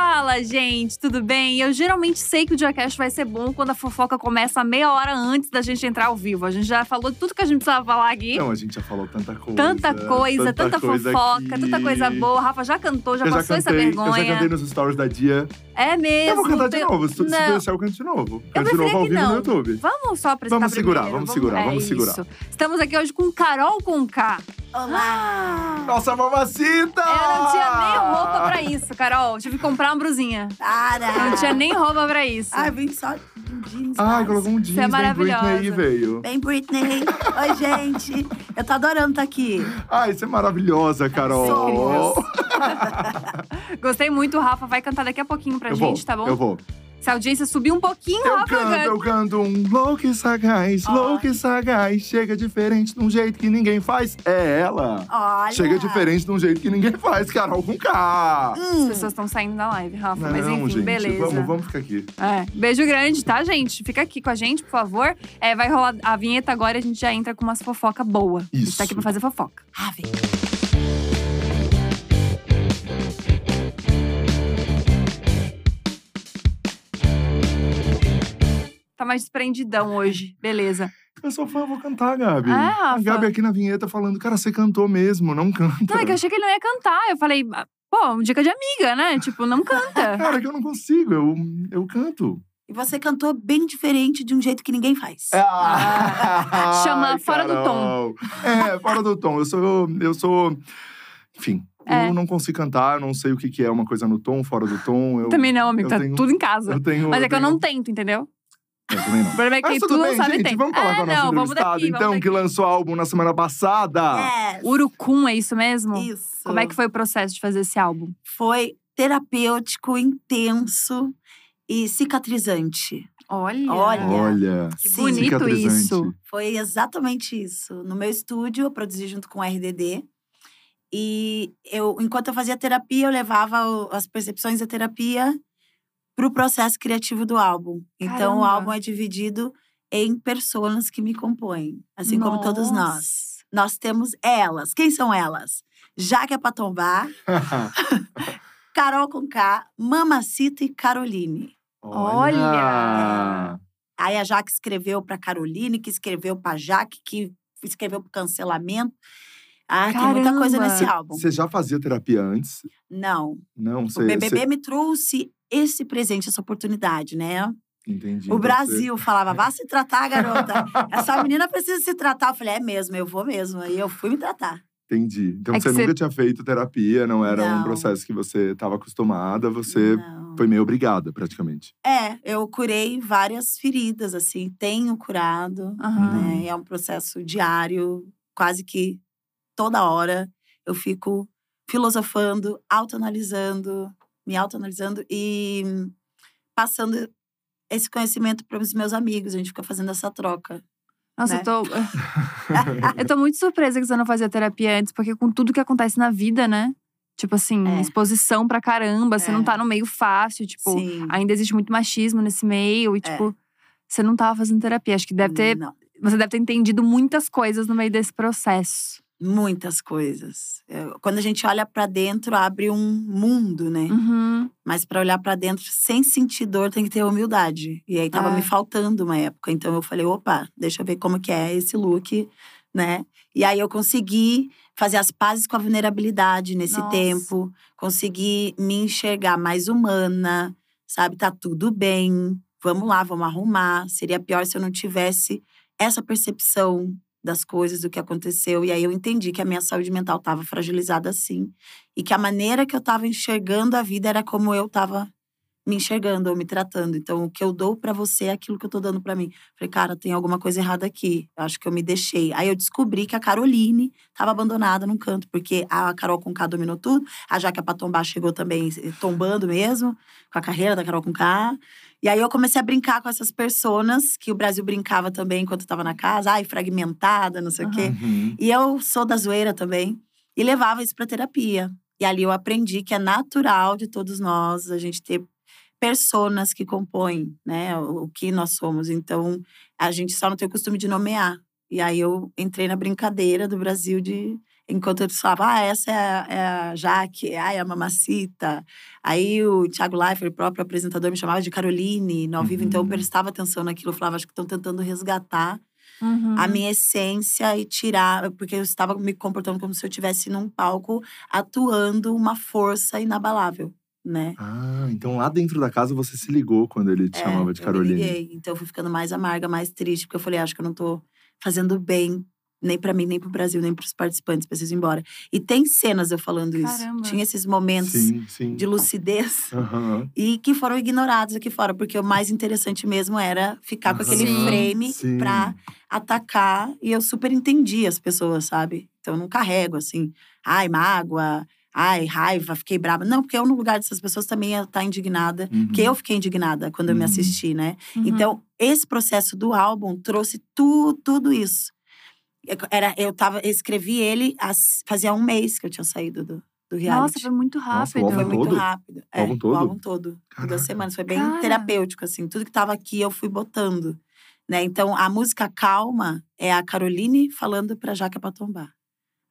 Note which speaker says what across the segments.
Speaker 1: Bye. Fala, gente, tudo bem? Eu geralmente sei que o Diacast vai ser bom quando a fofoca começa meia hora antes da gente entrar ao vivo. A gente já falou tudo que a gente precisava falar aqui.
Speaker 2: Não, a gente já falou tanta coisa.
Speaker 1: Tanta coisa, tanta,
Speaker 2: coisa
Speaker 1: fofoca,
Speaker 2: aqui.
Speaker 1: tanta coisa boa. O Rafa já cantou, já
Speaker 2: eu
Speaker 1: passou
Speaker 2: já
Speaker 1: essa
Speaker 2: cantei,
Speaker 1: vergonha.
Speaker 2: Eu já cantei nos stories da Dia.
Speaker 1: É mesmo.
Speaker 2: eu vou cantar
Speaker 1: tem-
Speaker 2: de novo. Se, se
Speaker 1: Não.
Speaker 2: deixar, eu canto de novo.
Speaker 1: Eu
Speaker 2: Canto de novo ao
Speaker 1: que
Speaker 2: vivo
Speaker 1: não.
Speaker 2: no YouTube.
Speaker 1: Vamos só apresentar
Speaker 2: Vamos segurar,
Speaker 1: primeiro.
Speaker 2: vamos segurar,
Speaker 1: é
Speaker 2: vamos segurar.
Speaker 1: isso. Estamos aqui hoje com Carol com K.
Speaker 3: Olá!
Speaker 2: Nossa, mamacita!
Speaker 1: Ela não tinha nem roupa pra isso, Carol. Tive que comprar uma brusinha.
Speaker 3: Para!
Speaker 1: Não tinha nem roupa pra isso.
Speaker 3: Ai, vim só de jeans.
Speaker 2: Ai,
Speaker 3: mas-
Speaker 2: colocou um jeans,
Speaker 1: é
Speaker 2: bem
Speaker 1: maravilhosa.
Speaker 2: Britney veio.
Speaker 3: Bem, Britney. Oi, gente. Eu tô adorando estar aqui.
Speaker 2: Ai, você é maravilhosa, Carol.
Speaker 3: Sou.
Speaker 1: Gostei muito, o Rafa vai cantar daqui a pouquinho pra
Speaker 2: Eu
Speaker 1: gente,
Speaker 2: vou,
Speaker 1: tá bom?
Speaker 2: eu vou.
Speaker 1: Se a audiência subir um pouquinho,
Speaker 2: Eu
Speaker 1: Rafa
Speaker 2: canto, eu canto um louco e sagaz,
Speaker 1: Ó.
Speaker 2: louco e sagaz. Chega diferente de um jeito que ninguém faz. É ela.
Speaker 3: Olha.
Speaker 2: Chega diferente de um jeito que ninguém faz, Carol com K.
Speaker 1: As
Speaker 3: Hum,
Speaker 1: pessoas estão saindo da live, Rafa.
Speaker 2: Não,
Speaker 1: mas enfim,
Speaker 2: gente,
Speaker 1: beleza.
Speaker 2: Vamos, vamos ficar aqui.
Speaker 1: É, beijo grande, tá, gente? Fica aqui com a gente, por favor. É, vai rolar a vinheta agora e a gente já entra com umas fofoca boa. A gente
Speaker 2: Isso.
Speaker 1: tá aqui pra fazer fofoca.
Speaker 3: Ave.
Speaker 1: Tá mais desprendidão hoje. Beleza.
Speaker 2: Eu sou fã, vou cantar, Gabi.
Speaker 1: Ah,
Speaker 2: A
Speaker 1: Rafa.
Speaker 2: Gabi aqui na vinheta falando, cara, você cantou mesmo, não canta.
Speaker 1: Não, é que eu achei que ele não ia cantar. Eu falei, ah, pô, dica de amiga, né? Tipo, não canta.
Speaker 2: Cara, que eu não consigo, eu, eu canto.
Speaker 3: E você cantou bem diferente de um jeito que ninguém faz.
Speaker 2: Ah,
Speaker 1: Chama
Speaker 2: ai,
Speaker 1: fora do
Speaker 2: Carol. É, fora do tom. Eu sou. Eu sou. Enfim.
Speaker 1: É.
Speaker 2: Eu não consigo cantar, não sei o que que é uma coisa no tom, fora do tom. Eu,
Speaker 1: Também não, amigo.
Speaker 2: eu
Speaker 1: Tá
Speaker 2: tenho-
Speaker 1: tudo em casa.
Speaker 2: eu tenho.
Speaker 1: Mas é que eu
Speaker 2: tenho-
Speaker 1: não tento, entendeu?
Speaker 2: Eu também não.
Speaker 1: O problema é que
Speaker 2: Mas
Speaker 1: tu
Speaker 2: tudo
Speaker 1: não
Speaker 2: bem,
Speaker 1: sabe
Speaker 2: gente.
Speaker 1: tem.
Speaker 2: Vamos falar
Speaker 1: é,
Speaker 2: com a nossa
Speaker 1: não, vamos daqui, vamos
Speaker 2: então,
Speaker 1: daqui.
Speaker 2: que lançou álbum na semana passada.
Speaker 3: Yes.
Speaker 1: Urucum, é isso mesmo?
Speaker 3: Isso.
Speaker 1: Como é que foi o processo de fazer esse álbum?
Speaker 3: Foi terapêutico, intenso e cicatrizante.
Speaker 1: Olha.
Speaker 3: Olha.
Speaker 2: Olha.
Speaker 1: Que
Speaker 3: Sim.
Speaker 1: bonito isso.
Speaker 3: Foi exatamente isso. No meu estúdio, eu produzi junto com o RDD. E eu, enquanto eu fazia terapia, eu levava o- as percepções da terapia para o processo criativo do álbum. Então, o
Speaker 1: Caramba.
Speaker 3: álbum é dividido em personas que me compõem, assim como todos nós.
Speaker 1: Nossa.
Speaker 3: Nós temos elas. Quem são elas? Jaque é pra tombar, Carol com K, Mamacita e Caroline.
Speaker 1: Olha!
Speaker 3: Aí a Jaque escreveu para Caroline, que escreveu para Jaque, que escreveu para cancelamento. Ah, tem muita coisa
Speaker 1: Caramba!
Speaker 3: nesse álbum.
Speaker 2: Você já fazia terapia antes?
Speaker 3: Não,
Speaker 2: Não, você.
Speaker 3: o BBB
Speaker 2: você-
Speaker 3: me trouxe esse presente, essa oportunidade, né?
Speaker 2: Entendi.
Speaker 3: O
Speaker 2: então
Speaker 3: Brasil falava, vá se tratar, garota. Essa menina precisa se tratar. Eu falei, é mesmo, eu vou mesmo. Aí eu fui me tratar.
Speaker 2: Você... Entendi. Então
Speaker 1: É que
Speaker 2: você
Speaker 1: você-
Speaker 2: nunca tinha feito terapia, não era um
Speaker 3: Não.
Speaker 2: processo que você estava acostumada, você
Speaker 3: Não.
Speaker 2: foi meio obrigada, praticamente.
Speaker 3: É, eu curei várias feridas, assim, tenho curado.
Speaker 1: Aham.
Speaker 3: né? É um processo diário, quase que toda hora eu fico filosofando, autoanalisando, me autoanalisando e passando esse conhecimento para os meus amigos. A gente fica fazendo essa troca.
Speaker 1: Nossa,
Speaker 3: né?
Speaker 1: eu tô. eu tô muito surpresa que você não fazia terapia antes, porque com tudo que acontece na vida, né? Tipo assim,
Speaker 3: É.
Speaker 1: exposição pra caramba, você
Speaker 3: É.
Speaker 1: não tá no meio fácil, tipo,
Speaker 3: Sim.
Speaker 1: ainda existe muito machismo nesse meio, e
Speaker 3: É.
Speaker 1: tipo, você não tava fazendo terapia. Acho que deve ter.
Speaker 3: Não,
Speaker 1: Você deve ter entendido muitas coisas no meio desse processo.
Speaker 3: Muitas coisas. Eu- Quando a gente olha para dentro, abre um mundo, né?
Speaker 1: Uhum.
Speaker 3: Mas para olhar para dentro sem sentir dor tem que ter humildade. E aí tava
Speaker 1: Ah.
Speaker 3: me faltando uma época, então eu falei, opa, deixa eu ver como que é esse look, né? E aí eu consegui fazer as pazes com a vulnerabilidade nesse
Speaker 1: Nossa.
Speaker 3: tempo, consegui me enxergar mais humana, sabe? Tá tudo bem. Vamos lá, vamos arrumar. Seria pior se eu não tivesse essa percepção das coisas, do que aconteceu. E aí eu entendi que a minha saúde mental estava fragilizada assim. E que a maneira que eu estava enxergando a vida era como eu estava me enxergando ou me tratando. Então, o que eu dou para você é aquilo que eu tô dando para mim. Falei, cara, tem alguma coisa errada aqui. Eu acho que eu me deixei. Aí eu descobri que a Caroline estava abandonada num canto, porque a Carol com K dominou tudo. A Jaque Patombar chegou também eh, tombando mesmo, com a carreira da Carol com K. E aí eu comecei a brincar com essas personas que o Brasil brincava também enquanto estava na casa. Ai, fragmentada, não sei o quê.
Speaker 2: Uhum.
Speaker 3: E eu sou da zoeira também. E levava isso para terapia. E ali eu aprendi que é natural de todos nós a gente ter personas que compõem, né, o que nós somos. Então, a gente só não tem o costume de nomear. E aí eu entrei na brincadeira do Brasil de Enquanto eles falavam, ah, essa é a, é a Jaque, ah, é a Mamacita. Aí o Thiago Leifert, o próprio apresentador, me chamava de Caroline no ao vivo. Então eu
Speaker 2: Uhum.
Speaker 3: prestava atenção naquilo. Eu falava, acho que estão tentando resgatar
Speaker 1: Uhum.
Speaker 3: a minha essência e tirar. Porque eu estava me comportando como se eu estivesse num palco atuando uma força inabalável, né?
Speaker 2: Ah, então lá dentro da casa você se ligou quando ele te
Speaker 3: É,
Speaker 2: chamava de
Speaker 3: eu me
Speaker 2: Caroline.
Speaker 3: liguei. Então eu fui ficando mais amarga, mais triste, porque eu falei, acho que eu não tô fazendo bem. Nem pra mim, nem pro Brasil, nem pros participantes, preciso ir embora. E tem cenas eu falando isso.
Speaker 1: Caramba.
Speaker 3: Tinha esses momentos
Speaker 2: Sim, sim.
Speaker 3: de lucidez
Speaker 2: Aham.
Speaker 3: e que foram ignorados aqui fora, porque o mais interessante mesmo era ficar com aquele
Speaker 1: Sim.
Speaker 3: frame
Speaker 2: Sim.
Speaker 3: pra atacar. E eu super entendi as pessoas, sabe? Então eu não carrego assim, ai, mágoa, ai, raiva, fiquei brava. Não, porque eu, no lugar dessas pessoas, também ia estar indignada.
Speaker 2: Uhum.
Speaker 3: Porque eu fiquei indignada quando eu me
Speaker 2: Uhum.
Speaker 3: assisti, né?
Speaker 1: Uhum.
Speaker 3: Então, esse processo do álbum trouxe tu, tudo isso. Eu- Era, eu tava, escrevi ele as- fazia um mês que eu tinha saído do, do reality.
Speaker 1: Nossa, foi muito
Speaker 2: Nossa,
Speaker 1: rápido.
Speaker 2: álbum
Speaker 3: Foi muito
Speaker 2: todo?
Speaker 3: rápido.
Speaker 2: O álbum
Speaker 3: é,
Speaker 2: todo?
Speaker 3: O álbum todo.
Speaker 2: Caraca.
Speaker 3: Duas semanas. Foi bem
Speaker 1: Cara.
Speaker 3: terapêutico, assim. Tudo que tava aqui eu fui botando. Né? Então, a música Calma é a Caroline falando pra Jaque pra tombar.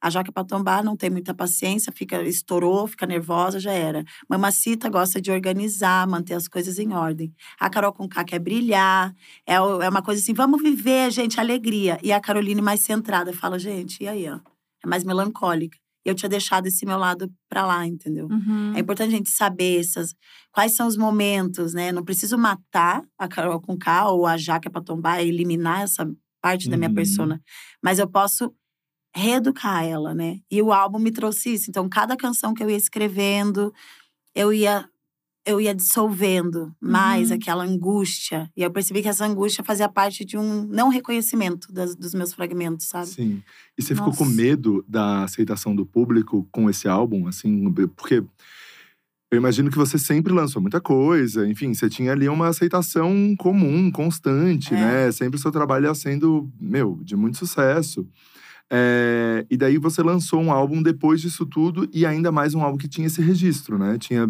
Speaker 3: A Jaque pra tombar não tem muita paciência, fica estourou, fica nervosa, já era. Mamacita gosta de organizar, manter as coisas em ordem. A Carol com K quer brilhar. É, é uma coisa assim, vamos viver, gente, alegria. E a Caroline mais centrada fala, gente, e aí, ó? É mais melancólica. E eu tinha deixado esse meu lado pra lá, entendeu?
Speaker 1: Uhum.
Speaker 3: É importante a gente saber essas, quais são os momentos, né? Não preciso matar a Carol com K ou a Jaque pra tombar, eliminar essa parte da minha
Speaker 2: Uhum.
Speaker 3: persona. Mas eu posso reeducar ela, né? E o álbum me trouxe isso. Então, cada canção que eu ia escrevendo, eu ia eu ia dissolvendo mais
Speaker 1: Uhum.
Speaker 3: aquela angústia. E eu percebi que essa angústia fazia parte de um não reconhecimento das- dos meus fragmentos, sabe?
Speaker 2: Sim. E você ficou com
Speaker 1: Nossa.
Speaker 2: medo da aceitação do público com esse álbum, assim, porque eu imagino que você sempre lançou muita coisa, enfim, você tinha ali uma aceitação comum, constante,
Speaker 3: É.
Speaker 2: né? Sempre o seu trabalho ia sendo, meu, de muito sucesso. É, e daí você lançou um álbum depois disso tudo e ainda mais um álbum que tinha esse registro, né? Tinha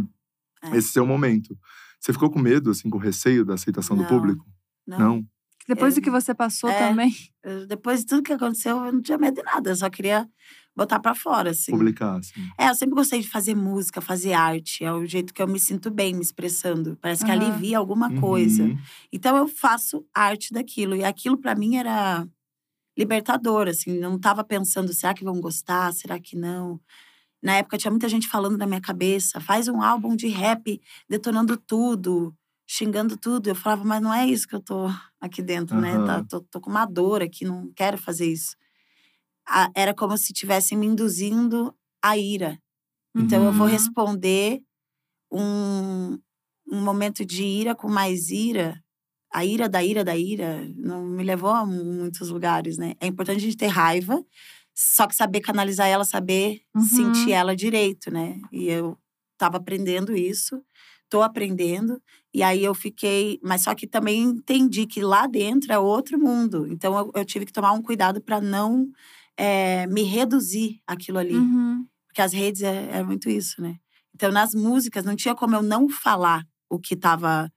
Speaker 3: É.
Speaker 2: esse seu momento. Você ficou com medo, assim, com receio da aceitação do
Speaker 3: Não,
Speaker 2: público? Não.
Speaker 1: Depois
Speaker 3: É.
Speaker 1: do que você passou
Speaker 3: É.
Speaker 1: também.
Speaker 3: Eu- depois de tudo que aconteceu, eu não tinha medo de nada. Eu só queria botar pra fora, assim.
Speaker 2: Publicar, assim.
Speaker 3: É, eu sempre gostei de fazer música, fazer arte. É o jeito que eu me sinto bem me expressando. Parece que
Speaker 1: Aham.
Speaker 3: alivia alguma coisa.
Speaker 2: Uhum.
Speaker 3: Então eu faço arte daquilo. E aquilo pra mim era libertador, assim. Não tava pensando, será que vão gostar? Será que não? Na época tinha muita gente falando na minha cabeça, faz um álbum de rap detonando tudo, xingando tudo. Eu falava, mas não é isso que eu tô aqui dentro, né?
Speaker 2: Aham.
Speaker 3: Tá- tô, tô com uma dor aqui, não quero fazer isso. A- era como se estivessem me induzindo à ira. Então eu vou
Speaker 1: Uhum.
Speaker 3: responder um, um momento de ira com mais ira. A ira da ira da ira não me levou a muitos lugares, né? É importante a gente ter raiva, só que saber canalizar ela, saber
Speaker 1: Uhum.
Speaker 3: sentir ela direito, né? E eu tava aprendendo isso, tô aprendendo. E aí eu fiquei. Mas só que também entendi que lá dentro é outro mundo. Então eu, eu tive que tomar um cuidado para não eh, me reduzir aquilo ali.
Speaker 1: Uhum.
Speaker 3: Porque as redes é, é muito isso, né? Então, nas músicas, não tinha como eu não falar o que tava.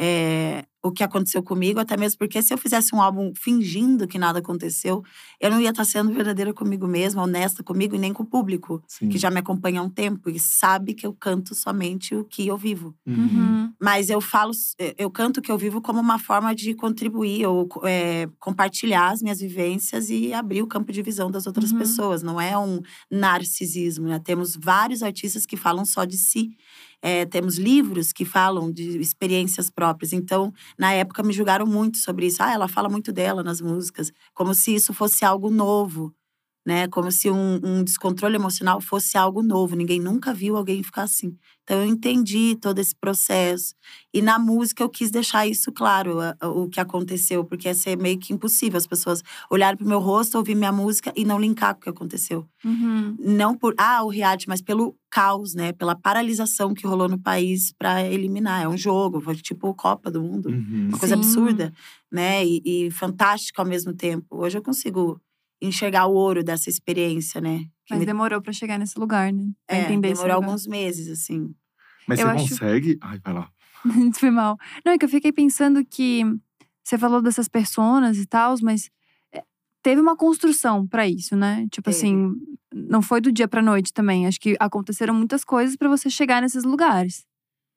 Speaker 3: é, o que aconteceu comigo, até mesmo porque se eu fizesse um álbum fingindo que nada aconteceu, eu não ia estar sendo verdadeira comigo mesma, honesta comigo e nem com o público,
Speaker 2: Sim.
Speaker 3: que já me acompanha há um tempo e sabe que eu canto somente o que eu vivo.
Speaker 2: Uhum.
Speaker 1: Uhum.
Speaker 3: Mas eu falo, eu canto o que eu vivo como uma forma de contribuir ou é, compartilhar as minhas vivências e abrir o campo de visão das outras
Speaker 1: Uhum.
Speaker 3: pessoas. Não é um narcisismo, né? Temos vários artistas que falam só de si. É, temos livros que falam de experiências próprias. Então, na época, me julgaram muito sobre isso. Ah, ela fala muito dela nas músicas. Como se isso fosse algo novo. Né? Como se um, um descontrole emocional fosse algo novo. Ninguém nunca viu alguém ficar assim. Então, eu entendi todo esse processo. E na música, eu quis deixar isso claro, a- a- o que aconteceu. Porque ia ser meio que impossível as pessoas olharem pro meu rosto, ouvir minha música e não linkar com o que aconteceu
Speaker 1: Uhum.
Speaker 3: não por ah, o reality, mas pelo caos, né? Pela paralisação que rolou no país para eliminar. É um jogo, foi tipo Copa do Mundo.
Speaker 2: Uhum.
Speaker 3: Uma coisa
Speaker 1: Sim.
Speaker 3: absurda, né? E, e fantástica ao mesmo tempo. Hoje eu consigo enxergar o ouro dessa experiência, né? Que
Speaker 1: Mas
Speaker 3: me-
Speaker 1: demorou pra chegar nesse lugar, né? Pra
Speaker 3: é,
Speaker 1: entender
Speaker 3: demorou alguns meses, assim.
Speaker 2: Mas
Speaker 1: Eu
Speaker 2: você
Speaker 1: acho-
Speaker 2: consegue. Ai, vai lá.
Speaker 1: Foi mal. Não, é que eu fiquei pensando que você falou dessas personas e tal, mas é, teve uma construção pra isso, né? Tipo
Speaker 3: Teve.
Speaker 1: assim, não foi do dia pra noite também. Acho que aconteceram muitas coisas pra você chegar nesses lugares.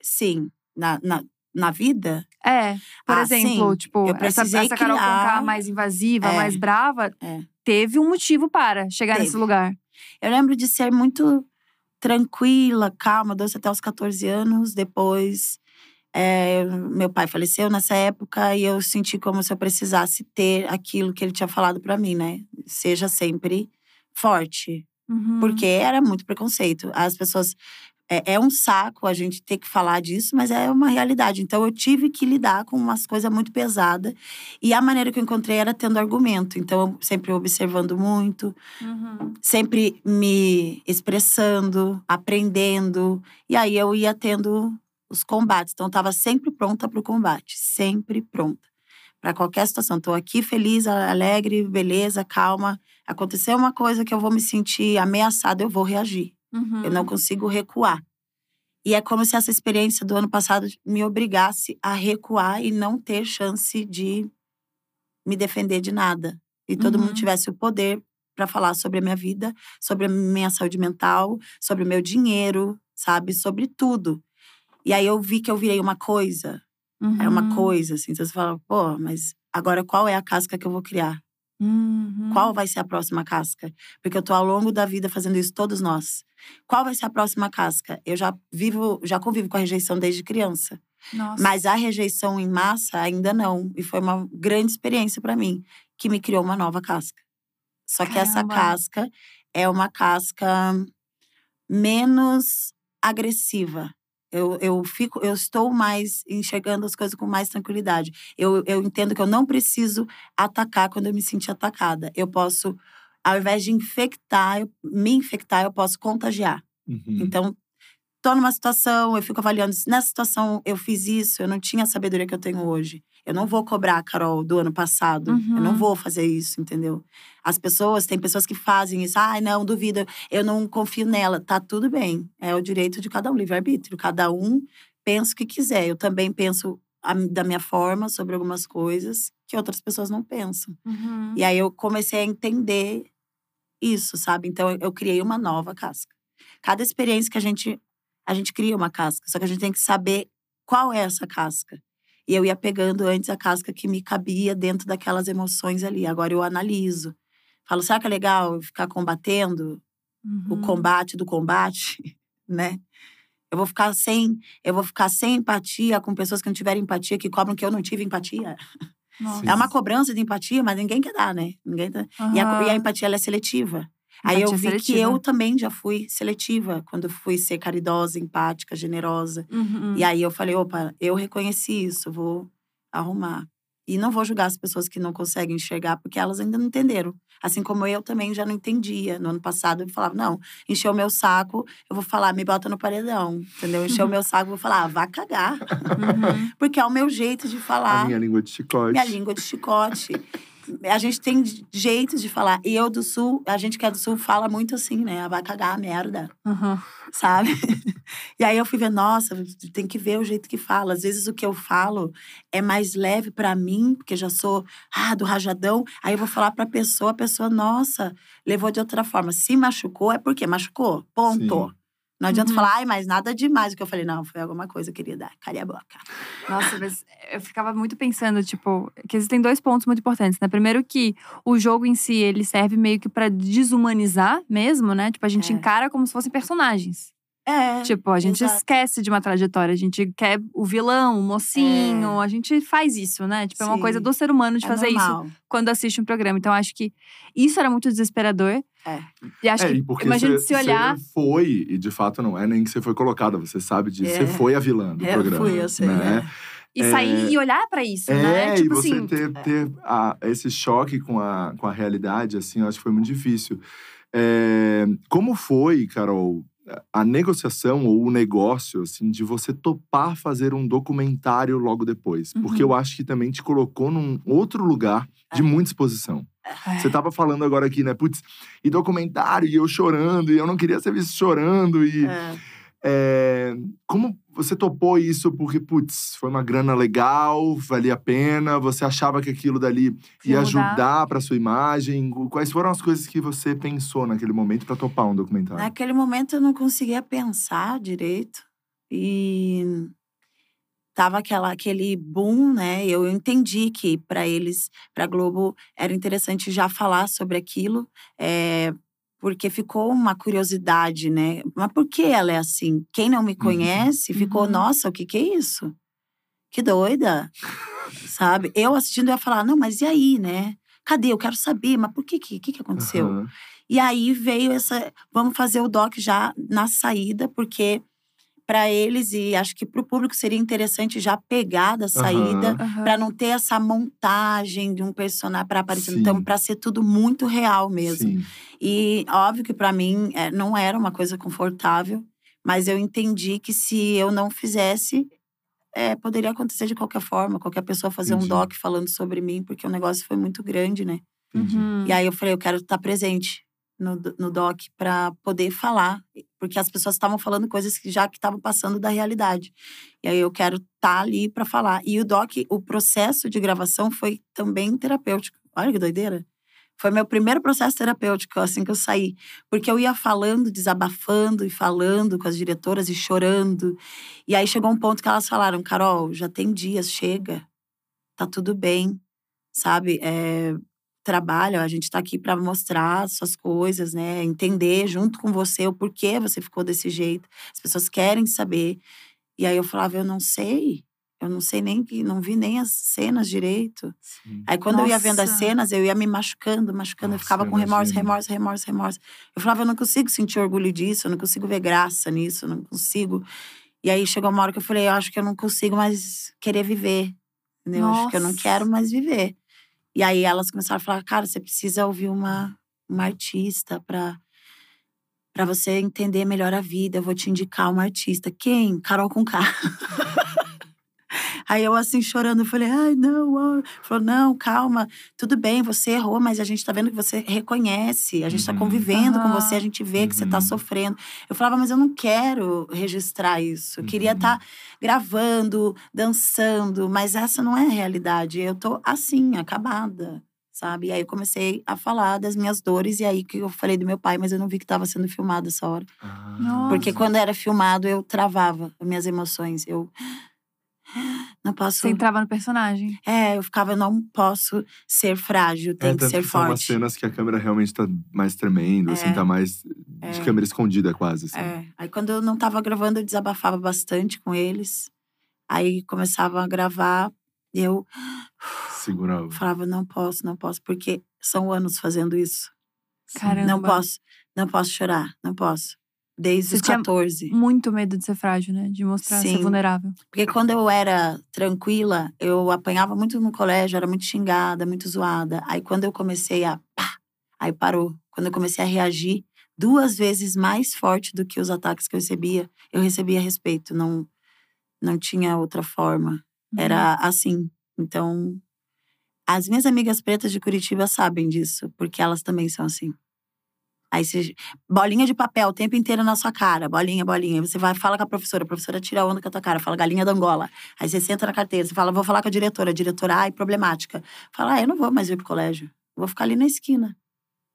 Speaker 3: Sim, na, na, na vida,
Speaker 1: É, por
Speaker 3: Ah,
Speaker 1: exemplo,
Speaker 3: sim.
Speaker 1: tipo,
Speaker 3: Eu
Speaker 1: essa, essa Carol
Speaker 3: criar-
Speaker 1: Conká mais invasiva,
Speaker 3: É.
Speaker 1: mais brava,
Speaker 3: É.
Speaker 1: teve um motivo para chegar nesse
Speaker 3: Teve.
Speaker 1: lugar.
Speaker 3: eu lembro de ser muito tranquila, calma, doce até os 14 anos. Depois, é, meu pai faleceu nessa época e eu senti como se eu precisasse ter aquilo que ele tinha falado pra mim, né? Seja sempre forte.
Speaker 1: Uhum.
Speaker 3: Porque era muito preconceito. As pessoas. É, é um saco a gente ter que falar disso, mas é uma realidade. Então eu tive que lidar com umas coisas muito pesadas. E a maneira que eu encontrei era tendo argumento. Então, eu sempre observando muito,
Speaker 1: Uhum.
Speaker 3: sempre me expressando, aprendendo. E aí eu ia tendo os combates. Então, eu estava sempre pronta para o combate, sempre pronta. Para qualquer situação. Estou aqui feliz, alegre, beleza, calma. Aconteceu uma coisa que eu vou me sentir ameaçada, eu vou reagir.
Speaker 1: Uhum.
Speaker 3: Eu não consigo recuar. E é como se essa experiência do ano passado me obrigasse a recuar e não ter chance de me defender de nada. E todo
Speaker 1: Uhum.
Speaker 3: mundo tivesse o poder para falar sobre a minha vida, sobre a minha saúde mental, sobre o meu dinheiro, sabe? Sobre tudo. E aí eu vi que eu virei uma coisa. É uma
Speaker 1: Uhum.
Speaker 3: coisa, assim. Então você fala, pô, mas agora qual é a casca que eu vou criar?
Speaker 1: Uhum.
Speaker 3: Qual vai ser a próxima casca? Porque eu tô ao longo da vida fazendo isso, todos nós. Qual vai ser a próxima casca? Eu já vivo, já convivo com a rejeição desde criança.
Speaker 1: Nossa.
Speaker 3: Mas a rejeição em massa ainda não. E foi uma grande experiência para mim, que me criou uma nova casca. Só que essa casca é uma casca menos agressiva. Eu, eu fico, eu estou mais enxergando as coisas com mais tranquilidade. Eu, eu entendo que eu não preciso atacar quando eu me sentir atacada. Eu posso, ao invés de infectar, eu- me infectar, eu posso contagiar.
Speaker 2: Uhum.
Speaker 3: Então, tô numa situação, eu fico avaliando se nessa situação eu fiz isso, eu não tinha a sabedoria que eu tenho hoje. Eu não vou cobrar a Carol do ano passado. Eu não
Speaker 1: Uhum.
Speaker 3: vou fazer isso, entendeu? As pessoas, tem pessoas que fazem isso. Ai, não, duvido, eu não confio nela. Tá tudo bem. É o direito de cada um, livre-arbítrio. Cada um pensa o que quiser. Eu também penso a- da minha forma sobre algumas coisas que outras pessoas não pensam.
Speaker 1: Uhum.
Speaker 3: E aí eu comecei a entender isso, sabe? Então eu- eu criei uma nova casca. Cada experiência que a gente a gente cria uma casca, só que a gente tem que saber qual é essa casca. E eu ia pegando antes a casca que me cabia dentro daquelas emoções ali. Agora eu analiso. Falo, será que é legal ficar combatendo o
Speaker 1: Uhum.
Speaker 3: combate do combate, né? Eu vou ficar sem, eu vou ficar sem empatia com pessoas que não tiveram empatia, que cobram que eu não tive empatia.
Speaker 1: Nossa.
Speaker 3: É uma cobrança de empatia, mas ninguém quer dar, né? Ninguém tá... E a, e a empatia ela é seletiva. Aí eu
Speaker 1: Empatia
Speaker 3: vi que
Speaker 1: seletiva.
Speaker 3: eu também já fui seletiva quando fui ser caridosa, empática, generosa.
Speaker 1: Uhum.
Speaker 3: E aí eu falei, opa, eu reconheci isso, vou arrumar. E não vou julgar as pessoas que não conseguem enxergar, porque elas ainda não entenderam. Assim como eu também já não entendia. No ano passado eu falava, não, encheu o meu saco, eu vou falar, me bota no paredão. Entendeu? Encheu o meu saco, eu vou falar, ah, vá cagar.
Speaker 1: Uhum.
Speaker 3: Porque é o meu jeito de falar.
Speaker 2: A minha língua de chicote.
Speaker 3: Minha língua de chicote. A gente tem jeitos de falar. E eu do sul, a gente que é do sul fala muito assim, né? Vai cagar a merda,
Speaker 1: Uhum.
Speaker 3: sabe? e aí eu fui ver, nossa, tem que ver o jeito que fala. Às vezes o que eu falo é mais leve pra mim, porque já sou ah, do rajadão. Aí eu vou falar pra pessoa, a pessoa, nossa, levou de outra forma. Se machucou, é porque machucou. Ponto.
Speaker 2: Sim.
Speaker 3: Não adianta
Speaker 1: Uhum.
Speaker 3: falar, ai, mas nada demais. O que eu falei, não, foi alguma coisa, querida. Cale a boca.
Speaker 1: Nossa, mas eu ficava muito pensando, tipo, que existem dois pontos muito importantes, né? Primeiro que o jogo em si, ele serve meio que pra desumanizar mesmo, né? Tipo, a gente
Speaker 3: É.
Speaker 1: encara como se fossem personagens.
Speaker 3: É.
Speaker 1: Tipo, a gente
Speaker 3: exato.
Speaker 1: esquece de uma trajetória, a gente quer o vilão, o mocinho, a gente faz isso, né? Tipo, é uma
Speaker 3: Sim.
Speaker 1: coisa do ser humano de
Speaker 3: É
Speaker 1: fazer isso
Speaker 3: normal.
Speaker 1: quando assiste um programa. Então, acho que isso era muito desesperador.
Speaker 3: É.
Speaker 1: E acho
Speaker 2: É,
Speaker 1: que,
Speaker 2: e porque
Speaker 1: imagina se olhar.
Speaker 2: você foi, e de fato não é nem que você foi colocada, você sabe disso.
Speaker 3: É.
Speaker 2: Você foi a vilã do
Speaker 3: É,
Speaker 2: programa.
Speaker 3: fui, eu sei.
Speaker 2: né?
Speaker 1: E
Speaker 2: É.
Speaker 1: sair e olhar pra isso,
Speaker 2: É,
Speaker 1: né?
Speaker 2: e
Speaker 1: Tipo
Speaker 2: você
Speaker 1: assim.
Speaker 2: ter, ter a- esse choque com a, com a realidade, assim, eu acho que foi muito difícil. É, como foi, Carol, a negociação ou o negócio, assim, de você topar fazer um documentário logo depois? Porque
Speaker 1: Uhum.
Speaker 2: eu acho que também te colocou num outro lugar de
Speaker 3: É.
Speaker 2: muita exposição.
Speaker 1: É.
Speaker 2: Você tava falando agora aqui, né? Putz, e documentário, e eu chorando, e eu não queria ser visto chorando, e…
Speaker 3: É.
Speaker 2: É, como você topou isso porque, putz, foi uma grana legal, valia a pena, você achava que aquilo dali ia ajudar para sua imagem? Quais foram as coisas que você pensou naquele momento para topar um documentário?
Speaker 3: Naquele momento eu não conseguia pensar direito. E tava aquela, aquele boom, né? Eu entendi que para eles, para Globo, era interessante já falar sobre aquilo, é, porque ficou uma curiosidade, né? Mas por que ela é assim? Quem não me conhece ficou,
Speaker 1: Uhum.
Speaker 3: nossa, o que que é isso? Que doida, sabe? Eu assistindo eu ia falar, não, mas e aí, né? Cadê? Eu quero saber, mas por que que, que, que aconteceu?
Speaker 2: Aham.
Speaker 3: E aí veio essa. Vamos fazer o doc já na saída, porque para eles e acho que para o público seria interessante já pegar da saída,
Speaker 1: Aham.
Speaker 3: para não ter essa montagem de um personagem para aparecer.
Speaker 2: Sim.
Speaker 3: Então, para ser tudo muito real mesmo.
Speaker 2: Sim.
Speaker 3: E óbvio que para mim é, não era uma coisa confortável, mas eu entendi que se eu não fizesse. é, poderia acontecer de qualquer forma, qualquer pessoa fazer
Speaker 2: Entendi.
Speaker 3: um doc falando sobre mim, porque o negócio foi muito grande, né?
Speaker 1: Uhum.
Speaker 3: E aí eu falei, eu quero estar presente no, no doc para poder falar, porque as pessoas estavam falando coisas que já que estavam passando da realidade. E aí eu quero estar ali para falar. E o doc, o processo de gravação foi também terapêutico. Olha que doideira. Foi meu primeiro processo terapêutico assim que eu saí, porque eu ia falando, desabafando e falando com as diretoras e chorando. E aí chegou um ponto que elas falaram: "Carol, já tem dias, chega. Tá tudo bem." Sabe? É, trabalho, a gente tá aqui para mostrar suas coisas, né? Entender junto com você o porquê você ficou desse jeito. As pessoas querem saber. E aí eu falava, eu não sei. Eu não sei nem que não vi nem as cenas direito.
Speaker 2: Sim.
Speaker 3: Aí quando eu ia vendo as
Speaker 1: Nossa.
Speaker 3: cenas, eu ia me machucando, machucando, eu
Speaker 2: Nossa,
Speaker 3: ficava
Speaker 2: eu
Speaker 3: com remorso, remorso, remorso, remorso. Eu falava, eu não consigo sentir orgulho disso, eu não consigo ver graça nisso, eu não consigo. E aí chegou uma hora que eu falei, eu acho que eu não consigo mais querer viver. Eu Acho que eu não
Speaker 1: Nossa.
Speaker 3: quero mais viver. E aí elas começaram a falar, cara, você precisa ouvir uma, uma artista pra, pra você entender melhor a vida. Eu vou te indicar uma artista. Quem? Carol com K. Aí eu assim chorando, eu falei, ai, não, ó. Falou, não, calma, tudo bem, você errou, mas a gente tá vendo que você reconhece, a gente tá
Speaker 2: Uhum.
Speaker 3: convivendo com
Speaker 1: Aham.
Speaker 3: você, a gente vê que você tá
Speaker 2: Uhum.
Speaker 3: sofrendo. Eu falava, mas eu não quero registrar isso. Eu queria
Speaker 2: Uhum.
Speaker 3: estar gravando, dançando, mas essa não é a realidade. Eu tô assim, acabada. Sabe? E aí eu comecei a falar das minhas dores, e aí que eu falei do meu pai, mas eu não vi que estava sendo filmado essa hora.
Speaker 2: Ah.
Speaker 3: Porque quando era filmado, eu travava as minhas emoções. Eu não posso.
Speaker 1: Você entrava no personagem.
Speaker 3: É, eu ficava, eu não posso ser frágil, tem
Speaker 2: É,
Speaker 3: que ser
Speaker 2: que são umas
Speaker 3: forte.
Speaker 2: cenas que a câmera realmente tá mais tremendo, assim,
Speaker 3: É.
Speaker 2: tá mais de
Speaker 3: É.
Speaker 2: câmera escondida quase, assim.
Speaker 3: É. Aí quando eu não tava gravando, eu desabafava bastante com eles. Aí começava a gravar, e eu
Speaker 2: Segurava.
Speaker 3: falava, não posso, não posso, porque são anos fazendo isso.
Speaker 1: Caramba.
Speaker 3: Não posso, não posso chorar, não posso. Desde
Speaker 1: Você
Speaker 3: os
Speaker 1: tinha
Speaker 3: 14.
Speaker 1: Muito medo de ser frágil, né? De mostrar ser
Speaker 3: Sim.
Speaker 1: vulnerável.
Speaker 3: Porque quando eu era tranquila, eu apanhava muito no colégio, era muito xingada, muito zoada. Aí quando eu comecei a. Pá, aí parou. Quando eu comecei a reagir duas vezes mais forte do que os ataques que eu recebia, eu recebia respeito. Não, não tinha outra forma. Era assim. Então, as minhas amigas pretas de Curitiba sabem disso, porque elas também são assim. Aí você. Bolinha de papel o tempo inteiro na sua cara, bolinha, bolinha. Você vai, fala com a professora, a professora tira onda com a tua cara, fala galinha da Angola. Aí você senta na carteira, você fala, vou falar com a diretora. A diretora, ai, problemática. Fala, ah, eu não vou mais ir pro colégio. Vou ficar ali na esquina.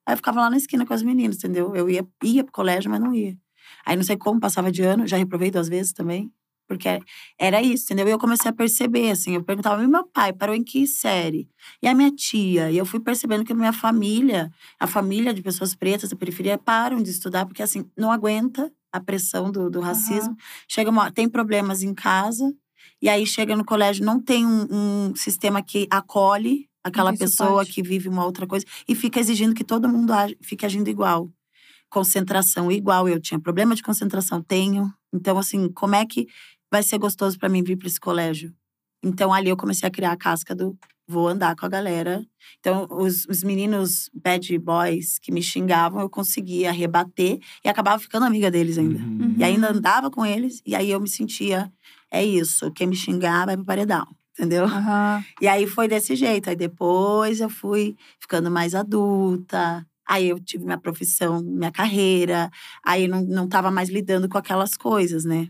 Speaker 3: Aí eu ficava lá na esquina com as meninas, entendeu? Eu ia, ia pro colégio, mas não ia. Aí não sei como, passava de ano, já reprovei duas vezes também. Porque era isso, entendeu? E eu comecei a perceber, assim, eu perguntava, e meu pai parou em que série? E a minha tia? E eu fui percebendo que a minha família, a família de pessoas pretas da periferia, param de estudar, porque assim, não aguenta a pressão do, do racismo. Chega uma, tem problemas em casa, e aí chega no colégio, não tem um, um sistema que acolhe aquela pessoa
Speaker 1: suporte.
Speaker 3: que vive uma outra coisa, e fica exigindo que todo mundo age, fique agindo igual. Concentração igual. Eu tinha problema de concentração, tenho. Então, assim, como é que vai ser gostoso para mim vir para esse colégio? Então, ali eu comecei a criar a casca do vou andar com a galera. Então, os, os meninos bad boys que me xingavam, eu conseguia rebater e acabava ficando amiga deles ainda.
Speaker 2: Uhum.
Speaker 3: E ainda andava com eles, e aí eu me sentia, é isso, quem me xingar vai pro paredão, entendeu?
Speaker 1: Aham.
Speaker 3: E aí foi desse jeito. Aí depois eu fui ficando mais adulta. Aí eu tive minha profissão, minha carreira. Aí não, não tava mais lidando com aquelas coisas, né?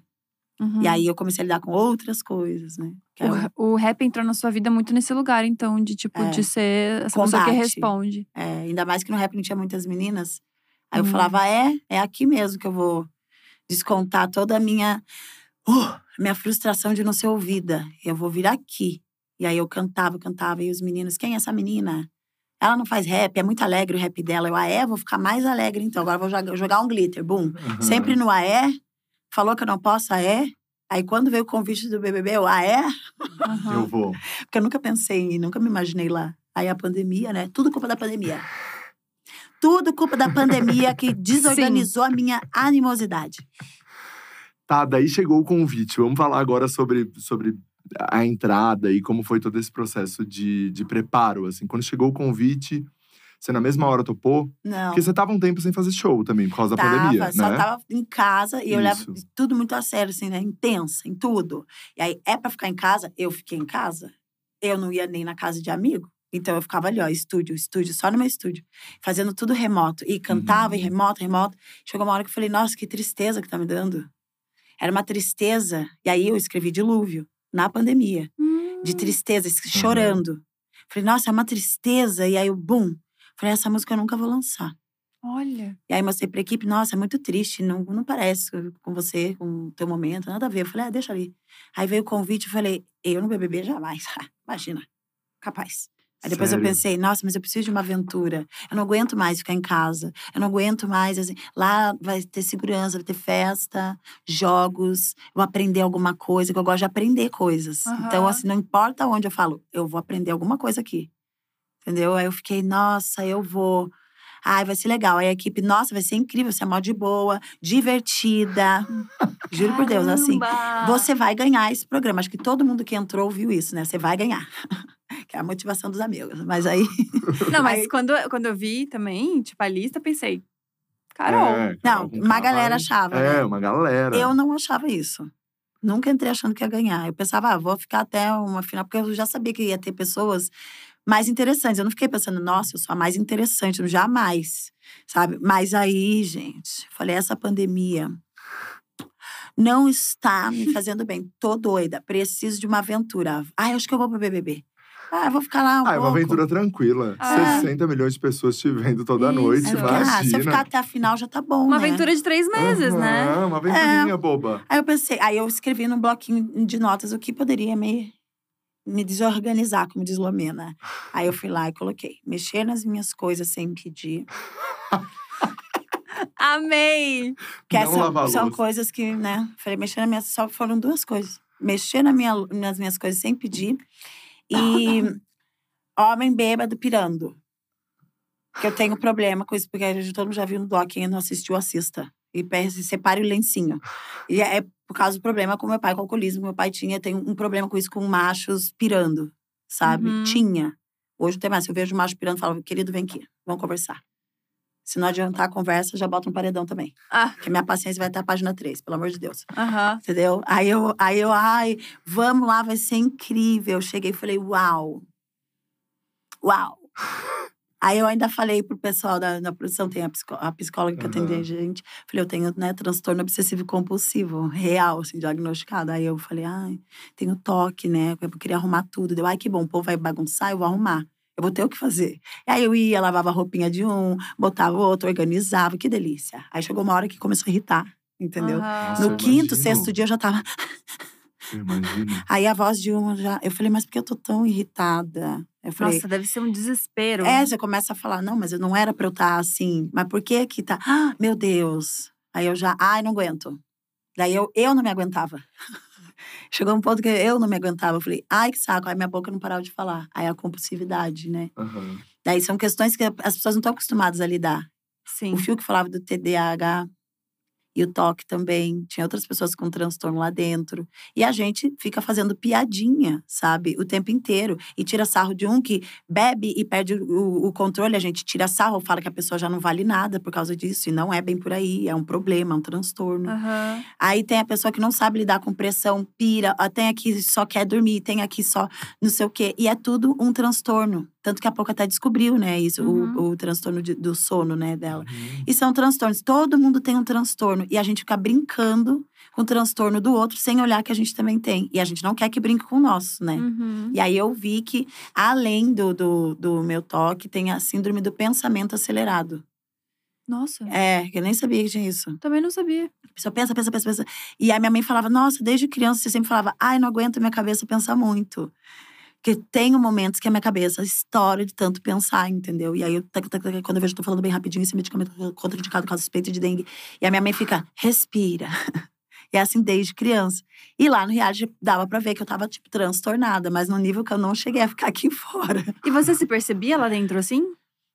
Speaker 1: Uhum.
Speaker 3: E aí eu comecei a lidar com outras coisas, né? Que é
Speaker 1: O,
Speaker 3: o-
Speaker 1: ra- o rap entrou na sua vida muito nesse lugar, então, de tipo,
Speaker 3: É.
Speaker 1: de ser essa pessoa que responde.
Speaker 3: é, ainda mais que no rap não tinha muitas meninas. Aí
Speaker 1: Uhum.
Speaker 3: eu falava, é, é aqui mesmo que eu vou descontar toda a minha, uh, minha frustração de não ser ouvida. Eu vou vir aqui. E aí eu cantava, cantava, e os meninos, quem é essa menina? Ela não faz rap, é muito alegre o rap dela. Eu, ah, é? Vou ficar mais alegre então. Agora eu vou jogar, jogar um glitter, boom.
Speaker 2: Aham.
Speaker 3: Sempre no ah, é? Falou que eu não posso, ah, é? Aí quando veio o convite do BBB, eu, ah, é?
Speaker 1: Aham.
Speaker 2: Eu vou.
Speaker 3: Porque eu nunca pensei nunca me imaginei lá. Aí a pandemia, né? Tudo culpa da pandemia. Tudo culpa da pandemia que desorganizou a minha animosidade.
Speaker 2: Tá, daí chegou o convite. Vamos falar agora sobre, sobre a entrada e como foi todo esse processo de, de preparo. Assim, quando chegou o convite, você na mesma hora topou?
Speaker 3: Não.
Speaker 2: Porque você tava um tempo sem fazer show também, por causa da
Speaker 3: tava,
Speaker 2: pandemia,
Speaker 3: só
Speaker 2: né?
Speaker 3: tava em casa e eu levo tudo muito a sério, assim, né? Intensa em tudo. E aí, é pra ficar em casa? Eu fiquei em casa. Eu não ia nem na casa de amigo. Então eu ficava ali, ó, estúdio, estúdio, só no meu estúdio, fazendo tudo remoto. E cantava
Speaker 2: Uhum.
Speaker 3: e remoto, remoto. Chegou uma hora que eu falei, nossa, que tristeza que tá me dando. Era uma tristeza. E aí eu escrevi Dilúvio, na pandemia.
Speaker 1: Hum.
Speaker 3: De tristeza, es- chorando. Falei, nossa, é uma tristeza. E aí eu, bum. Falei, essa música eu nunca vou lançar.
Speaker 1: Olha.
Speaker 3: E aí mostrei pra equipe, nossa, é muito triste, não, não parece com você, com o teu momento, nada a ver. Eu falei, ah, deixa ali. Aí veio o convite, eu falei, eu no BBB jamais. Imagina, capaz. Aí depois
Speaker 2: Sério?
Speaker 3: eu pensei, nossa, mas eu preciso de uma aventura. Eu não aguento mais ficar em casa. Eu não aguento mais, assim, lá vai ter segurança, vai ter festa, jogos, eu vou aprender alguma coisa, que eu gosto de aprender coisas. Então,
Speaker 1: Aham.
Speaker 3: assim, não importa onde eu falo, eu vou aprender alguma coisa aqui. Entendeu? Aí eu fiquei, nossa, eu vou. Ai, vai ser legal. Aí a equipe, nossa, vai ser incrível, você é mó de boa, divertida. Juro por Deus, assim. Você vai ganhar esse programa. Acho que todo mundo que entrou viu isso, né? Você vai ganhar. que é a motivação dos amigos. Mas aí.
Speaker 1: Não, mas
Speaker 3: Aí-
Speaker 1: quando, quando eu vi também, tipo, a lista, pensei, Carol.
Speaker 2: É, Carol
Speaker 3: Não, uma galera
Speaker 2: vai-
Speaker 3: achava,
Speaker 2: É,
Speaker 3: né?
Speaker 2: uma galera.
Speaker 3: Eu não achava isso. Nunca entrei achando que ia ganhar. Eu pensava, ah, vou ficar até uma final, porque eu já sabia que ia ter pessoas mais interessantes. Eu não fiquei pensando, nossa, eu sou a mais interessante, jamais, sabe? Mas aí, gente, falei, essa pandemia não está me fazendo bem. Tô doida, preciso de uma aventura. Ah, eu acho que eu vou pro BBB. Ah, eu vou ficar lá um
Speaker 2: Ah, é uma
Speaker 3: pouco.
Speaker 2: aventura tranquila.
Speaker 1: Ah.
Speaker 2: 60 milhões de pessoas te vendo toda
Speaker 1: Isso.
Speaker 2: noite,
Speaker 3: eu fiquei, ah, se eu
Speaker 2: imagina.
Speaker 3: ficar até a final já tá bom,
Speaker 1: Uma
Speaker 3: né?
Speaker 1: aventura de três meses, né?
Speaker 2: Aham, Uma aventurinha boba.
Speaker 3: Aí eu pensei, aí eu escrevi num bloquinho de notas o que poderia me, me desorganizar, como diz Lomena. Aí eu fui lá e coloquei, mexer nas minhas coisas sem pedir.
Speaker 1: Amei!
Speaker 3: Que
Speaker 2: Não
Speaker 3: são, são coisas que, né? Falei, mexer nas minhas. Só foram duas coisas. Mexer na minha, nas minhas coisas sem pedir. E homem bêbado pirando. Que eu tenho problema com isso, porque a gente- todo mundo já viu no doc, quem não assistiu, assista. E pe- separe o lencinho. E é por causa do problema com meu pai, com o alcoolismo. Meu pai tinha, tem um problema com isso, com machos pirando, sabe?
Speaker 1: Uhum.
Speaker 3: Tinha. Hoje não tem mais. Se eu vejo um macho pirando, eu falo, querido, vem aqui, vamos conversar. Se não adiantar a conversa, já bota um paredão também.
Speaker 1: Ah,
Speaker 3: Porque minha paciência vai até a página 3, pelo amor de Deus.
Speaker 1: aham.
Speaker 3: Entendeu? Aí eu, aí eu, ai, vamos lá, vai ser incrível. Eu cheguei e falei, uau. Uau. Aí eu ainda falei pro pessoal da, da produção, tem a, psicó- a psicóloga que atende a
Speaker 2: Aham.
Speaker 3: gente. Falei, eu tenho, né, transtorno obsessivo compulsivo, real, assim, diagnosticado. Aí eu falei, ai, tenho toque, né? Eu queria arrumar tudo. Deu, ai, que bom, o povo vai bagunçar, eu vou arrumar. Eu vou ter o que fazer. Aí eu ia, lavava a roupinha de um, botava o outro, organizava, que delícia. Aí chegou uma hora que começou a irritar, entendeu?
Speaker 1: aham.
Speaker 2: Nossa,
Speaker 3: No quinto,
Speaker 2: imagino.
Speaker 3: sexto dia eu já tava.
Speaker 2: Eu imagino.
Speaker 3: Aí a voz de uma já. Eu falei, mas por que eu tô tão irritada? Eu falei.
Speaker 1: Nossa, deve ser um desespero.
Speaker 3: É, você começa a falar, não, mas eu não era pra eu estar assim. Mas por que que tá? Ah, meu Deus. Aí eu já, ai, não aguento. Daí eu, eu não me aguentava. Chegou um ponto que eu não me aguentava. Eu falei, ai, que saco. Aí minha boca não parava de falar. Aí a compulsividade, né?
Speaker 2: Aham.
Speaker 3: Daí são questões que as pessoas não estão acostumadas a lidar.
Speaker 1: Sim.
Speaker 3: O Fio que falava do TDAH e o toque também. Tinha outras pessoas com transtorno lá dentro. E a gente fica fazendo piadinha, sabe? O tempo inteiro. E tira sarro de um que bebe e perde o, o controle. A gente tira sarro, fala que a pessoa já não vale nada por causa disso. E não é bem por aí. É um problema, é um transtorno.
Speaker 1: Aham.
Speaker 3: Aí tem a pessoa que não sabe lidar com pressão, pira. ah, Tem a que só quer dormir, tem a que só não sei o quê. E é tudo um transtorno. Tanto que a pouco até descobriu, né, isso,
Speaker 1: Uhum.
Speaker 3: o, o transtorno de- do sono, né, dela.
Speaker 2: Uhum.
Speaker 3: E são transtornos. Todo mundo tem um transtorno. E a gente fica brincando com o transtorno do outro sem olhar que a gente também tem. E a gente não quer que brinque com o nosso, né?
Speaker 1: Uhum.
Speaker 3: E aí eu vi que, além do, do, do meu toque, tem a síndrome do pensamento acelerado.
Speaker 1: Nossa,
Speaker 3: É, eu nem sabia que tinha isso.
Speaker 1: também não sabia.
Speaker 3: A pessoa pensa, pensa, pensa, pensa. E a minha mãe falava, nossa, desde criança você sempre falava, ai, não aguento minha cabeça pensar muito. Porque tem momentos que a minha cabeça estoura de tanto pensar, entendeu? E aí, eu, quando eu vejo, eu tô falando bem rapidinho, esse medicamento é contraindicado caso suspeito de dengue. E a minha mãe fica, respira. E é assim desde criança. E lá no reality dava pra ver que eu tava, tipo, transtornada, mas no nível que eu não cheguei a ficar aqui fora.
Speaker 1: E você se percebia lá dentro assim?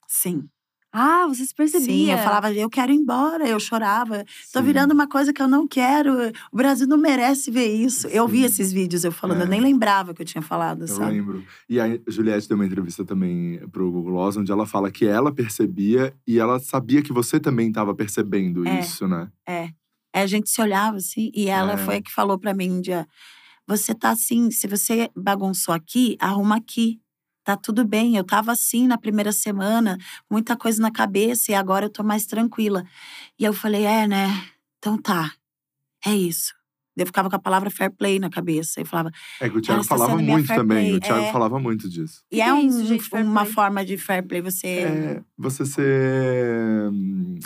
Speaker 3: Sim.
Speaker 1: Ah, você se percebia.
Speaker 3: Sim, eu falava, eu quero ir embora, eu chorava. Tô
Speaker 2: Sim.
Speaker 3: virando uma coisa que eu não quero. O Brasil não merece ver isso. Eu vi
Speaker 2: Sim.
Speaker 3: esses vídeos eu falando,
Speaker 2: É.
Speaker 3: eu nem lembrava que eu tinha falado,
Speaker 2: Eu
Speaker 3: sabe?
Speaker 2: lembro. E a Juliette deu uma entrevista também pro Google Gloss, onde ela fala que ela percebia e ela sabia que você também estava percebendo
Speaker 3: É.
Speaker 2: isso, né?
Speaker 3: É, a gente se olhava assim, e ela
Speaker 2: É.
Speaker 3: foi a que falou pra mim um dia: você tá assim, se você bagunçou aqui, arruma aqui. Tá tudo bem. Eu tava assim na primeira semana, muita coisa na cabeça, e agora eu tô mais tranquila. E eu falei: é, né? Então tá. É isso. Eu ficava com a palavra fair play na cabeça. Eu falava,
Speaker 2: É que o Thiago falava muito também.
Speaker 3: play,
Speaker 2: O Thiago
Speaker 3: é.
Speaker 2: falava muito disso.
Speaker 3: E é,
Speaker 1: é
Speaker 3: um-
Speaker 1: isso, gente,
Speaker 3: uma
Speaker 1: play?
Speaker 3: forma de fair play você.
Speaker 2: É você ser. hum,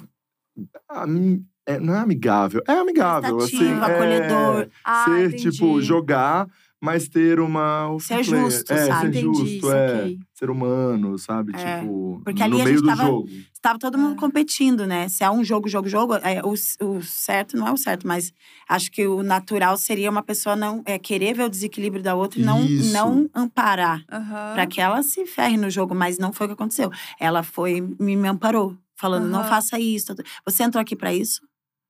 Speaker 2: é, não é amigável. É amigável. Assim, é,
Speaker 3: acolhedor.
Speaker 1: Ah,
Speaker 2: ser,
Speaker 1: entendi.
Speaker 2: tipo, jogar, mas ter uma.
Speaker 3: Ser
Speaker 2: play.
Speaker 3: justo,
Speaker 2: é,
Speaker 3: sabe?
Speaker 2: Ser
Speaker 1: Entendi,
Speaker 2: justo, é.
Speaker 1: saquei.
Speaker 2: Ser humano, sabe?
Speaker 3: É,
Speaker 2: Tipo,
Speaker 3: porque ali
Speaker 2: no
Speaker 3: a
Speaker 2: meio
Speaker 3: gente
Speaker 2: do
Speaker 3: tava-
Speaker 2: jogo.
Speaker 3: Estava todo mundo
Speaker 1: Ah.
Speaker 3: competindo, né? Se é um jogo, jogo, jogo, é, o, o certo não é o certo, mas acho que o natural seria uma pessoa não é, querer ver o desequilíbrio da outra e não,
Speaker 2: Isso.
Speaker 3: não amparar.
Speaker 1: Aham.
Speaker 3: Pra que ela se ferre no jogo, mas não foi o que aconteceu. Ela foi, me, me amparou, falando: não
Speaker 1: Aham.
Speaker 3: faça isso. Você entrou aqui pra isso?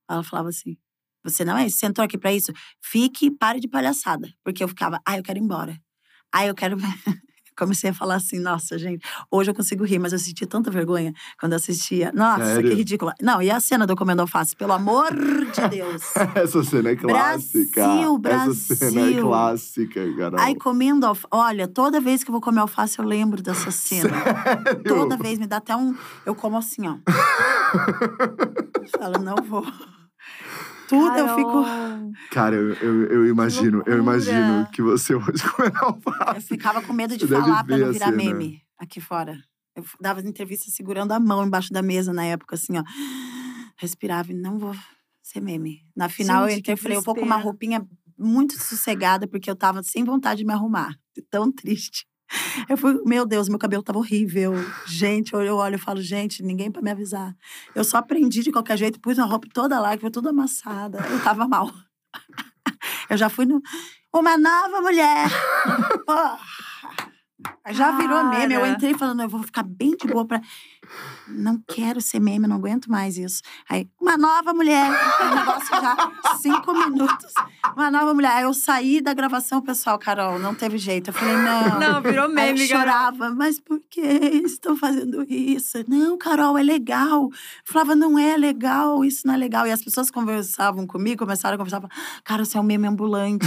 Speaker 3: Ela falava assim: você não é isso? Você entrou aqui pra isso? Fique e pare de palhaçada. Porque eu ficava: ai, eu quero ir embora. Ai, eu quero. Comecei a falar assim, nossa, gente, hoje eu consigo rir, mas eu senti tanta vergonha quando assistia. Nossa,
Speaker 2: Sério?
Speaker 3: que ridícula. Não, e a cena do Comendo Alface, pelo amor de Deus.
Speaker 2: Essa cena é clássica.
Speaker 3: Brasil,
Speaker 2: Essa cena é
Speaker 3: Brasil.
Speaker 2: clássica, Carol.
Speaker 3: Ai, comendo alface. Olha, toda vez que eu vou comer alface, eu lembro dessa cena.
Speaker 2: Sério?
Speaker 3: Toda vez me dá até um. Eu como assim, ó. Fala, não vou. Tudo eu fico.
Speaker 1: Carol.
Speaker 2: Cara, eu, eu, eu imagino, eu imagino que você hoje comendo
Speaker 3: Eu
Speaker 2: alface.
Speaker 3: ficava com medo de
Speaker 2: Você
Speaker 3: falar pra não virar meme aqui fora. Eu dava as entrevistas segurando a mão embaixo da mesa na época, assim, ó. Respirava e não vou ser meme. Na final,
Speaker 1: Gente,
Speaker 3: eu entrei e falei, eu vou com uma roupinha muito sossegada, porque eu tava sem vontade de me arrumar. Tão triste. Eu fui, meu Deus, meu cabelo tava horrível. Gente, eu olho e falo, gente, ninguém pra me avisar. Eu só aprendi de qualquer jeito, pus a roupa toda lá, que foi tudo amassada. Eu tava mal. Eu já fui no. Uma nova mulher! Porra. Já virou meme. Eu entrei falando, eu vou ficar bem de boa pra. Não quero ser meme, não aguento mais isso. Aí, uma nova mulher. O negócio já, cinco minutos. Uma nova mulher. Aí eu saí da gravação, pessoal, Carol, não teve jeito. Eu falei, não.
Speaker 1: Não, virou
Speaker 3: Aí eu
Speaker 1: meme, Carol.
Speaker 3: chorava, mas por que estão fazendo isso? Não, Carol, é legal. Eu falava, não é legal, isso não é legal. E as pessoas conversavam comigo, começaram a conversar, cara, você é um meme ambulante.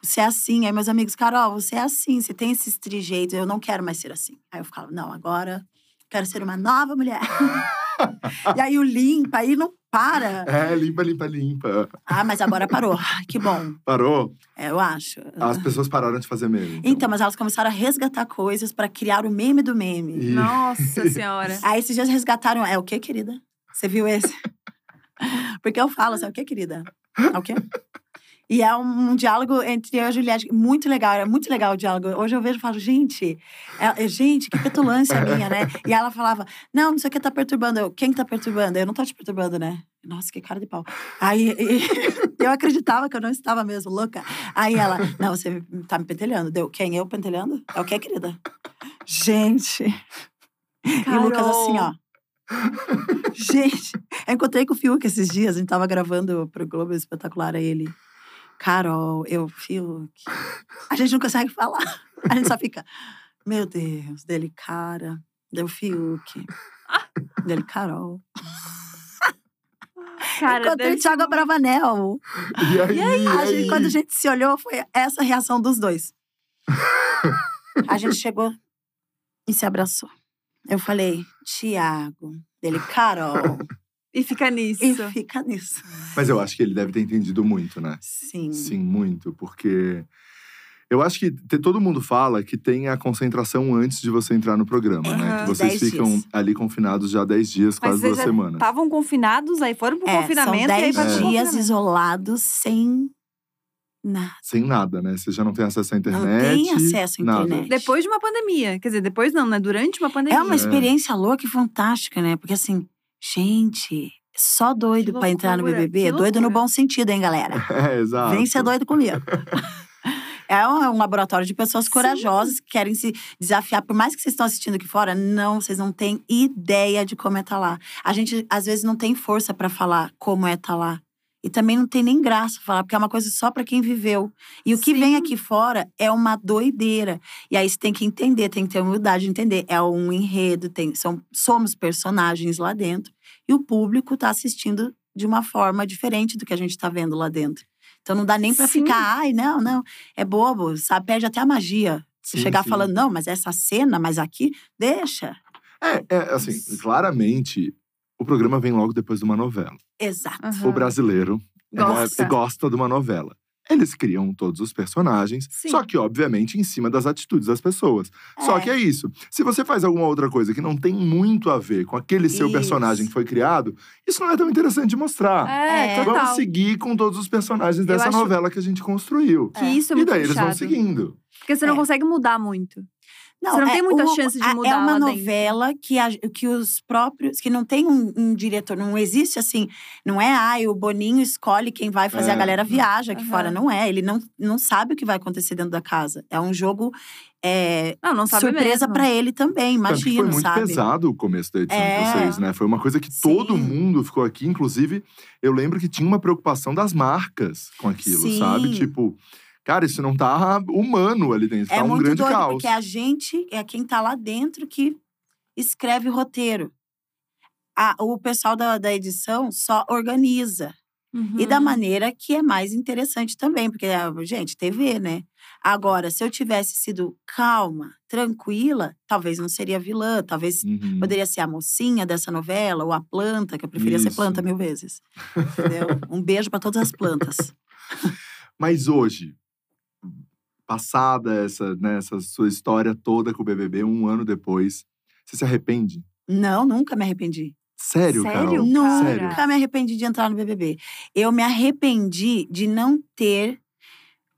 Speaker 3: Você é assim. Aí meus amigos, Carol, você é assim, você tem esses trejeitos, eu não quero mais ser assim. Aí eu ficava, não, agora quero ser uma nova mulher. e aí o limpa, aí não para.
Speaker 2: É, limpa, limpa, limpa.
Speaker 3: Ah, mas agora parou. Ai, Que bom.
Speaker 2: Parou?
Speaker 3: É, eu acho.
Speaker 2: As pessoas pararam de fazer meme.
Speaker 3: Então, mas elas começaram a resgatar coisas pra criar o meme do meme.
Speaker 2: E-
Speaker 1: Nossa senhora.
Speaker 3: Aí esses dias resgataram. É o quê, querida? Você viu esse? Porque eu falo, assim, é o quê, querida? É o quê? E é um, um diálogo entre eu e a Juliette muito legal, era muito legal o diálogo. Hoje eu vejo e falo, gente, é- é- gente, que petulância minha, né? E ela falava, não, não sei o que tá perturbando. Eu, quem que tá perturbando? Eu não tô te perturbando, né? Nossa, que cara de pau. Aí e- eu acreditava que eu não estava mesmo, louca. Aí ela, não, você tá me pentelhando. Deu, quem? Eu pentelhando? É o quê, querida? Gente. E o Lucas assim, ó. Gente, eu encontrei com o Fiuk esses dias, a gente tava gravando pro Globo Espetacular, aí ele. Carol, eu, Fiuk. A gente não consegue falar. A gente só fica, meu Deus, dele, cara. Deu Fiuk. Dele, Carol.
Speaker 1: Cara,
Speaker 3: Encontrei
Speaker 1: deve
Speaker 3: o Thiago Bravanel.
Speaker 2: E aí? E
Speaker 3: A
Speaker 2: aí?
Speaker 3: gente, quando a gente se olhou, foi essa a reação dos dois. A gente chegou. E se abraçou. Eu falei, Tiago. Ele, Carol.
Speaker 1: E fica nisso.
Speaker 3: e fica nisso.
Speaker 2: Mas eu acho que ele deve ter entendido muito, né?
Speaker 3: Sim.
Speaker 2: Sim, muito, porque eu acho que te- todo mundo fala que tem a concentração antes de você entrar no programa, né?
Speaker 1: Aham.
Speaker 2: Que vocês
Speaker 3: Dez
Speaker 2: ficam
Speaker 3: dias.
Speaker 2: ali confinados já 10 dias,
Speaker 1: Mas
Speaker 2: quase duas semanas.
Speaker 1: estavam confinados, aí foram pro
Speaker 3: É, são
Speaker 1: confinamento e aí
Speaker 3: 10
Speaker 1: foi pro
Speaker 2: É.
Speaker 3: dias
Speaker 1: confinamento.
Speaker 3: isolados sem nada.
Speaker 2: Sem nada, né? Você já não tem acesso à
Speaker 3: Não
Speaker 2: internet.
Speaker 3: tem acesso à
Speaker 2: nada.
Speaker 3: internet.
Speaker 1: Depois de uma pandemia. Quer dizer, depois não, né? Durante uma pandemia.
Speaker 3: É uma
Speaker 2: É.
Speaker 3: experiência louca e fantástica, né? Porque assim, gente, só doido pra entrar no BBB. Doido no bom sentido, hein, galera?
Speaker 2: É, exato.
Speaker 3: Vem ser doido comigo. É um um laboratório de pessoas
Speaker 1: Sim.
Speaker 3: corajosas que querem se desafiar. Por mais que vocês estão assistindo aqui fora, não, vocês não têm ideia de como é estar lá. A gente, às vezes, não tem força pra falar como é estar lá. E também não tem nem graça falar, porque é uma coisa só pra quem viveu. E o que vem aqui fora é uma doideira. E aí você tem que entender, tem que ter humildade de entender. É um enredo, tem, são, somos personagens lá dentro. E o público tá assistindo de uma forma diferente do que a gente tá vendo lá dentro. Então não dá nem
Speaker 1: Sim.
Speaker 3: ficar, ai, não, não, é bobo, sabe? Perde até a magia. Você
Speaker 2: Sim,
Speaker 3: chegar
Speaker 2: sim.
Speaker 3: falando, não, mas essa cena, mas aqui, deixa.
Speaker 2: É, é, assim, claramente, o programa vem logo depois de uma novela.
Speaker 3: Exato.
Speaker 1: Aham.
Speaker 2: O brasileiro é,
Speaker 1: Gosta.
Speaker 2: gosta de uma novela. Eles criam todos os personagens,
Speaker 1: Sim.
Speaker 2: só que, obviamente, em cima das atitudes das pessoas. Só
Speaker 3: É.
Speaker 2: que é isso. Se você faz alguma outra coisa que não tem muito a ver com aquele seu
Speaker 3: Isso.
Speaker 2: personagem que foi criado, isso não é tão interessante de mostrar.
Speaker 1: É,
Speaker 3: É.
Speaker 1: total.
Speaker 2: Vamos seguir com todos os personagens dessa novela que a gente construiu.
Speaker 1: Que isso é
Speaker 2: E daí eles vão seguindo.
Speaker 1: Porque você não
Speaker 3: É.
Speaker 1: consegue mudar muito.
Speaker 3: Não,
Speaker 1: Você não
Speaker 3: é
Speaker 1: tem muita
Speaker 3: o-
Speaker 1: chance de
Speaker 3: a-
Speaker 1: mudar
Speaker 3: É uma
Speaker 1: dentro.
Speaker 3: novela que, a- que os próprios. que não tem um, um diretor, não existe assim. Não é, ai, o Boninho escolhe quem vai fazer,
Speaker 2: É,
Speaker 3: a galera
Speaker 2: não.
Speaker 3: viaja aqui
Speaker 1: Aham.
Speaker 3: fora. Não é. Ele não, não sabe o que vai acontecer dentro da casa. É um jogo. é,
Speaker 1: Não, não sabe
Speaker 3: surpresa pra ele também,
Speaker 2: que foi
Speaker 3: imagino,
Speaker 2: muito
Speaker 3: sabe?
Speaker 2: pesado o começo da edição
Speaker 3: É.
Speaker 2: de vocês, né? Foi uma coisa que todo
Speaker 3: Sim.
Speaker 2: mundo ficou aqui. Inclusive, eu lembro que tinha uma preocupação das marcas com aquilo,
Speaker 3: Sim.
Speaker 2: sabe? Tipo, cara, isso não tá humano ali dentro.
Speaker 3: É
Speaker 2: tá um
Speaker 3: muito
Speaker 2: grande
Speaker 3: doido,
Speaker 2: caos.
Speaker 3: porque a gente é quem tá lá dentro que escreve roteiro. A- o pessoal da, da edição só organiza. E da
Speaker 1: Uhum.
Speaker 3: maneira que é mais interessante também, porque, ah, gente, TV, né? Agora, se eu tivesse sido calma, tranquila, talvez não seria vilã, talvez
Speaker 2: Uhum.
Speaker 3: poderia ser a mocinha dessa novela, ou a planta, que eu preferia ser
Speaker 2: Isso.
Speaker 3: planta mil vezes. Entendeu? um beijo para todas as plantas.
Speaker 2: Mas hoje, passada essa, né, essa sua história toda com o BBB, um ano depois, você se arrepende?
Speaker 3: Não, nunca me arrependi.
Speaker 2: Sério,
Speaker 1: Sério?
Speaker 2: Carol?
Speaker 3: Nunca
Speaker 2: Sério?
Speaker 3: me arrependi de entrar no BBB. Eu me arrependi de não ter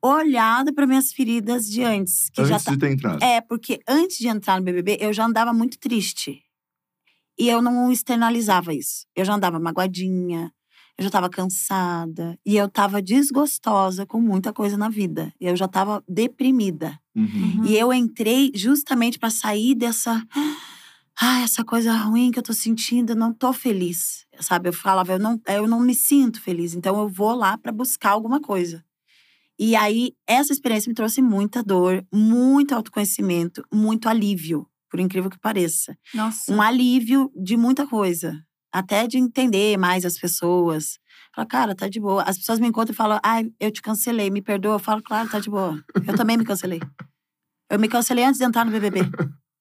Speaker 3: olhado para minhas feridas de antes, que já
Speaker 2: Antes
Speaker 3: tá
Speaker 2: de ter entrado.
Speaker 3: É, porque antes de entrar no BBB, eu já andava muito triste. E eu não externalizava isso. Eu já andava magoadinha, eu já estava cansada. E eu estava desgostosa com muita coisa na vida. Eu já estava deprimida.
Speaker 2: Uhum.
Speaker 1: Uhum.
Speaker 3: E eu entrei justamente para sair dessa. Ah, essa coisa ruim que eu tô sentindo, eu não tô feliz. Sabe? Eu falava, eu não, eu não me sinto feliz. Então eu vou lá para buscar alguma coisa. E aí, essa experiência me trouxe muita dor, muito autoconhecimento, muito alívio, por incrível que pareça.
Speaker 1: Nossa.
Speaker 3: Um alívio de muita coisa. Até de entender mais as pessoas. Falar, cara, tá de boa. As pessoas me encontram e falam, ai, eu te cancelei, me perdoa. Eu falo, claro, tá de boa. Eu também me cancelei. Eu me cancelei antes de entrar no BBB.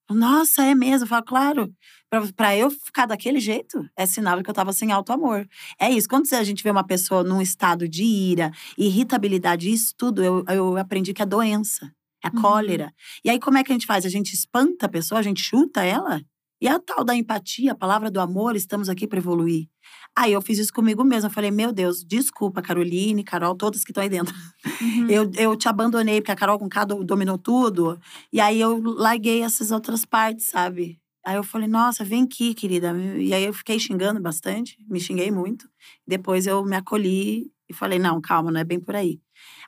Speaker 3: Nossa, é mesmo? Eu falo, claro. Pra, pra eu ficar daquele jeito, é sinal de que eu tava sem auto-amor. É isso. Quando a gente vê uma pessoa num estado de ira, irritabilidade, isso tudo, eu, eu aprendi que é doença. É
Speaker 1: Uhum.
Speaker 3: cólera. E aí, como é que a gente faz? A gente espanta a pessoa, a gente chuta ela? E a tal da empatia, a palavra do amor, estamos aqui para evoluir. Aí eu fiz isso comigo mesma. Eu falei, meu Deus, desculpa, Caroline, Carol, todas que estão aí dentro.
Speaker 1: Uhum.
Speaker 3: Eu, eu te abandonei, porque a Carol com K do- dominou tudo. E aí eu larguei essas outras partes, sabe? Aí eu falei, nossa, vem aqui, querida. E aí eu fiquei xingando bastante, me xinguei muito. Depois eu me acolhi e falei, não, calma, não é bem por aí.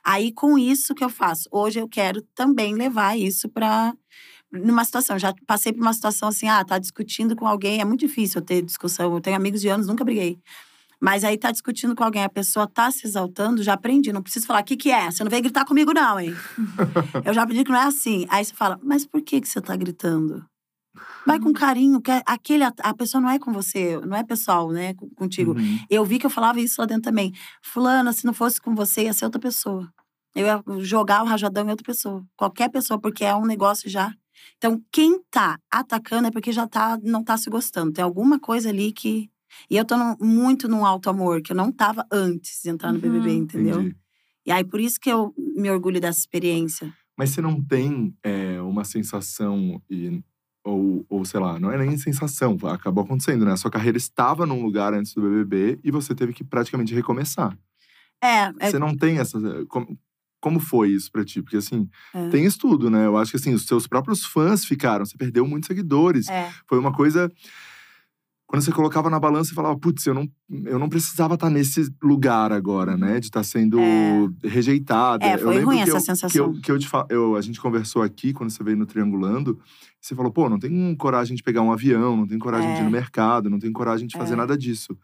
Speaker 3: Aí com isso que eu faço, hoje eu quero também levar isso para numa situação, já passei por uma situação assim, ah, tá discutindo com alguém, é muito difícil eu ter discussão. Eu tenho amigos de anos, nunca briguei. Mas aí tá discutindo com alguém, a pessoa tá se exaltando, já aprendi, não preciso falar, o que que é? Você não veio gritar comigo não, hein? eu já aprendi que não é assim. Aí você fala, mas por que que você tá gritando? Vai com carinho, que aquele, a pessoa não é com você, não é pessoal, né, contigo.
Speaker 2: Uhum.
Speaker 3: Eu vi que eu falava isso lá dentro também. Fulana, se não fosse com você, ia ser outra pessoa. Eu ia jogar o rajadão em outra pessoa. Qualquer pessoa, porque é um negócio já Então, quem tá atacando é porque já tá, não tá se gostando. Tem alguma coisa ali que. E eu tô no, muito no alto amor, que eu não tava antes de entrar no
Speaker 1: Uhum,
Speaker 3: BBB, entendeu?
Speaker 2: Entendi.
Speaker 3: E aí, por isso que eu me orgulho dessa experiência.
Speaker 2: Mas você não tem é, uma sensação e ou, ou sei lá, não é nem sensação, acabou acontecendo, né? A sua carreira estava num lugar antes do BBB e você teve que praticamente recomeçar.
Speaker 3: É, é
Speaker 2: Você não tem essa como, como foi isso pra ti? Porque assim,
Speaker 3: É.
Speaker 2: tem estudo, né? Eu acho que assim, os seus próprios fãs ficaram, você perdeu muitos seguidores.
Speaker 3: é,
Speaker 2: Foi uma coisa quando você colocava na balança e falava, putz, eu não, eu não precisava estar nesse lugar agora, né? De estar sendo
Speaker 3: É.
Speaker 2: rejeitada.
Speaker 3: É,
Speaker 2: Eu
Speaker 3: foi
Speaker 2: lembro
Speaker 3: ruim
Speaker 2: que
Speaker 3: essa
Speaker 2: eu-
Speaker 3: sensação.
Speaker 2: Que, eu, que eu te fa- eu, a gente conversou aqui quando você veio no Triangulando. Você falou, pô, não tem coragem de pegar um avião, não tem coragem de ir
Speaker 3: É.
Speaker 2: no mercado, não tem coragem de fazer
Speaker 3: É.
Speaker 2: nada disso.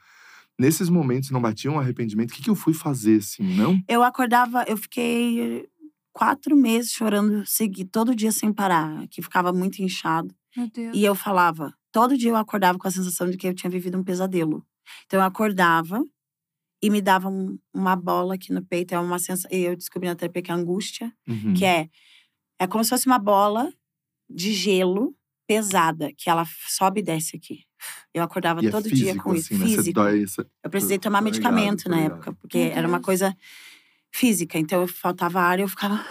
Speaker 2: Nesses momentos não batia um arrependimento? O que, que eu fui fazer, assim, não?
Speaker 3: Eu acordava, eu fiquei quatro meses chorando segui, todo dia sem parar, que ficava muito inchado.
Speaker 1: Meu Deus.
Speaker 3: E eu falava, todo dia eu acordava com a sensação de que eu tinha vivido um pesadelo. Então eu acordava e me dava um- uma bola aqui no peito, é uma sensação, eu descobri na terapia que é angústia,
Speaker 2: Uhum.
Speaker 3: que é é como se fosse uma bola de gelo pesada, que ela sobe e desce aqui. Eu acordava
Speaker 2: E é
Speaker 3: todo
Speaker 2: físico,
Speaker 3: dia com isso,
Speaker 2: assim, né? Você
Speaker 3: físico.
Speaker 2: dói, você-
Speaker 3: Eu precisei
Speaker 2: Tô-
Speaker 3: tomar
Speaker 2: ligado,
Speaker 3: medicamento na época, porque era uma
Speaker 1: Deus.
Speaker 3: coisa física. Então eu faltava ar e eu ficava.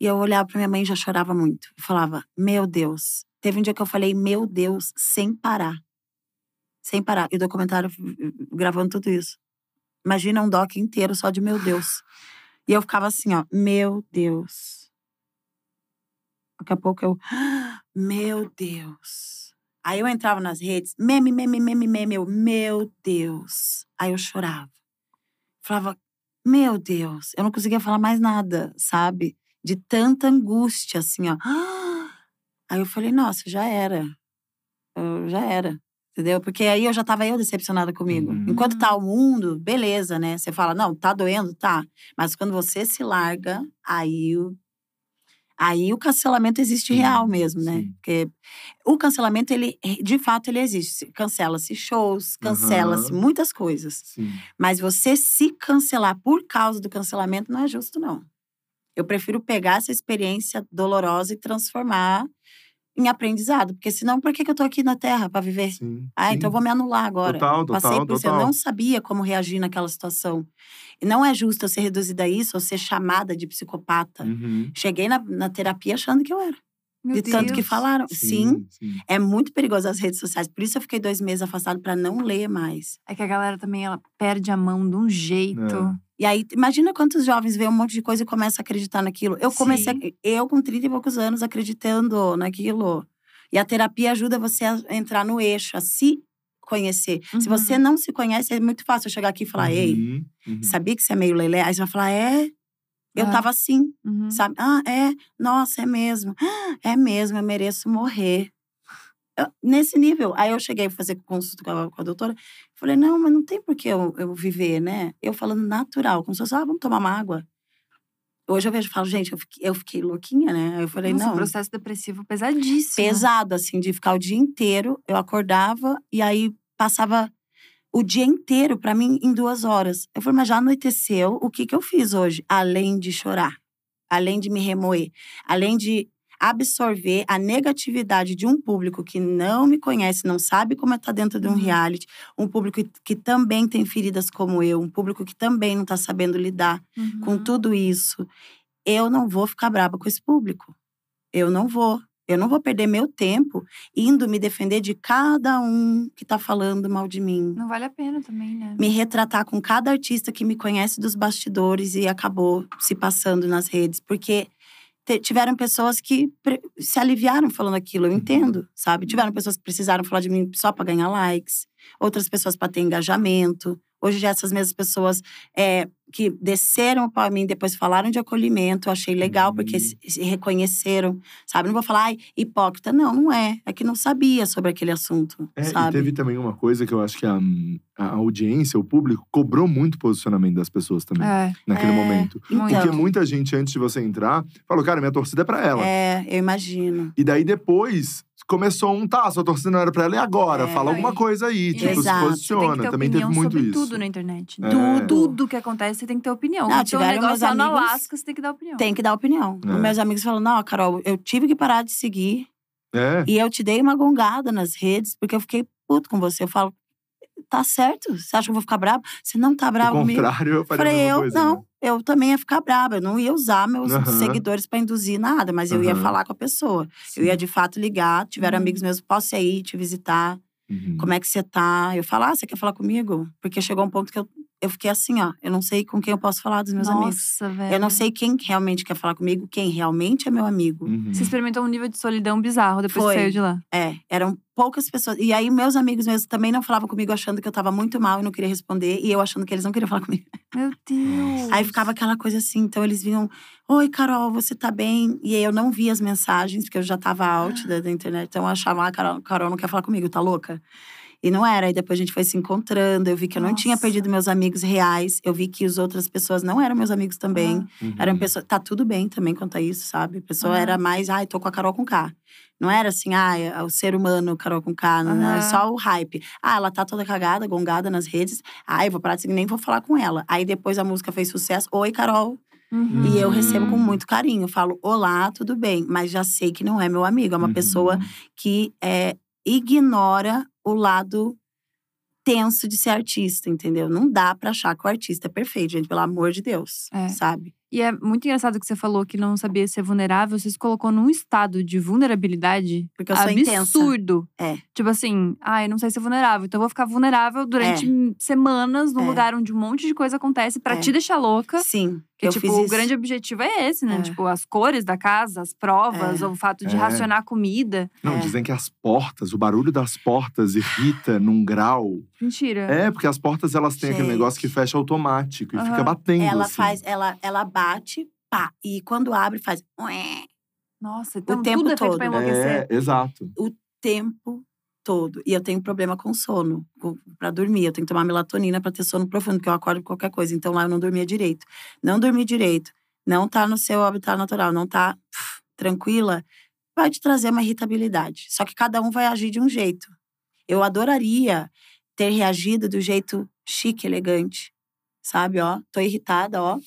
Speaker 3: E eu olhava pra minha mãe e já chorava muito. Eu falava, meu Deus. Teve um dia que eu falei, meu Deus, sem parar. Sem parar. E o documentário gravando tudo isso. Imagina um doc inteiro só de meu Deus. E eu ficava assim, ó, meu Deus. Daqui a pouco eu, meu Deus. Aí eu entrava nas redes, meme, meme, meme, meme, eu, meu Deus. Aí eu chorava. Falava, meu Deus. Eu não conseguia falar mais nada, sabe? De tanta angústia, assim, ó. Aí eu falei, nossa, já era. Eu, já era. Entendeu? Porque aí eu já tava eu decepcionada comigo.
Speaker 2: Uhum.
Speaker 3: Enquanto tá o mundo, beleza, né? Você fala, não, tá doendo, tá. Mas quando você se larga, aí aí o cancelamento existe
Speaker 2: Sim,
Speaker 3: real mesmo, né?
Speaker 2: sim.
Speaker 3: Porque o cancelamento, ele, de fato, ele existe. Cancela-se shows, cancela-se
Speaker 2: Aham.
Speaker 3: muitas coisas.
Speaker 2: Sim.
Speaker 3: Mas você se cancelar por causa do cancelamento não é justo, não. Eu prefiro pegar essa experiência dolorosa e transformar em aprendizado. Porque senão, por que, que eu tô aqui na Terra para viver?
Speaker 2: Sim.
Speaker 3: Ah,
Speaker 2: sim.
Speaker 3: então eu vou me anular agora.
Speaker 2: Total, total,
Speaker 3: Passei por isso, eu não sabia como reagir naquela situação. E não é justo eu ser reduzida a isso ou ser chamada de psicopata.
Speaker 2: Uhum.
Speaker 3: Cheguei na, na terapia achando que eu era.
Speaker 1: Meu
Speaker 3: de tanto que
Speaker 1: Deus.
Speaker 3: falaram. Sim,
Speaker 2: sim.
Speaker 3: é muito perigoso as redes sociais. Por isso eu fiquei dois meses afastado para não ler mais.
Speaker 1: É que a galera também, ela perde a mão de um jeito.
Speaker 2: É.
Speaker 3: E aí, imagina quantos jovens veem um monte de coisa e começam a acreditar naquilo. Eu comecei,
Speaker 1: Sim.
Speaker 3: eu com 30 e poucos anos, acreditando naquilo. E a terapia ajuda você a entrar no eixo, a se conhecer. Se
Speaker 1: Uhum.
Speaker 3: você não se conhece, é muito fácil eu chegar aqui e falar: Ei,
Speaker 2: Uhum, uhum.
Speaker 3: sabia que você é meio lelé? Aí você vai falar: É, eu
Speaker 1: Ah.
Speaker 3: tava assim,
Speaker 1: Uhum.
Speaker 3: sabe? Ah, é, nossa, é mesmo. Ah, É mesmo, eu mereço morrer. Eu- nesse nível. Aí eu cheguei a fazer consulta com a, com a doutora. Falei, não, mas não tem por que eu, eu viver, né? Eu falando natural, como se fosse, ah, vamos tomar uma água. Hoje eu vejo e falo, gente, eu fiquei, eu fiquei louquinha, né? Aí eu falei,
Speaker 1: Nossa,
Speaker 3: não.
Speaker 1: um processo depressivo pesadíssimo.
Speaker 3: Pesado, assim, de ficar o dia inteiro. Eu acordava e aí passava o dia inteiro pra mim em duas horas. Eu falei, mas já anoiteceu, o que que eu fiz hoje? Além de chorar, além de me remoer, além de absorver a negatividade de um público que não me conhece, não sabe como é estar dentro de um
Speaker 1: Uhum.
Speaker 3: reality, um público que, também tem feridas como eu, um público que também não tá sabendo lidar
Speaker 1: Uhum.
Speaker 3: com tudo isso, eu não vou ficar brava com esse público. Eu não vou. Eu não vou perder meu tempo indo me defender de cada um que tá falando mal de mim.
Speaker 1: Não vale a pena também, né?
Speaker 3: Me retratar com cada artista que me conhece dos bastidores e acabou se passando nas redes. Porque tiveram pessoas que se aliviaram falando aquilo, eu entendo, sabe? Tiveram pessoas que precisaram falar de mim só para ganhar likes, outras pessoas para ter engajamento. Hoje já essas mesmas pessoas é, que desceram para mim, depois falaram de acolhimento, eu achei legal, porque
Speaker 2: Uhum.
Speaker 3: se, se reconheceram, sabe? Não vou falar, ai, hipócrita. Não, não é. É que não sabia sobre aquele assunto,
Speaker 2: É, e
Speaker 3: sabe?
Speaker 2: teve também uma coisa que eu acho que a, a audiência, o público, cobrou muito o posicionamento das pessoas também,
Speaker 1: É.
Speaker 2: naquele
Speaker 3: É,
Speaker 2: momento.
Speaker 3: Então,
Speaker 2: Porque muita gente, antes de você entrar, falou, cara, minha torcida é pra ela.
Speaker 3: é, eu imagino.
Speaker 2: E daí depois, começou um, tá, sua torcida não era pra ela, e agora?
Speaker 3: É.
Speaker 2: Fala alguma coisa aí, tipo, se
Speaker 3: Exato.
Speaker 1: Que
Speaker 2: posiciona.
Speaker 1: ter
Speaker 2: Também teve muito
Speaker 1: sobre
Speaker 2: isso.
Speaker 1: tudo na internet.
Speaker 2: É.
Speaker 1: Tudo, tudo que acontece, você tem que ter opinião.
Speaker 3: Não,
Speaker 1: então, o
Speaker 3: tiveram
Speaker 1: negócio
Speaker 3: meus
Speaker 1: no
Speaker 3: amigos-
Speaker 1: Alasca, você tem que dar opinião.
Speaker 3: Tem que dar opinião.
Speaker 2: É.
Speaker 3: Meus amigos falam: não, Carol, eu tive que parar de seguir.
Speaker 2: É.
Speaker 3: E eu te dei uma gongada nas redes, porque eu fiquei puto com você. Eu falo, tá certo? Você acha que eu vou ficar brava? Você não tá brava
Speaker 2: Ao
Speaker 3: comigo?
Speaker 2: contrário, eu
Speaker 3: Falei,
Speaker 2: mesma
Speaker 3: eu
Speaker 2: coisa,
Speaker 3: não.
Speaker 2: né?
Speaker 3: Eu também ia ficar brava. Eu não ia usar meus seguidores pra induzir nada, mas eu ia falar com a pessoa.
Speaker 2: Sim.
Speaker 3: Eu ia de fato ligar. Tiveram
Speaker 1: Uhum.
Speaker 3: amigos meus, posso ir aí te visitar?
Speaker 2: Uhum.
Speaker 3: Como é que você tá? Eu falo, ah, você quer falar comigo? Porque chegou um ponto que eu, eu fiquei assim, ó. Eu não sei com quem eu posso falar dos meus amigos.
Speaker 1: Nossa, velho.
Speaker 3: Eu não sei quem realmente quer falar comigo, quem realmente é meu amigo.
Speaker 2: Uhum.
Speaker 1: Você experimentou um nível de solidão bizarro depois
Speaker 3: Foi.
Speaker 1: que saiu de lá.
Speaker 3: É, eram poucas pessoas. E aí, meus amigos mesmo também não falavam comigo, achando que eu tava muito mal e não queria responder. E eu achando que eles não queriam falar comigo.
Speaker 1: Meu Deus.
Speaker 3: Aí ficava aquela coisa assim. Então, eles vinham: Oi, Carol, você tá bem? E aí, eu não via as mensagens, porque eu já tava out da, da internet. Então, eu achava: Ah, Carol, Carol não quer falar comigo, tá louca? E não era. Aí depois a gente foi se encontrando. Eu vi que eu não tinha
Speaker 1: Nossa.
Speaker 3: perdido meus amigos reais. Eu vi que as outras pessoas não eram meus amigos também.
Speaker 2: Uhum.
Speaker 3: Eram pessoas. Tá tudo bem também quanto a isso, sabe? A pessoa
Speaker 1: Aham.
Speaker 3: era mais, ai, tô com a Carol com K. Não era assim, ah, o ser humano Carol com K, não
Speaker 1: Aham.
Speaker 3: é só o hype. Ah, ela tá toda cagada, gongada nas redes. Ah, eu vou parar de nem vou falar com ela. Aí depois a música fez sucesso. Oi, Carol.
Speaker 1: Uhum.
Speaker 3: E eu recebo com
Speaker 2: Hum.
Speaker 3: muito carinho. Falo, olá, tudo bem. Mas já sei que não é meu amigo. É uma
Speaker 2: Uhum.
Speaker 3: pessoa que é, ignora o lado tenso de ser artista, entendeu? Não dá pra achar que o artista é perfeito, gente, pelo amor de Deus,
Speaker 1: É.
Speaker 3: sabe?
Speaker 1: E é muito engraçado que você falou que não sabia ser vulnerável. Você se colocou num estado de vulnerabilidade
Speaker 3: Porque eu sou intensa.
Speaker 1: absurdo.
Speaker 3: É.
Speaker 1: Tipo assim, ah, eu não sei ser vulnerável. Então eu vou ficar vulnerável durante semanas num
Speaker 3: É.
Speaker 1: lugar onde um monte de coisa acontece pra
Speaker 3: É.
Speaker 1: te deixar louca.
Speaker 3: Sim,
Speaker 1: Que,
Speaker 3: eu
Speaker 1: tipo,
Speaker 3: fiz
Speaker 1: o
Speaker 3: isso.
Speaker 1: grande objetivo é esse, né?
Speaker 3: É.
Speaker 1: Tipo, as cores da casa, as provas,
Speaker 3: É.
Speaker 1: ou o fato de
Speaker 2: É.
Speaker 1: racionar comida.
Speaker 2: Não,
Speaker 3: É.
Speaker 2: dizem que as portas, o barulho das portas irrita num grau.
Speaker 1: Mentira.
Speaker 2: É, porque as portas elas têm aquele
Speaker 3: Gente.
Speaker 2: negócio que fecha automático e
Speaker 1: Aham.
Speaker 2: fica batendo.
Speaker 3: Ela
Speaker 2: assim.
Speaker 3: faz, ela, ela bate, pá. E quando abre, faz ué,
Speaker 1: Nossa, então
Speaker 3: tempo
Speaker 1: tudo é feito
Speaker 3: todo.
Speaker 1: pra enlouquecer.
Speaker 2: É, exato.
Speaker 3: tempo todo. E eu tenho problema com sono, com, pra dormir. Eu tenho que tomar melatonina pra ter sono profundo, porque eu acordo com qualquer coisa. Então lá eu não dormia direito. Não dormir direito, não tá no seu habitat natural, não tá pff, tranquila, vai te trazer uma irritabilidade. Só que cada um vai agir de um jeito. Eu adoraria ter reagido do jeito chique, elegante. Sabe, ó, tô irritada, ó.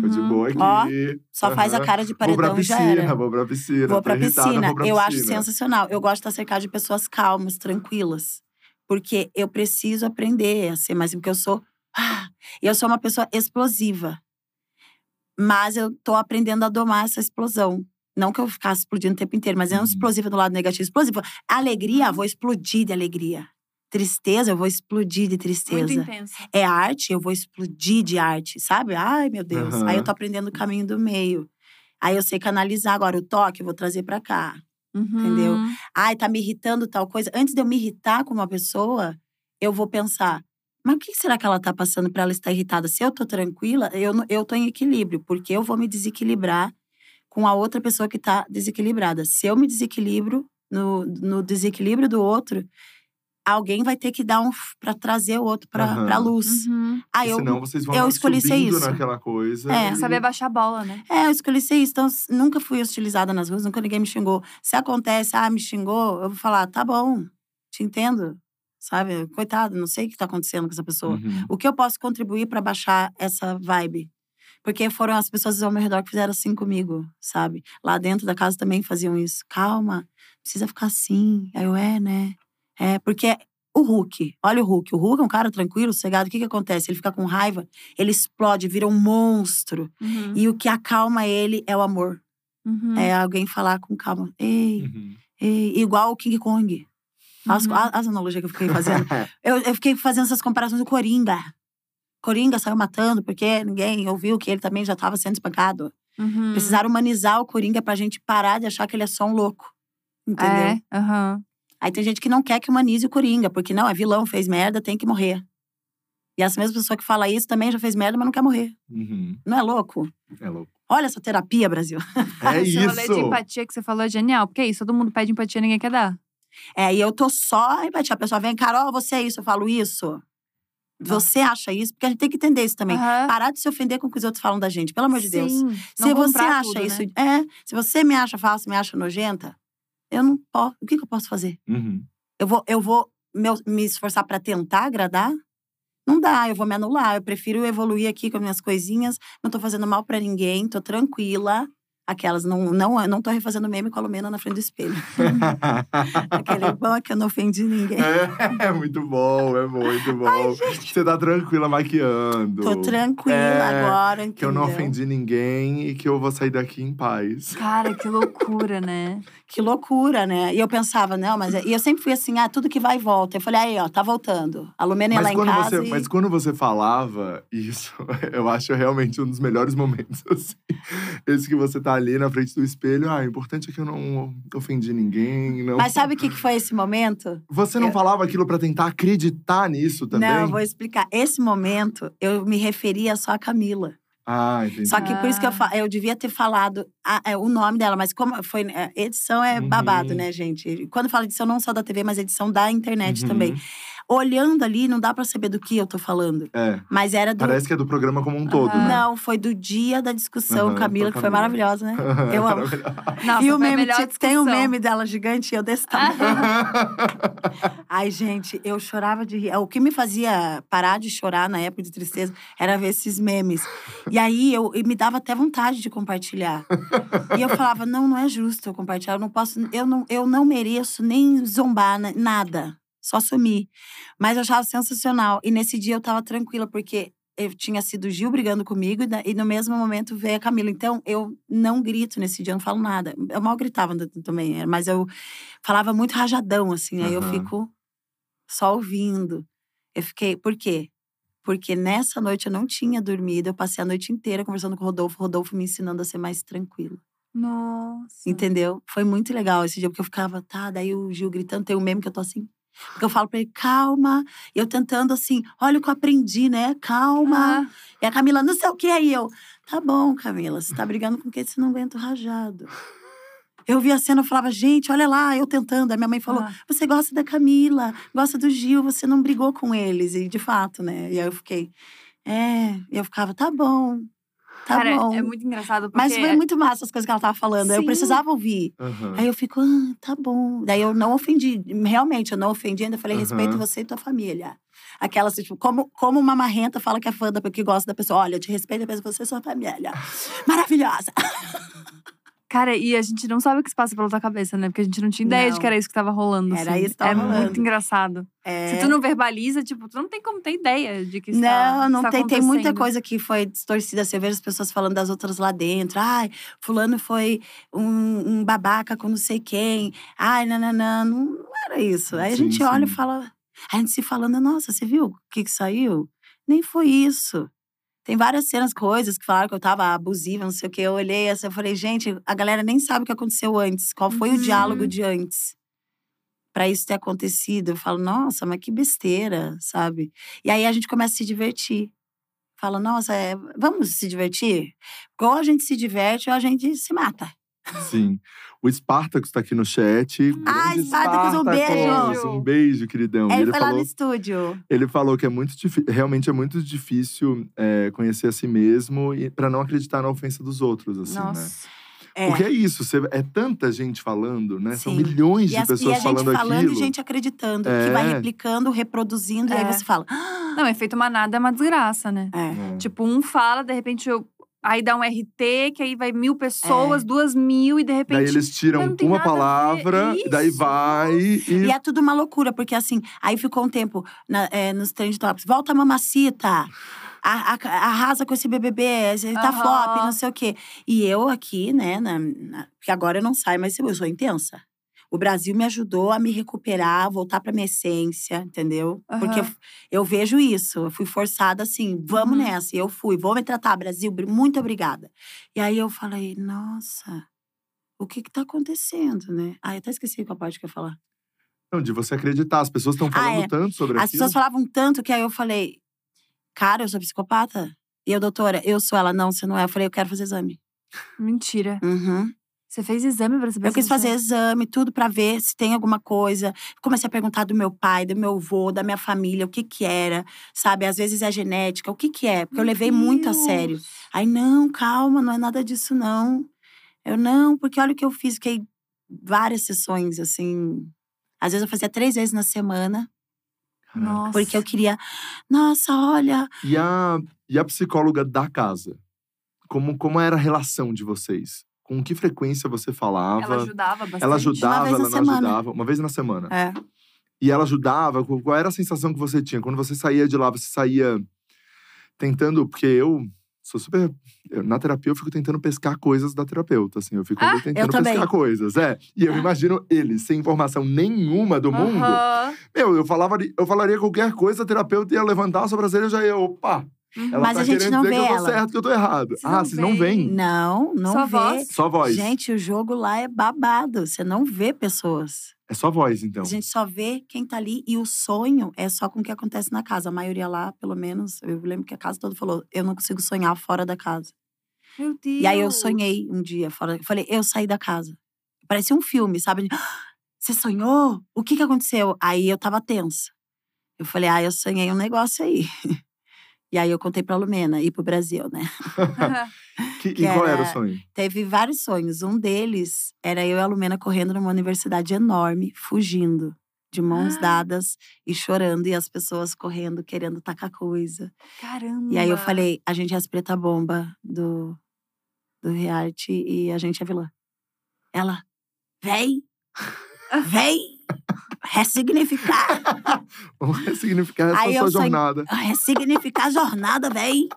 Speaker 2: Tô de
Speaker 1: Uhum.
Speaker 2: boa aqui.
Speaker 3: Ó, Só faz a cara de
Speaker 2: Vou pra
Speaker 3: paredão e já
Speaker 2: piscina,
Speaker 3: era.
Speaker 2: vou pra piscina.
Speaker 3: Vou pra
Speaker 2: irritada,
Speaker 3: piscina.
Speaker 2: vou pra
Speaker 3: eu acho
Speaker 2: piscina.
Speaker 3: sensacional. Eu gosto de estar cercada de pessoas calmas, tranquilas. Porque eu preciso aprender a ser mais. Porque eu sou. ah, eu sou uma pessoa explosiva. Mas eu tô aprendendo a domar essa explosão. Não que eu ficasse explodindo o tempo inteiro, mas é não
Speaker 2: Uhum.
Speaker 3: explosiva do lado negativo. Explosiva. Alegria, eu vou explodir de alegria. Tristeza, eu vou explodir de
Speaker 1: Muito
Speaker 3: tristeza.
Speaker 1: intensa.
Speaker 3: É arte, eu vou explodir de arte, sabe? Ai, meu Deus.
Speaker 2: Aham.
Speaker 3: Aí eu tô aprendendo o caminho do meio. Aí eu sei canalizar agora o toque, eu vou trazer pra cá. Entendeu?
Speaker 1: Uhum.
Speaker 3: Ai, tá me irritando tal coisa. Antes de eu me irritar com uma pessoa, eu vou pensar: mas o que será que ela tá passando pra ela estar irritada? Se eu tô tranquila, eu, eu tô em equilíbrio, porque eu vou me desequilibrar com a outra pessoa que tá desequilibrada. Se eu me desequilibro no, no desequilíbrio do outro, alguém vai ter que dar um pra trazer o outro pra,
Speaker 2: Aham.
Speaker 3: pra luz.
Speaker 1: Uhum.
Speaker 3: Aí eu
Speaker 2: senão vocês vão
Speaker 3: eu escolhi ser isso.
Speaker 2: naquela coisa.
Speaker 3: É.
Speaker 2: e-
Speaker 1: Saber baixar a bola, né?
Speaker 3: É, eu escolhi ser isso. Então, nunca fui hostilizada nas ruas, nunca ninguém me xingou. Se acontece, ah, me xingou, eu vou falar, tá bom, te entendo. Sabe? Coitado, não sei o que tá acontecendo com essa pessoa.
Speaker 2: Uhum.
Speaker 3: O que eu posso contribuir pra baixar essa vibe? Porque foram as pessoas ao meu redor que fizeram assim comigo, sabe? Lá dentro da casa também faziam isso. Calma, precisa ficar assim. Aí eu, é, né? É, porque o Hulk, olha o Hulk. O Hulk é um cara tranquilo, sossegado. O que que acontece? Ele fica com raiva, ele explode, vira um monstro.
Speaker 1: Uhum.
Speaker 3: E o que acalma ele é o amor.
Speaker 1: Uhum.
Speaker 3: É alguém falar com calma. Ei,
Speaker 2: Uhum.
Speaker 3: ei. Igual o King Kong. As,
Speaker 1: Uhum.
Speaker 3: as analogias que eu fiquei fazendo. eu, eu fiquei fazendo essas comparações do Coringa. Coringa saiu matando porque ninguém ouviu que ele também já estava sendo espancado.
Speaker 1: Uhum.
Speaker 3: Precisaram humanizar o Coringa pra gente parar de achar que ele é só um louco. Entendeu?
Speaker 1: É, aham.
Speaker 3: Aí tem gente que não quer que humanize o Coringa, porque não, é vilão, fez merda, tem que morrer. E essa mesma pessoa que fala isso também já fez merda, mas não quer morrer.
Speaker 2: Uhum.
Speaker 3: Não é louco?
Speaker 2: É louco.
Speaker 3: Olha essa terapia, Brasil.
Speaker 2: É
Speaker 1: Esse rolê de
Speaker 2: isso!
Speaker 1: empatia que você falou é genial. Porque é isso, todo mundo pede empatia, ninguém quer dar.
Speaker 3: É, e eu tô só empatia. A pessoa vem, Carol, você é isso, eu falo isso. Você acha isso? Porque a gente tem que entender isso também.
Speaker 1: Aham.
Speaker 3: Parar de se ofender com o que os outros falam da gente, pelo amor de Deus.
Speaker 1: Sim,
Speaker 3: Se
Speaker 1: não
Speaker 3: você acha
Speaker 1: tudo,
Speaker 3: isso,
Speaker 1: né?
Speaker 3: é, se você me acha falsa, me acha nojenta, Eu não posso. O que, que eu posso fazer?
Speaker 2: Uhum.
Speaker 3: Eu vou, eu vou meu- me esforçar pra tentar agradar? Não dá, eu vou me anular. Eu prefiro evoluir aqui com as minhas coisinhas. Não tô fazendo mal pra ninguém, tô tranquila. Aquelas, não, não, não tô refazendo meme com a Lumena na frente do espelho. Aquele bom é que eu não ofendi ninguém.
Speaker 2: É, é muito bom, é muito bom. Você tá tranquila maquiando.
Speaker 3: Tô tranquila
Speaker 2: É,
Speaker 3: agora, entendeu?
Speaker 2: Que eu não ofendi ninguém e que eu vou sair daqui em paz.
Speaker 1: Cara, que loucura, né?
Speaker 3: Que loucura, né? E eu pensava, não, mas… E eu sempre fui assim, ah, tudo que vai e volta. Eu falei, aí, ó, tá voltando. A Lumena ia lá em casa
Speaker 2: você,
Speaker 3: e…
Speaker 2: mas quando você falava isso, eu acho realmente um dos melhores momentos. Assim. Esse que você tá ali na frente do espelho. Ah, o importante é que eu não ofendi ninguém. Não...
Speaker 3: Mas sabe o que que foi esse momento?
Speaker 2: Você não
Speaker 3: eu-
Speaker 2: falava aquilo pra tentar acreditar nisso também?
Speaker 3: Não, eu vou explicar. Esse momento, eu me referia só a Camila.
Speaker 2: Ah, entendi.
Speaker 3: Só que por isso que eu,
Speaker 1: Ah.
Speaker 3: eu devia ter falado a- é, o nome dela, mas como foi. é, Edição é
Speaker 2: Uhum.
Speaker 3: babado, né, gente? Quando eu falo edição, não só da TV, mas edição da internet
Speaker 2: Uhum.
Speaker 3: também. Olhando ali, não dá pra saber do que eu tô falando.
Speaker 2: É,
Speaker 3: Mas era do.
Speaker 2: parece que é do programa como um todo, né?
Speaker 3: Não, foi do dia da discussão,
Speaker 2: Aham,
Speaker 3: Camila,
Speaker 2: com
Speaker 3: que foi maravilhosa, né? Eu amo.
Speaker 1: Nossa,
Speaker 3: e o meme, tem um
Speaker 1: discussão.
Speaker 3: meme dela gigante, eu desse tamanho. Ai, gente, eu chorava de rir. O que me fazia parar de chorar na época de tristeza era ver esses memes. E aí eu e me dava até vontade de compartilhar. E eu falava: não, não é justo eu compartilhar. Eu não posso, eu não, eu não mereço nem zombar, né, nada. Só sumir. Mas eu achava sensacional. E nesse dia eu tava tranquila, porque eu tinha sido o Gil brigando comigo, e no mesmo momento veio a Camila. Então, eu não grito nesse dia, eu não falo nada. Eu mal gritava também, mas eu falava muito rajadão, assim. Aí eu fico só ouvindo. Eu fiquei. Por quê? Porque nessa noite eu não tinha dormido, eu passei a noite inteira conversando com o Rodolfo, o Rodolfo me ensinando a ser mais tranquilo.
Speaker 1: Nossa.
Speaker 3: Entendeu? Foi muito legal esse dia, porque eu ficava, tá, daí o Gil gritando, tem um meme que eu tô assim. Porque eu falo pra ele, calma. Eu tentando assim, olha o que eu aprendi, né? Calma.
Speaker 1: Ah,
Speaker 3: E a Camila, não sei o que. Aí eu, tá bom, Camila, você tá brigando com quem você não aguenta o rajado. Eu vi a cena, eu falava, gente, olha lá, eu tentando. Aí minha mãe falou,
Speaker 1: Ah.
Speaker 3: você gosta da Camila, gosta do Gil, você não brigou com eles. E de fato, né? E aí eu fiquei, é. Eu ficava, tá bom, tá
Speaker 1: cara,
Speaker 3: bom.
Speaker 1: é muito engraçado porque…
Speaker 3: Mas foi muito massa as coisas que ela tava falando. Eu
Speaker 1: Sim.
Speaker 3: precisava ouvir.
Speaker 2: Aham.
Speaker 3: Aí eu fico, ah, tá bom. Daí eu não ofendi. Realmente, eu não ofendi. Ainda falei, respeito
Speaker 2: Aham.
Speaker 3: você e tua família. Aquela, assim, tipo, como, como uma marrenta fala que é fã da que gosta da pessoa. Olha, eu te respeito, mas você e sua família. Maravilhosa.
Speaker 1: Cara, e a gente não sabe o que se passa pela tua cabeça, né? Porque a gente não tinha ideia de
Speaker 3: Não.
Speaker 1: que era isso que tava rolando.
Speaker 3: Era
Speaker 1: assim.
Speaker 3: isso que tava
Speaker 1: É
Speaker 3: rolando.
Speaker 1: muito engraçado.
Speaker 3: É...
Speaker 1: Se tu não verbaliza, tipo, tu não tem como ter ideia de que isso
Speaker 3: Não,
Speaker 1: tá,
Speaker 3: não
Speaker 1: está
Speaker 3: tem. Tem muita coisa que foi distorcida. Você vê as pessoas falando das outras lá dentro. Ai, fulano foi um, um babaca com não sei quem. Ai, nananã. Não, não era isso. Aí a
Speaker 2: Sim,
Speaker 3: gente olha e
Speaker 2: sim.
Speaker 3: fala… A gente se falando, nossa, você viu o que que saiu? Nem foi isso. Tem várias cenas, coisas que falaram que eu tava abusiva, não sei o quê. Eu olhei assim, eu falei, gente, a galera nem sabe o que aconteceu antes. Qual foi
Speaker 1: Uhum.
Speaker 3: o diálogo de antes? Pra isso ter acontecido. Eu falo, nossa, mas que besteira, sabe? E aí a gente começa a se divertir. Fala, nossa, é, vamos se divertir? Ou a gente se diverte ou a gente se mata.
Speaker 2: Sim. O Spartacus tá aqui no chat.
Speaker 3: Ah, Spartacus, um
Speaker 1: beijo.
Speaker 2: Um beijo, queridão. E
Speaker 3: ele,
Speaker 2: ele
Speaker 3: foi lá no
Speaker 2: falou,
Speaker 3: estúdio.
Speaker 2: ele falou que é muito difí- realmente é muito difícil é, conhecer a si mesmo e para não acreditar na ofensa dos outros, assim, né?
Speaker 1: Nossa.
Speaker 3: É.
Speaker 2: Porque é isso, você- é tanta gente falando, né? São
Speaker 3: Sim.
Speaker 2: milhões
Speaker 3: E,
Speaker 2: de
Speaker 3: as- e
Speaker 2: pessoas
Speaker 3: a gente
Speaker 2: falando
Speaker 3: falando
Speaker 2: aquilo.
Speaker 3: e gente acreditando.
Speaker 2: É.
Speaker 3: Que vai replicando, reproduzindo. E aí
Speaker 1: É.
Speaker 3: você fala… "Ah,
Speaker 1: Não, efeito manada é uma desgraça, né?
Speaker 3: É.
Speaker 2: É.
Speaker 1: Tipo, um fala, de repente eu. Aí dá um RT, que aí vai mil
Speaker 3: É.
Speaker 1: pessoas, duas mil, e de repente.
Speaker 2: Daí eles tiram uma
Speaker 1: a
Speaker 2: palavra, e daí vai e.
Speaker 3: E é tudo uma loucura, porque assim, aí ficou um tempo na- é, nos trend tops. Volta mamacita. a- a- Arrasa com esse BBB, tá
Speaker 1: Aham.
Speaker 3: flop, não sei o quê. E eu aqui, né, na, na- porque agora eu não saio, mas eu sou intensa. O Brasil me ajudou a me recuperar, voltar pra minha essência, entendeu? Porque eu, eu vejo isso. Eu fui forçada assim, vamos
Speaker 1: Uhum.
Speaker 3: nessa. E eu fui, vou me tratar, Brasil, br- muito obrigada. E aí eu falei, nossa, o que que tá acontecendo, né? Ah, eu até esqueci qual parte que eu ia falar.
Speaker 2: Não, de você acreditar. As pessoas estão falando
Speaker 3: é.
Speaker 2: tanto sobre
Speaker 3: As
Speaker 2: aquilo.
Speaker 3: pessoas falavam tanto que aí eu falei, cara, eu sou psicopata? E eu, doutora, eu sou ela. Não, você não é. Eu falei, eu quero fazer exame.
Speaker 1: Mentira.
Speaker 3: Uhum.
Speaker 1: Você fez exame pra saber
Speaker 3: Eu quis fazer exame, tudo pra ver se tem alguma coisa. Comecei a perguntar do meu pai, do meu avô, da minha família, o que que era, sabe? Às vezes é genética, o que que é? Porque eu
Speaker 1: Meu
Speaker 3: levei muito a sério.
Speaker 1: Deus.
Speaker 3: Aí, não, calma, não é nada disso, não. Eu, não, porque olha o que eu fiz. Fiquei várias sessões, assim. Às vezes eu fazia três vezes na semana,
Speaker 1: Nossa.
Speaker 3: porque eu queria. Nossa, olha.
Speaker 2: E a, e a psicóloga da casa? Como, como era a relação de vocês? Com que frequência você falava?
Speaker 1: Ela ajudava bastante.
Speaker 2: Ela ajudava, ela não
Speaker 3: semana.
Speaker 2: ajudava? Uma vez na semana.
Speaker 3: É.
Speaker 2: E ela ajudava? Qual era a sensação que você tinha? Quando você saía de lá, você saía tentando. Porque eu sou super. eu- na terapia, eu fico tentando pescar coisas da terapeuta, assim. Eu fico
Speaker 1: Ah,
Speaker 2: tentando
Speaker 3: também.
Speaker 2: pescar coisas. É. E eu imagino ele, sem informação nenhuma do mundo.
Speaker 1: Aham.
Speaker 2: Meu, eu, falava, eu falaria qualquer coisa, a terapeuta ia levantar a sobrancelha e já ia. Opa!
Speaker 1: Uhum.
Speaker 2: Ela
Speaker 3: Mas
Speaker 2: tá
Speaker 3: a gente não vê
Speaker 2: que eu tô
Speaker 3: ela.
Speaker 2: certo, que eu tô errado.
Speaker 1: Vocês
Speaker 2: ah,
Speaker 1: não
Speaker 2: vocês não
Speaker 1: veem?
Speaker 3: Não, não
Speaker 1: Só
Speaker 3: vê.
Speaker 1: voz?
Speaker 2: Só voz.
Speaker 3: Gente, o jogo lá é babado. Você não vê pessoas.
Speaker 2: É só voz, então.
Speaker 3: A gente só vê quem tá ali. E o sonho é só com o que acontece na casa. A maioria lá, pelo menos, eu lembro que a casa toda falou: eu não consigo sonhar fora da casa.
Speaker 1: Meu Deus.
Speaker 3: E aí eu sonhei um dia fora. Eu falei, eu saí da casa. Parecia um filme, sabe? Você sonhou? O que que aconteceu? Aí eu tava tensa. Eu falei, ah, eu sonhei um negócio aí. E aí eu contei pra Lumena ir pro Brasil, né?
Speaker 2: Que-
Speaker 3: que
Speaker 2: e qual era o sonho?
Speaker 3: Teve vários sonhos. Um deles era eu e a Lumena correndo numa universidade enorme, fugindo, de mãos
Speaker 1: Ah.
Speaker 3: dadas e chorando, e as pessoas correndo, querendo tacar coisa.
Speaker 1: Caramba.
Speaker 3: E aí eu falei, a gente é as preta bomba do, do reality e a gente é vilã. Ela, vem, vem, ressignificar,
Speaker 2: Vamos ressignificar essa
Speaker 3: Aí
Speaker 2: sua jornada.
Speaker 3: ressignificar a jornada, vem,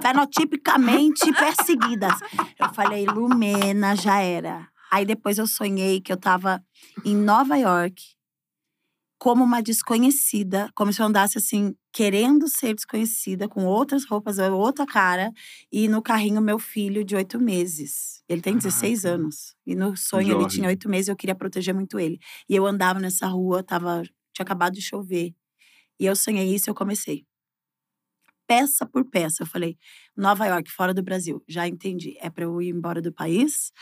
Speaker 3: fenotipicamente perseguidas. Eu falei, Lumena, já era. Aí depois eu sonhei que eu tava em Nova York, como uma desconhecida, como se eu andasse assim, querendo ser desconhecida, com outras roupas, outra cara, e no carrinho meu filho de oito meses. Ele tem 16
Speaker 2: Caraca.
Speaker 3: anos. E no sonho ele
Speaker 2: Jorge.
Speaker 3: tinha oito meses, eu queria proteger muito ele. E eu andava nessa rua, tava, tinha acabado de chover. E eu sonhei isso e eu comecei. Peça por peça. Eu falei, Nova York, fora do Brasil. Já entendi. É para eu ir embora do país.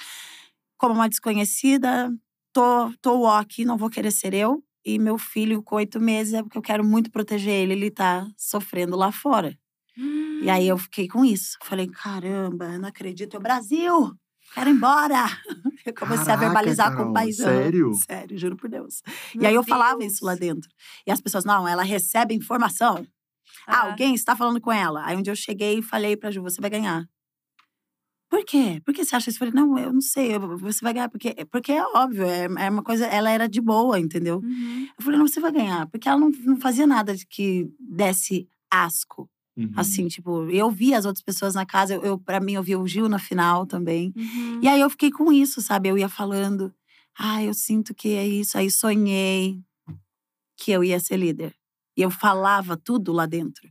Speaker 3: Como uma desconhecida, tô, tô aqui, não vou querer ser eu. E meu filho com oito meses é porque eu quero muito proteger ele. Ele tá sofrendo lá fora.
Speaker 1: Hum.
Speaker 3: E aí eu fiquei com isso. Falei, caramba, eu não acredito. Eu, Brasil, quero ir embora. Eu comecei a
Speaker 2: Caraca,
Speaker 3: verbalizar com
Speaker 2: Carol,
Speaker 3: o paizão.
Speaker 2: sério?
Speaker 3: Sério, juro por Deus. e
Speaker 1: Meu
Speaker 3: aí eu falava
Speaker 1: Deus.
Speaker 3: isso lá dentro. E as pessoas, não, ela recebe informação. Ah,
Speaker 1: Ah.
Speaker 3: alguém está falando com ela. Aí um dia eu cheguei e falei pra Ju, você vai ganhar. Por quê? Por que você acha isso? Eu falei, não, eu não sei, eu- você vai ganhar. Porque, porque é óbvio, é, é uma coisa, ela era de boa, entendeu?
Speaker 1: Uhum.
Speaker 3: Eu falei, não, você vai ganhar. Porque ela não, não fazia nada de que desse asco.
Speaker 2: Uhum.
Speaker 3: Assim, tipo, eu via as outras pessoas na casa, eu, eu para mim, eu via o Gil na final também.
Speaker 1: Uhum.
Speaker 3: E aí eu fiquei com isso, sabe? Eu ia falando, ah, eu sinto que é isso. Aí sonhei que eu ia ser líder. E eu falava tudo lá dentro.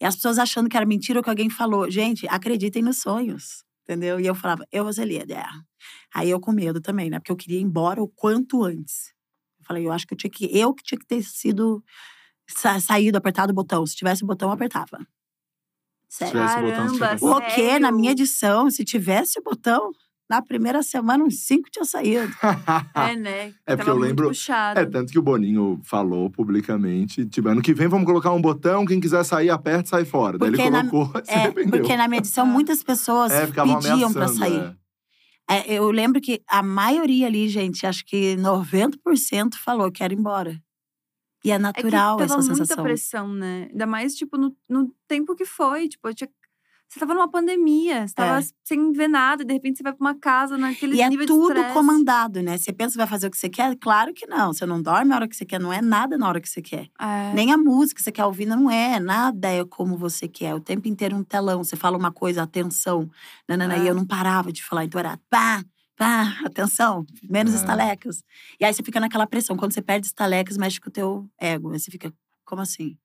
Speaker 3: E as pessoas achando que era mentira o que alguém falou. Gente, acreditem nos sonhos, entendeu? E eu falava, eu vou ser líder. Aí eu com medo também, né? Porque eu queria ir embora o quanto antes. Eu falei, eu acho que eu tinha que, eu que tinha que ter sido sa saído, apertado o botão. Se tivesse o botão, eu apertava. Sério.
Speaker 2: tivesse o botão, você
Speaker 1: Caramba,
Speaker 3: O quê? Na minha edição, se tivesse o botão, na primeira semana, uns cinco tinha saído.
Speaker 1: É, né?
Speaker 2: É porque
Speaker 1: Tava
Speaker 2: eu
Speaker 1: muito
Speaker 2: lembro-
Speaker 1: Puxado.
Speaker 2: É, tanto que o Boninho falou publicamente, tipo, ano que vem vamos colocar um botão, quem quiser sair, aperta e sai fora. Daí
Speaker 3: Porque
Speaker 2: ele
Speaker 3: na-
Speaker 2: colocou, se
Speaker 3: É,
Speaker 2: arrependeu.
Speaker 3: porque na minha edição, muitas pessoas
Speaker 2: É,
Speaker 3: pediam pra sair.
Speaker 2: é.
Speaker 3: É, eu lembro que a maioria ali, gente, acho que 90% falou que era embora. E é
Speaker 1: É que
Speaker 3: natural
Speaker 1: tava
Speaker 3: essa
Speaker 1: muita
Speaker 3: sensação.
Speaker 1: pressão, né? Ainda mais, tipo, no, no tempo que foi. Tipo, eu tinha- você tava numa pandemia, você tava
Speaker 3: É.
Speaker 1: sem ver nada, de repente você vai pra uma casa naquele
Speaker 3: E é
Speaker 1: nível
Speaker 3: tudo comandado, né? Você pensa que vai fazer o que você quer? Claro que não. Você não dorme na hora que você quer, não é nada na hora que você quer.
Speaker 1: É.
Speaker 3: Nem a música que você quer ouvir não é, nada é como você quer. O tempo inteiro um telão, você fala uma coisa, atenção. Nanana,
Speaker 1: É.
Speaker 3: E eu não parava de falar, então era pá, pá, atenção, menos
Speaker 2: É.
Speaker 3: estalecas. E aí você fica naquela pressão. Quando você perde estalecas, mexe com o teu ego. Aí você fica, como assim?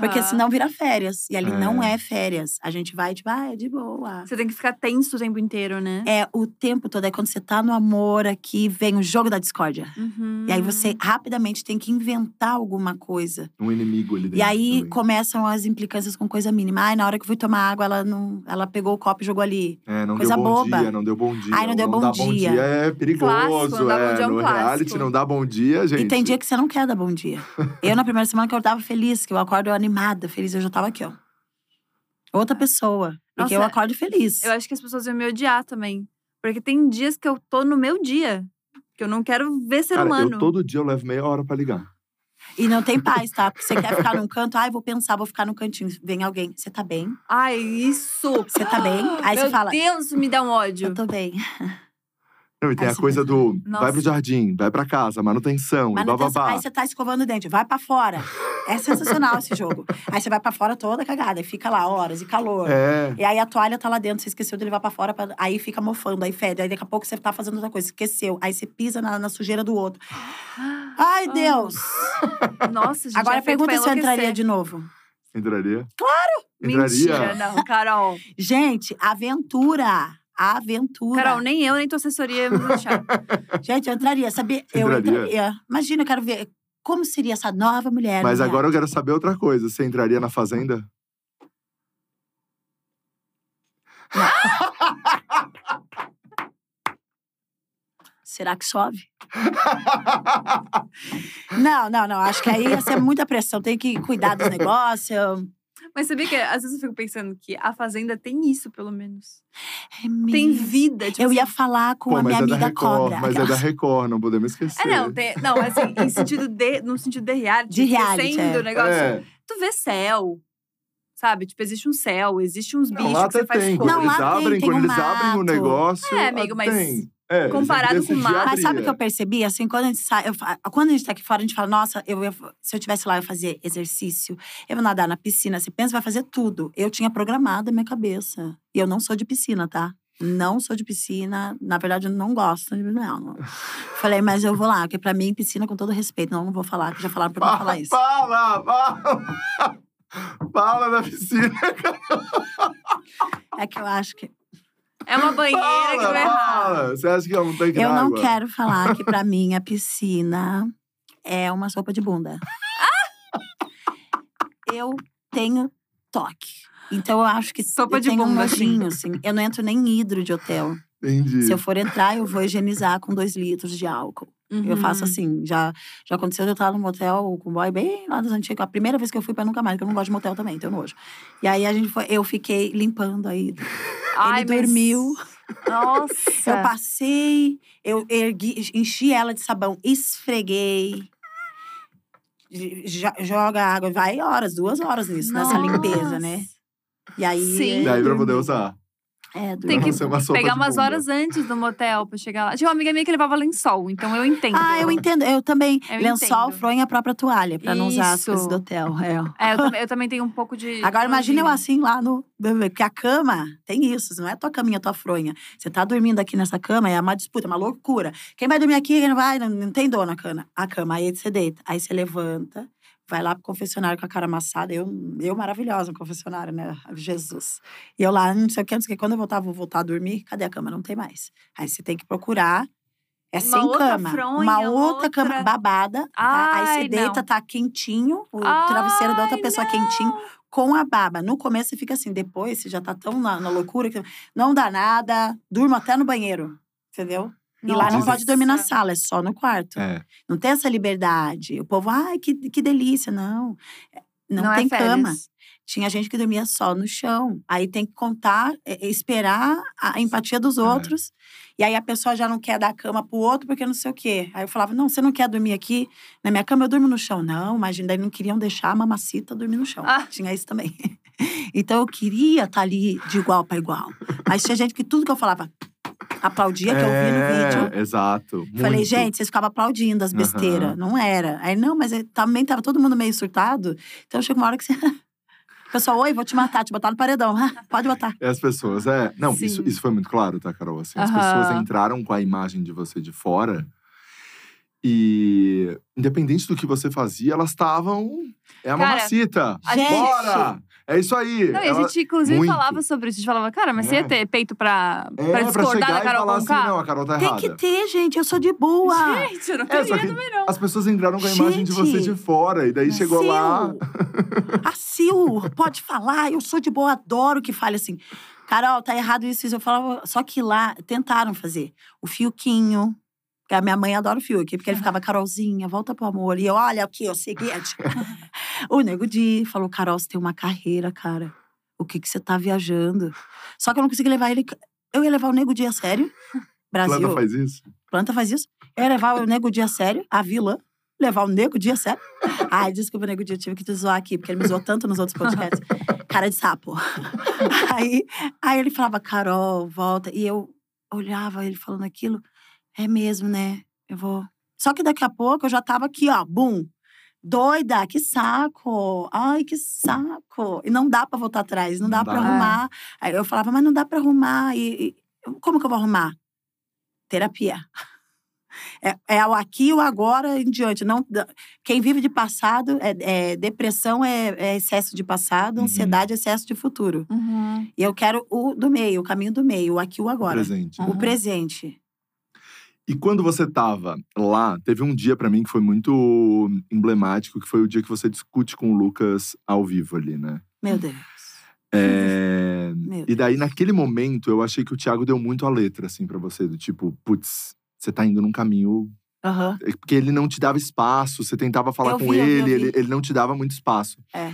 Speaker 3: Porque
Speaker 1: Aham.
Speaker 3: senão vira férias. E ali não
Speaker 2: É.
Speaker 3: é férias. A gente vai, tipo, ah, é de boa.
Speaker 1: Você tem que ficar tenso o tempo inteiro, né?
Speaker 3: É o tempo todo. É quando você tá no amor aqui, vem o jogo da discórdia.
Speaker 1: Uhum.
Speaker 3: E aí você rapidamente tem que inventar alguma coisa.
Speaker 2: Um inimigo ali dentro.
Speaker 3: E aí
Speaker 2: também.
Speaker 3: começam as implicâncias com coisa mínima. Ai, na hora que eu fui tomar água, ela não, ela pegou o copo e jogou ali.
Speaker 2: É, não
Speaker 3: coisa
Speaker 2: deu bom
Speaker 3: boba.
Speaker 2: dia, não deu bom dia.
Speaker 3: Ai, não deu
Speaker 2: O
Speaker 3: bom
Speaker 2: dar bom
Speaker 3: dia.
Speaker 2: dia é perigoso.
Speaker 1: Clássico, não dá bom
Speaker 2: é,
Speaker 1: dia é um
Speaker 2: no
Speaker 1: clássico.
Speaker 2: reality não dá bom dia, gente.
Speaker 3: E tem dia que você não quer dar bom dia. eu, na primeira semana, que eu tava feliz, que eu acordo animada, feliz, eu já tava aqui, ó. Outra pessoa. Porque eu acordo feliz.
Speaker 1: Eu acho que as pessoas iam me odiar também. Porque tem dias que eu tô no meu dia. Porque eu não quero ver ser
Speaker 2: Cara,
Speaker 1: humano.
Speaker 2: eu todo dia eu levo meia hora pra ligar.
Speaker 3: E não tem paz, tá? Porque você quer ficar num canto, ai, vou pensar, vou ficar no cantinho. Vem alguém, você tá bem?
Speaker 1: Ai, isso!
Speaker 3: Você tá bem? Aí
Speaker 1: Meu
Speaker 3: você fala,
Speaker 1: Deus, me dá um ódio.
Speaker 3: eu tô bem.
Speaker 2: Não, e tem
Speaker 3: Aí
Speaker 2: a coisa
Speaker 3: pensa,
Speaker 2: do vai
Speaker 1: Nossa.
Speaker 2: pro jardim, vai pra casa, manutenção,
Speaker 3: Mas
Speaker 2: e bababá.
Speaker 3: aí você tá escovando o dente, vai pra fora. É sensacional esse jogo. Aí você vai pra fora toda cagada, e fica lá horas, e calor.
Speaker 2: É.
Speaker 3: E aí a toalha tá lá dentro, você esqueceu de levar pra fora, pra- aí fica mofando, aí fede. Aí daqui a pouco você tá fazendo outra coisa, esqueceu. Aí você pisa na, na sujeira do outro. Ai, Deus!
Speaker 1: Nossa, gente.
Speaker 3: Agora
Speaker 1: é
Speaker 3: pergunta se eu entraria de novo.
Speaker 2: Entraria?
Speaker 1: Mentira,
Speaker 2: Entraria?
Speaker 1: não, Carol.
Speaker 3: Gente, aventura! Aventura.
Speaker 1: Carol, nem eu, nem tua assessoria me deixar.
Speaker 3: Gente, eu entraria, sabia? Eu
Speaker 2: Entraria?
Speaker 3: entraria. Imagina, eu quero ver como seria essa nova mulher.
Speaker 2: Mas agora eu quero saber outra coisa. Você entraria na fazenda?
Speaker 3: Será que chove? Não, não, não. Acho que aí ia ser muita pressão. Tem que cuidar dos negócios.
Speaker 1: Mas sabia que às vezes eu fico pensando que a Fazenda tem isso, pelo menos.
Speaker 3: É
Speaker 1: Tem
Speaker 3: mesmo.
Speaker 1: vida. Tipo
Speaker 3: Eu ia
Speaker 1: assim,
Speaker 3: falar com
Speaker 2: Pô,
Speaker 3: a minha
Speaker 2: é da
Speaker 3: amiga
Speaker 2: Record,
Speaker 3: cobra.
Speaker 2: mas é da Record, não podemos esquecer.
Speaker 1: É, não, tem, não, assim, em sentido de, no sentido de reality.
Speaker 3: De reality,
Speaker 1: Sendo
Speaker 3: é.
Speaker 1: o negócio.
Speaker 2: É,
Speaker 1: Tu vê céu, sabe? Tipo, existe um céu, existe uns
Speaker 2: não,
Speaker 1: bichos
Speaker 2: lá
Speaker 1: que você
Speaker 2: até
Speaker 1: faz
Speaker 2: tem.
Speaker 1: coisa.
Speaker 2: Quando
Speaker 3: Não,
Speaker 2: eles
Speaker 3: lá tem,
Speaker 2: abrem,
Speaker 3: tem
Speaker 2: quando
Speaker 3: um
Speaker 2: eles abrem o
Speaker 3: mato.
Speaker 2: negócio.
Speaker 1: É, amigo, mas
Speaker 2: tem. É,
Speaker 1: comparado com o
Speaker 2: decidir
Speaker 1: mar-
Speaker 3: Mas sabe o que eu percebi? Assim, quando a gente sai, eu quando a gente tá aqui fora, a gente fala, nossa, eu ia- se eu tivesse lá, eu fazer exercício, eu vou nadar na piscina. Você pensa, vai fazer tudo. Eu tinha programado a minha cabeça. E eu não sou de piscina, tá? Não sou de piscina. Na verdade, eu não gosto de não. não. Falei, mas eu vou lá, porque pra mim, piscina, com todo respeito, não, não vou falar, que já falaram pra eu não falar isso.
Speaker 2: Fala, fala! Fala na piscina.
Speaker 3: É que eu acho que.
Speaker 1: É uma banheira que
Speaker 2: Fala,
Speaker 1: vai errar.
Speaker 2: Você acha que é um tanque
Speaker 3: Eu não quero falar que pra mim a piscina é uma sopa de bunda. eu tenho toque. Então eu acho que
Speaker 1: Sopa
Speaker 3: eu
Speaker 1: de
Speaker 3: tenho um
Speaker 1: bunda, assim.
Speaker 3: nojinho, assim. Eu não entro nem em hidro de hotel.
Speaker 2: Entendi.
Speaker 3: Se eu for entrar, eu vou higienizar com dois litros de álcool. Eu faço
Speaker 1: Uhum.
Speaker 3: assim. Já, já aconteceu de eu estar num motel com boy bem lá dos antigos. A primeira vez que eu fui pra nunca mais, porque eu não gosto de motel também, tenho nojo. E aí a gente foi, eu fiquei limpando aí.
Speaker 1: Ai,
Speaker 3: Ele
Speaker 1: mas-
Speaker 3: dormiu.
Speaker 1: Nossa.
Speaker 3: Eu passei, eu ergui, enchi ela de sabão, esfreguei. jo- Joga água, vai horas, duas horas nisso, nessa
Speaker 1: Nossa.
Speaker 3: limpeza, né? E aí.
Speaker 1: Sim.
Speaker 2: Daí pra poder usar.
Speaker 3: É,
Speaker 1: Tem que
Speaker 2: uma sopa
Speaker 1: pegar umas
Speaker 2: bunda.
Speaker 1: horas antes do motel pra chegar lá. Tinha uma amiga minha que levava lençol, então eu entendo.
Speaker 3: Ah, eu entendo. Eu também.
Speaker 1: Eu
Speaker 3: lençol,
Speaker 1: entendo.
Speaker 3: fronha a própria toalha, pra não usar as coisas do hotel. É.
Speaker 1: É, eu, também, eu também tenho um pouco de.
Speaker 3: Agora imagina eu assim lá no. Porque a cama tem isso, não é tua caminha, tua fronha. Você tá dormindo aqui nessa cama, é uma disputa, é uma loucura. Quem vai dormir aqui, quem não vai, não, não tem dor na cama. A cama, aí você deita. Aí você levanta, vai lá pro confessionário com a cara amassada. Eu, eu maravilhosa no confessionário, né? Jesus. E eu lá, não sei o que, não sei o que. Quando eu voltar, vou voltar a dormir, cadê a cama? Não tem mais. Aí você tem que procurar. É
Speaker 1: Uma
Speaker 3: sem
Speaker 1: outra
Speaker 3: cama.
Speaker 1: fronha,
Speaker 3: uma
Speaker 1: uma
Speaker 3: outra cama
Speaker 1: outra-
Speaker 3: babada. tá? Aí
Speaker 1: Ai,
Speaker 3: você deita,
Speaker 1: não.
Speaker 3: tá quentinho, o travesseiro da outra
Speaker 1: Ai,
Speaker 3: pessoa
Speaker 1: não.
Speaker 3: quentinho com a baba. No começo você fica assim, depois você já tá tão na, na loucura que não dá nada, durmo até no banheiro, entendeu? E lá não pode dormir na sala, é só no quarto.
Speaker 2: É.
Speaker 3: Não tem essa liberdade. O povo, ai, que, que delícia. Não. Não,
Speaker 1: Não é
Speaker 3: tem
Speaker 1: férias.
Speaker 3: cama. Tinha gente que dormia só no chão. Aí tem que contar, é, é, esperar a empatia dos outros. E aí a pessoa já não quer dar cama pro outro porque não sei o quê. Aí eu falava, não, você não quer dormir aqui na minha cama? Eu durmo no chão. Não, imagina, daí não queriam deixar a mamacita dormir no chão.
Speaker 1: Ah.
Speaker 3: Tinha isso também. então eu queria estar ali de igual para igual. Mas tinha gente que tudo que eu falava aplaudia, que eu vi no
Speaker 2: É,
Speaker 3: vídeo.
Speaker 2: Exato.
Speaker 3: Falei,
Speaker 2: muito.
Speaker 3: gente, vocês ficavam aplaudindo as besteiras. Não era. Aí, não, mas é- também tava todo mundo meio surtado. Então chega uma hora que você. O pessoal, oi, vou te matar, te botar no paredão. Ah, Pode botar.
Speaker 2: E as pessoas, é. Não, isso,
Speaker 1: Sim.
Speaker 2: isso foi muito claro, tá, Carol? Assim, as pessoas entraram com a imagem de você de fora. E, independente do que você fazia, elas estavam. É a
Speaker 1: Cara,
Speaker 2: mamacita.
Speaker 1: a gente-
Speaker 2: Bora! É isso aí.
Speaker 1: Não, e a
Speaker 2: Ela-
Speaker 1: gente, inclusive,
Speaker 2: muito.
Speaker 1: falava sobre isso. A gente falava, cara, mas você
Speaker 2: É.
Speaker 1: ia ter peito pra,
Speaker 2: É,
Speaker 1: pra
Speaker 2: pra
Speaker 1: discordar
Speaker 2: chegar
Speaker 1: da Carol
Speaker 2: falar assim, não, a Carol tá
Speaker 3: Tem
Speaker 2: errada.
Speaker 3: que ter, gente. Eu sou de boa.
Speaker 1: Gente, eu não
Speaker 2: É,
Speaker 1: queria
Speaker 2: só que
Speaker 1: também, não.
Speaker 2: as pessoas entraram com a imagem de você
Speaker 3: Gente.
Speaker 2: de fora. E daí chegou
Speaker 3: Sil,
Speaker 2: lá.
Speaker 3: A Sil, pode falar, eu sou de boa, adoro que fale assim. Carol, tá errado isso, isso. Eu falava, só que lá tentaram fazer. O Fiuquinho, que a minha mãe adora o Fiuk, porque ele ficava, Carolzinha, volta pro amor. E eu, olha aqui, o seguinte. o Nego Di falou, Carol, você tem uma carreira, cara. O que que você tá viajando? Só que eu não consegui levar ele. Eu ia levar o Nego Di a sério. Brasil.
Speaker 2: Planta faz isso.
Speaker 3: Planta faz isso. Eu ia levar o Nego Dia a sério, a vilã. Levar o Nego Dia sério. Ai, desculpa, Nego Dia, eu tive que te zoar aqui, porque ele me zoou tanto nos outros podcasts. Cara de sapo. Aí, aí ele falava, Carol, volta. E eu olhava ele falando aquilo. É mesmo, né? Eu vou. Só que daqui a pouco eu já tava aqui, ó, bum. Doida, que saco. Ai, que saco. E não dá pra voltar atrás, não,
Speaker 2: Não
Speaker 3: dá,
Speaker 2: dá.
Speaker 3: pra arrumar. Aí eu falava, mas não dá pra arrumar. E, e- como que eu vou arrumar? Terapia. É, é o aqui e o agora em diante. Não, quem vive de passado, é, é- depressão é, é excesso de passado,
Speaker 2: Uhum.
Speaker 3: ansiedade é excesso de futuro.
Speaker 1: Uhum.
Speaker 3: E eu quero o do meio, o caminho do meio, o aqui e o agora.
Speaker 2: Presente.
Speaker 1: Uhum.
Speaker 3: O presente.
Speaker 2: E quando você tava lá, teve um dia pra mim que foi muito emblemático, que foi o dia que você discute com o Lucas ao vivo ali, né?
Speaker 3: Meu Deus.
Speaker 2: É...
Speaker 3: Meu
Speaker 2: E daí,
Speaker 3: Deus.
Speaker 2: naquele momento, eu achei que o Thiago deu muito a letra, assim, pra você. Do tipo, putz, você tá indo num caminho…
Speaker 3: Aham.
Speaker 2: Porque ele não te dava espaço, você tentava falar
Speaker 3: Eu
Speaker 2: com
Speaker 3: vi,
Speaker 2: ele, ele, ele não te dava muito espaço.
Speaker 3: É.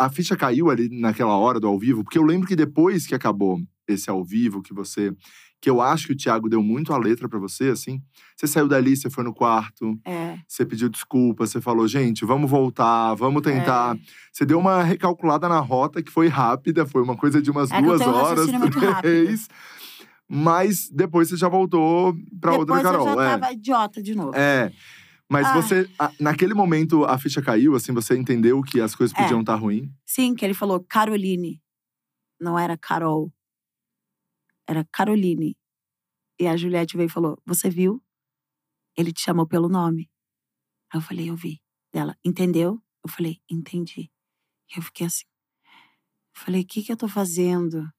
Speaker 2: A ficha caiu ali naquela hora do ao vivo, porque eu lembro que depois que acabou esse ao vivo, que você… Que eu acho que o Thiago deu muito a letra pra você, assim. Você saiu dali, você foi no quarto,
Speaker 3: É.
Speaker 2: você pediu desculpa, você falou, gente, vamos voltar, vamos tentar.
Speaker 3: É.
Speaker 2: Você deu uma recalculada na rota que foi rápida, foi uma coisa de umas
Speaker 3: É
Speaker 2: duas horas, três. Mas depois você já voltou pra outra
Speaker 3: Depois
Speaker 2: Carol.
Speaker 3: eu já
Speaker 2: é.
Speaker 3: tava idiota de novo.
Speaker 2: É. Mas
Speaker 3: Ah.
Speaker 2: você, naquele momento, a ficha caiu, assim, você entendeu que as coisas
Speaker 3: É.
Speaker 2: podiam estar ruins?
Speaker 3: Sim, que ele falou Caroline. Não era Carol. Era Caroline. E a Juliette veio e falou: Você viu? Ele te chamou pelo nome. Aí eu falei: Eu vi. Ela, entendeu? Eu falei: Entendi. E eu fiquei assim. Eu falei: O que, que eu tô fazendo?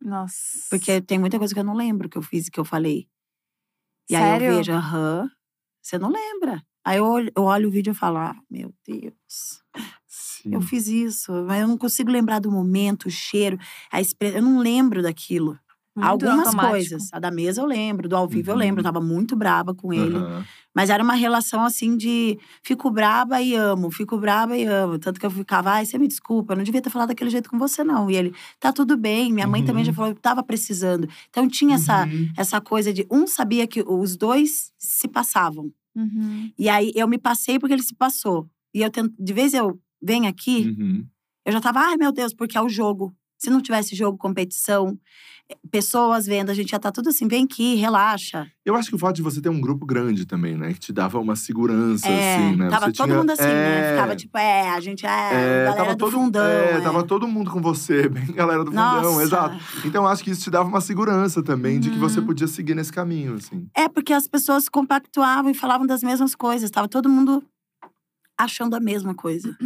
Speaker 1: Nossa.
Speaker 3: Porque tem muita coisa que eu não lembro que eu fiz e que eu falei. E aí
Speaker 1: Sério?
Speaker 3: eu vejo, aham, você não lembra. Aí eu olho, eu olho o vídeo e falo, ah, meu Deus,
Speaker 2: Sim.
Speaker 3: eu fiz isso. Mas eu não consigo lembrar do momento, o cheiro, a expressão. Eu não lembro daquilo.
Speaker 1: Muito
Speaker 3: Algumas
Speaker 1: automático.
Speaker 3: coisas. A da mesa eu lembro, do ao vivo eu
Speaker 2: Uhum.
Speaker 3: lembro. Eu tava muito braba com ele.
Speaker 2: Aham.
Speaker 3: Mas era uma relação assim de fico braba e amo, fico braba e amo. Tanto que eu ficava, ai, você me desculpa, eu não devia ter falado daquele jeito com você, não. E ele, tá tudo bem. Minha mãe também
Speaker 2: Uhum.
Speaker 3: já falou que tava precisando. Então tinha essa,
Speaker 2: Uhum.
Speaker 3: essa coisa de um sabia que os dois se passavam.
Speaker 1: Uhum.
Speaker 3: E aí eu me passei porque ele se passou. E eu tento, de vez eu venho aqui,
Speaker 2: Uhum.
Speaker 3: eu já tava, ai meu Deus, porque é o jogo. Se não tivesse jogo, competição, pessoas vendo, a gente já tá tudo assim, vem aqui, relaxa.
Speaker 2: Eu acho que o fato de você ter um grupo grande também, né? Que te dava uma segurança,
Speaker 3: É,
Speaker 2: assim, né?
Speaker 3: tava
Speaker 2: Você
Speaker 3: todo
Speaker 2: tinha-
Speaker 3: mundo assim, né?
Speaker 2: É,
Speaker 3: Ficava tipo, é, a gente é,
Speaker 2: é,
Speaker 3: galera
Speaker 2: tava
Speaker 3: do
Speaker 2: todo,
Speaker 3: fundão.
Speaker 2: é,
Speaker 3: é.
Speaker 2: tava todo mundo com você, bem galera do fundão,
Speaker 3: Nossa.
Speaker 2: exato. Então eu acho que isso te dava uma segurança também de que você
Speaker 1: Uhum.
Speaker 2: podia seguir nesse caminho, assim.
Speaker 3: É, porque as pessoas compactuavam e falavam das mesmas coisas. Tava todo mundo achando a mesma coisa.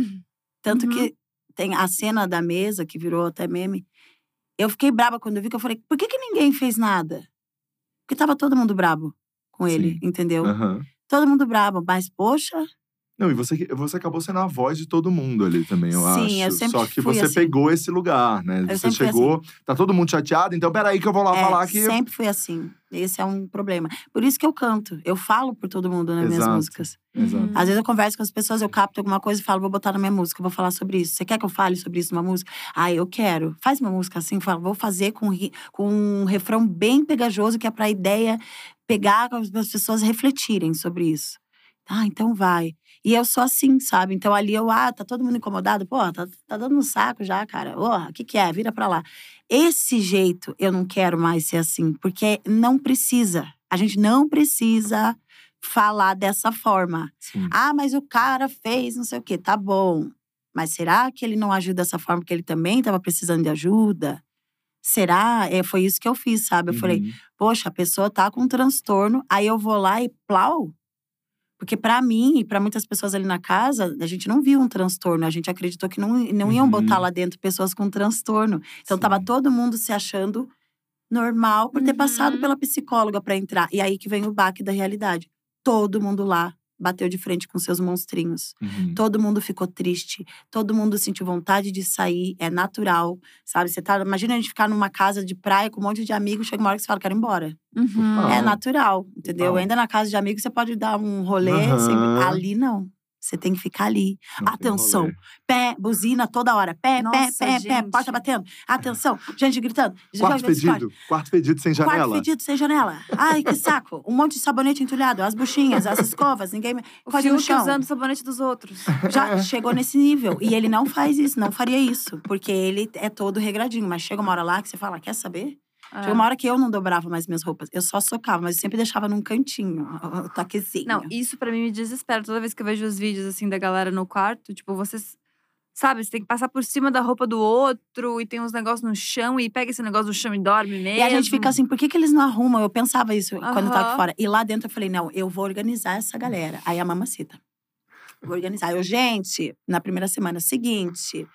Speaker 3: Tanto
Speaker 1: Uhum.
Speaker 3: que tem a cena da mesa, que virou até meme. Eu fiquei braba quando eu vi, que eu falei, por que, que ninguém fez nada? Porque tava todo mundo brabo com ele,
Speaker 2: Sim.
Speaker 3: entendeu?
Speaker 2: Aham.
Speaker 3: Todo mundo brabo. Mas, poxa,
Speaker 2: Não, e você, você acabou sendo a voz de todo mundo ali também, eu
Speaker 3: Sim, eu
Speaker 2: acho.
Speaker 3: sempre
Speaker 2: Só que você
Speaker 3: assim.
Speaker 2: pegou esse lugar, né?
Speaker 3: Eu
Speaker 2: você chegou, tá todo mundo chateado, então peraí que eu vou lá
Speaker 3: é,
Speaker 2: falar que.
Speaker 3: sempre fui assim. Esse é um problema. Por isso que eu canto. Eu falo por todo mundo nas minhas
Speaker 2: Exato.
Speaker 3: músicas.
Speaker 2: Exato.
Speaker 3: Às vezes eu converso com as pessoas, eu capto alguma coisa e falo, vou botar na minha música, vou falar sobre isso. Você quer que eu fale sobre isso numa música? Ah, eu quero. Faz uma música assim, fala, vou fazer com, com um refrão bem pegajoso, que é pra ideia pegar as pessoas refletirem sobre isso. Ah, então vai. E eu sou assim, sabe? Então ali eu, ah, tá todo mundo incomodado? Pô, tá, tá dando um saco já, cara. Ô, o que que é? Vira pra lá. Esse jeito eu não quero mais ser assim, porque não precisa. A gente não precisa falar dessa forma.
Speaker 2: Sim.
Speaker 3: Ah, mas o cara fez não sei o quê. Tá bom. Mas será que ele não agiu dessa forma porque ele também estava precisando de ajuda? Será? É, foi isso que eu fiz, sabe? Eu falei,
Speaker 2: Uhum.
Speaker 3: poxa, a pessoa tá com um transtorno, aí eu vou lá e plau. Porque pra mim e pra muitas pessoas ali na casa, a gente não viu um transtorno. A gente acreditou que não, não iam
Speaker 2: Uhum.
Speaker 3: botar lá dentro pessoas com transtorno. Então tava
Speaker 2: Sim.
Speaker 3: todo mundo se achando normal por ter
Speaker 1: Uhum.
Speaker 3: passado pela psicóloga pra entrar. E aí que vem o baque da realidade. Todo mundo lá bateu de frente com seus monstrinhos.
Speaker 2: Uhum.
Speaker 3: Todo mundo ficou triste, todo mundo sentiu vontade de sair, é natural, sabe? Você tá, imagina a gente ficar numa casa de praia com um monte de amigos, chega uma hora que você fala, quero ir embora.
Speaker 1: Uhum.
Speaker 3: É natural, entendeu?
Speaker 2: Total.
Speaker 3: Ainda na casa de amigos você pode dar um rolê, sem- ali não. Você tem que ficar ali.
Speaker 2: Não
Speaker 3: Atenção. Pé, buzina toda hora. Pé, pé,
Speaker 1: Nossa,
Speaker 3: pé, pé,
Speaker 1: gente.
Speaker 3: porta batendo. Atenção. Gente gritando.
Speaker 2: Quarto
Speaker 3: Gente
Speaker 2: fedido. Quarto fedido sem
Speaker 3: Quarto
Speaker 2: janela.
Speaker 3: fedido sem janela. Ai, que saco. Um monte de sabonete entulhado. As buchinhas, as escovas. Ninguém.
Speaker 1: O
Speaker 3: Pode no chão.
Speaker 1: usando o sabonete dos outros.
Speaker 3: Já chegou nesse nível. E ele não faz isso, não faria isso. Porque ele é todo regradinho. Mas chega uma hora lá que você fala, quer saber?
Speaker 1: É.
Speaker 3: Chegou uma hora que eu não dobrava mais minhas roupas. Eu só socava, mas eu sempre deixava num cantinho, o toquezinho.
Speaker 1: Não, isso pra mim me desespera. Toda vez que eu vejo os vídeos assim da galera no quarto, tipo, vocês. Sabe, você tem que passar por cima da roupa do outro e tem uns negócios no chão e pega esse negócio do chão e dorme mesmo.
Speaker 3: E a gente fica assim, por que, que eles não arrumam? Eu pensava isso quando eu tava fora. E lá dentro eu falei, não, eu vou organizar essa galera. Aí a mamacita. Vou organizar. Eu, gente, na primeira semana seguinte,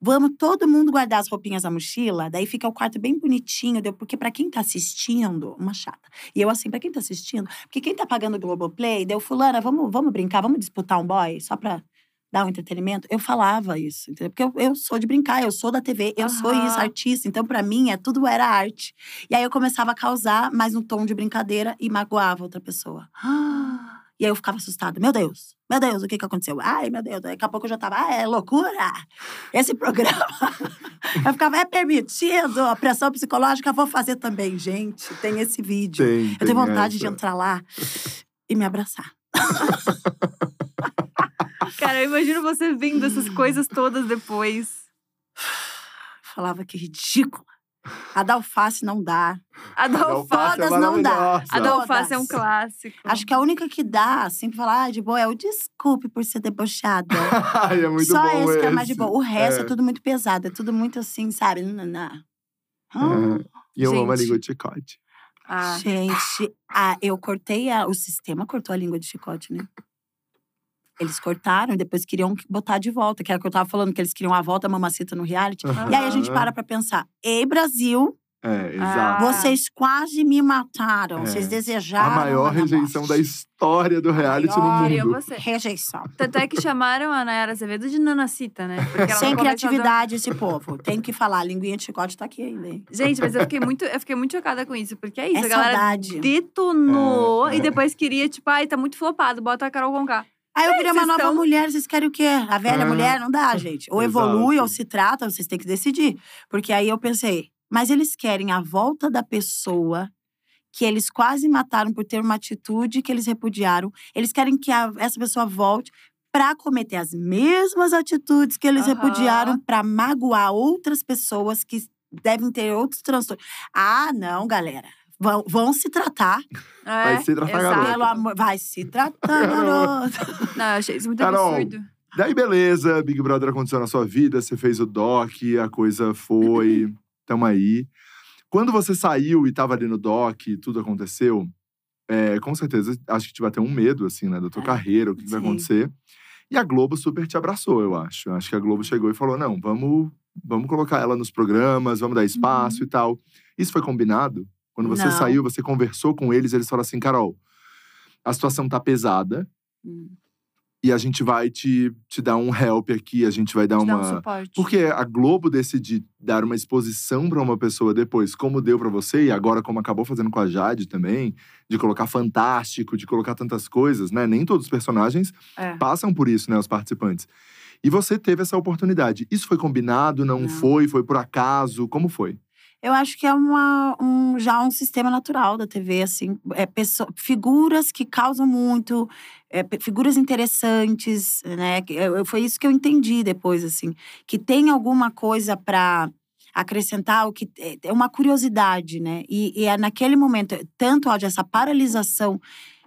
Speaker 3: vamos todo mundo guardar as roupinhas na mochila, daí fica o quarto bem bonitinho, deu? porque pra quem tá assistindo, uma chata. E eu assim, pra quem tá assistindo, porque quem tá pagando o Globoplay, deu fulana, vamos, vamos brincar, vamos disputar um boy, só pra dar um entretenimento. Eu falava isso, entendeu? Porque eu, eu sou de brincar, eu sou da TV, eu sou
Speaker 1: Aham.
Speaker 3: isso, artista. Então, pra mim, é, tudo era arte. E aí eu começava a causar mais um tom de brincadeira e magoava outra pessoa. E aí eu ficava assustada. Meu Deus, meu Deus, o que que aconteceu? Ai, meu Deus. Daqui a pouco eu já tava, ah, é loucura. Esse programa. eu ficava, é permitido. A pressão psicológica, vou fazer também. Gente, tem esse vídeo.
Speaker 2: Tem,
Speaker 3: eu
Speaker 2: tem
Speaker 3: tenho vontade de
Speaker 2: essa.
Speaker 3: entrar lá e me abraçar.
Speaker 1: Cara, eu imagino você vendo essas coisas todas depois.
Speaker 3: Falava que ridícula. A da alface não dá.
Speaker 1: A da alface.
Speaker 2: É
Speaker 3: não dá.
Speaker 1: A da alface é um clássico.
Speaker 3: Acho que a única que dá, assim, pra falar ah, de boa, é o desculpe por ser debochada.
Speaker 2: Ai, é muito
Speaker 3: Só
Speaker 2: bom
Speaker 3: esse que é mais de boa. O resto é.
Speaker 2: É.
Speaker 3: tudo muito pesado, é tudo muito assim, sabe? Hum,
Speaker 2: É. E eu amo a
Speaker 1: Gente.
Speaker 2: língua de chicote.
Speaker 1: Ah,
Speaker 3: Gente, ah, eu cortei a, o sistema cortou a língua de chicote, né? Eles cortaram e depois queriam botar de volta, que era o que eu tava falando, que eles queriam a volta mamacita no reality. E aí a gente para pra pensar: Ei, Brasil,
Speaker 2: É,
Speaker 1: Ah.
Speaker 2: exato.
Speaker 3: vocês quase me mataram.
Speaker 2: É.
Speaker 3: Vocês
Speaker 2: A
Speaker 3: desejaram.
Speaker 2: maior
Speaker 3: minha
Speaker 2: rejeição da
Speaker 3: morte.
Speaker 2: história do reality
Speaker 3: Maior.
Speaker 2: no
Speaker 1: queria
Speaker 2: mundo.
Speaker 1: você.
Speaker 3: Rejeição.
Speaker 1: Tanto é que chamaram a Nayara Azevedo de Nanacita, né?
Speaker 3: Sem
Speaker 1: a
Speaker 3: criatividade esse povo. Tem que falar, a linguinha de chicote tá aqui ainda, hein?
Speaker 1: Gente, mas eu fiquei muito, eu fiquei muito chocada com isso, porque é isso,
Speaker 3: É
Speaker 1: a galera
Speaker 3: saudade.
Speaker 1: detonou
Speaker 2: É, é.
Speaker 1: e depois queria, tipo, ai, tá muito flopado, bota a Carol Conká.
Speaker 3: Aí eu virei uma
Speaker 1: vocês
Speaker 3: nova
Speaker 1: tão-
Speaker 3: mulher, vocês querem o quê? A velha
Speaker 2: É.
Speaker 3: mulher? Não dá, gente. Ou evolui
Speaker 2: Exato.
Speaker 3: ou se trata, vocês têm que decidir. Porque aí eu pensei, mas eles querem a volta da pessoa que eles quase mataram por ter uma atitude que eles repudiaram. Eles querem que a- essa pessoa volte para cometer as mesmas atitudes que eles
Speaker 1: Aham.
Speaker 3: repudiaram, para magoar outras pessoas que devem ter outros transtornos. Ah, não, galera. Vão, vão se tratar.
Speaker 1: É,
Speaker 2: Vai se tratar,
Speaker 1: exato.
Speaker 2: garota.
Speaker 3: Pelo amor. Vai se tratar, garoto.
Speaker 1: Não, eu achei isso muito
Speaker 2: Carol,
Speaker 1: absurdo.
Speaker 2: Daí, beleza, Big Brother aconteceu na sua vida, você fez o doc, a coisa foi, tamo aí. Quando você saiu e tava ali no doc e tudo aconteceu, é, com certeza, acho que te bateu um medo, assim, né, da tua
Speaker 3: É,
Speaker 2: carreira, o que, que vai acontecer. E a Globo super te abraçou, eu acho. Acho que a Globo chegou e falou, não, vamos, vamos colocar ela nos programas, vamos dar espaço e tal. Isso foi combinado? Quando você
Speaker 3: Não.
Speaker 2: saiu, você conversou com eles, eles falaram assim, Carol, a situação tá pesada,
Speaker 3: Hum.
Speaker 2: e a gente vai te, te dar um help aqui, a gente vai dar
Speaker 1: Te dá um
Speaker 2: uma.
Speaker 1: suporte.
Speaker 2: Porque a Globo decidir dar uma exposição pra uma pessoa depois, como deu pra você, e agora como acabou fazendo com a Jade também, de colocar fantástico, de colocar tantas coisas, né? Nem todos os personagens
Speaker 1: É.
Speaker 2: passam por isso, né, os participantes. E você teve essa oportunidade. Isso foi combinado, não,
Speaker 3: Não.
Speaker 2: foi, foi por acaso? Como foi?
Speaker 3: Eu acho que é uma, um, já um sistema natural da TV, assim. É pesso- figuras que causam muito, é, figuras interessantes, né? Eu- foi isso que eu entendi depois, assim. Que tem alguma coisa para acrescentar, o que é- é uma curiosidade, né? E, e é naquele momento, tanto ódio, essa paralisação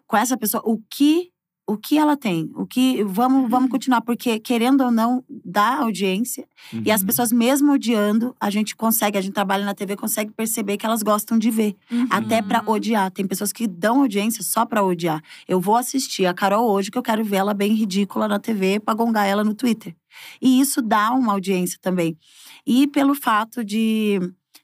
Speaker 3: com essa pessoa, o que o que ela tem, o que vamos vamos continuar porque querendo ou não dá audiência e as
Speaker 2: Uhum.
Speaker 3: pessoas, mesmo odiando, a gente consegue, a gente trabalha na TV, consegue perceber que elas gostam de ver.
Speaker 1: Uhum.
Speaker 3: Até pra odiar. Tem pessoas que dão audiência só pra odiar. Eu vou assistir a Carol hoje, que eu quero ver ela bem ridícula na TV, pra gongar ela no Twitter. E isso dá uma audiência também. E pelo fato de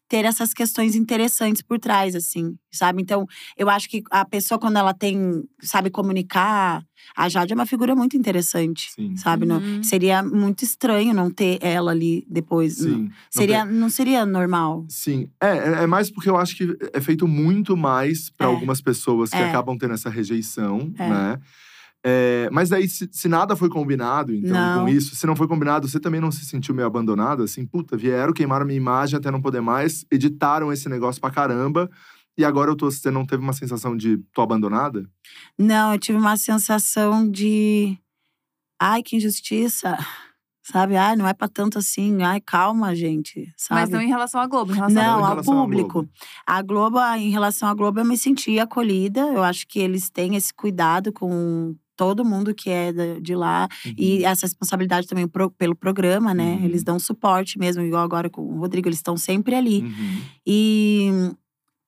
Speaker 3: ter essas questões interessantes por trás, assim, sabe? Então, eu acho que a pessoa, quando ela tem, sabe, comunicar, a Jade é uma figura muito interessante,
Speaker 2: Sim.
Speaker 3: sabe? Não-
Speaker 1: Uhum.
Speaker 3: seria muito estranho não ter ela ali depois.
Speaker 2: Sim. Não
Speaker 3: Seria,
Speaker 2: tem-
Speaker 3: não seria normal.
Speaker 2: Sim, é, é- é mais porque eu acho que é feito muito mais para
Speaker 3: É.
Speaker 2: algumas pessoas que
Speaker 3: É.
Speaker 2: acabam tendo essa rejeição,
Speaker 3: É.
Speaker 2: né? É, mas daí, se, se nada foi combinado, então,
Speaker 3: Não.
Speaker 2: com isso, se não foi combinado, você também não se sentiu meio abandonada? Assim, puta, vieram, queimaram minha imagem até não poder mais, editaram esse negócio pra caramba, e agora eu tô, você não teve uma sensação de tô abandonada?
Speaker 3: Não, eu tive uma sensação de. Ai, que injustiça. Sabe? Ai, não é pra tanto assim. Ai, calma, gente. Sabe?
Speaker 1: Mas não em relação à Globo, em relação
Speaker 3: Não,
Speaker 2: em
Speaker 3: ao
Speaker 2: relação à
Speaker 3: público.
Speaker 2: Globo.
Speaker 3: A Globo, em relação à Globo, eu me senti acolhida. Eu acho que eles têm esse cuidado com todo mundo que é de lá. E essa responsabilidade também pro- pelo programa, né?
Speaker 2: Uhum.
Speaker 3: Eles dão suporte mesmo, igual agora com o Rodrigo, eles estão sempre ali.
Speaker 2: Uhum.
Speaker 3: E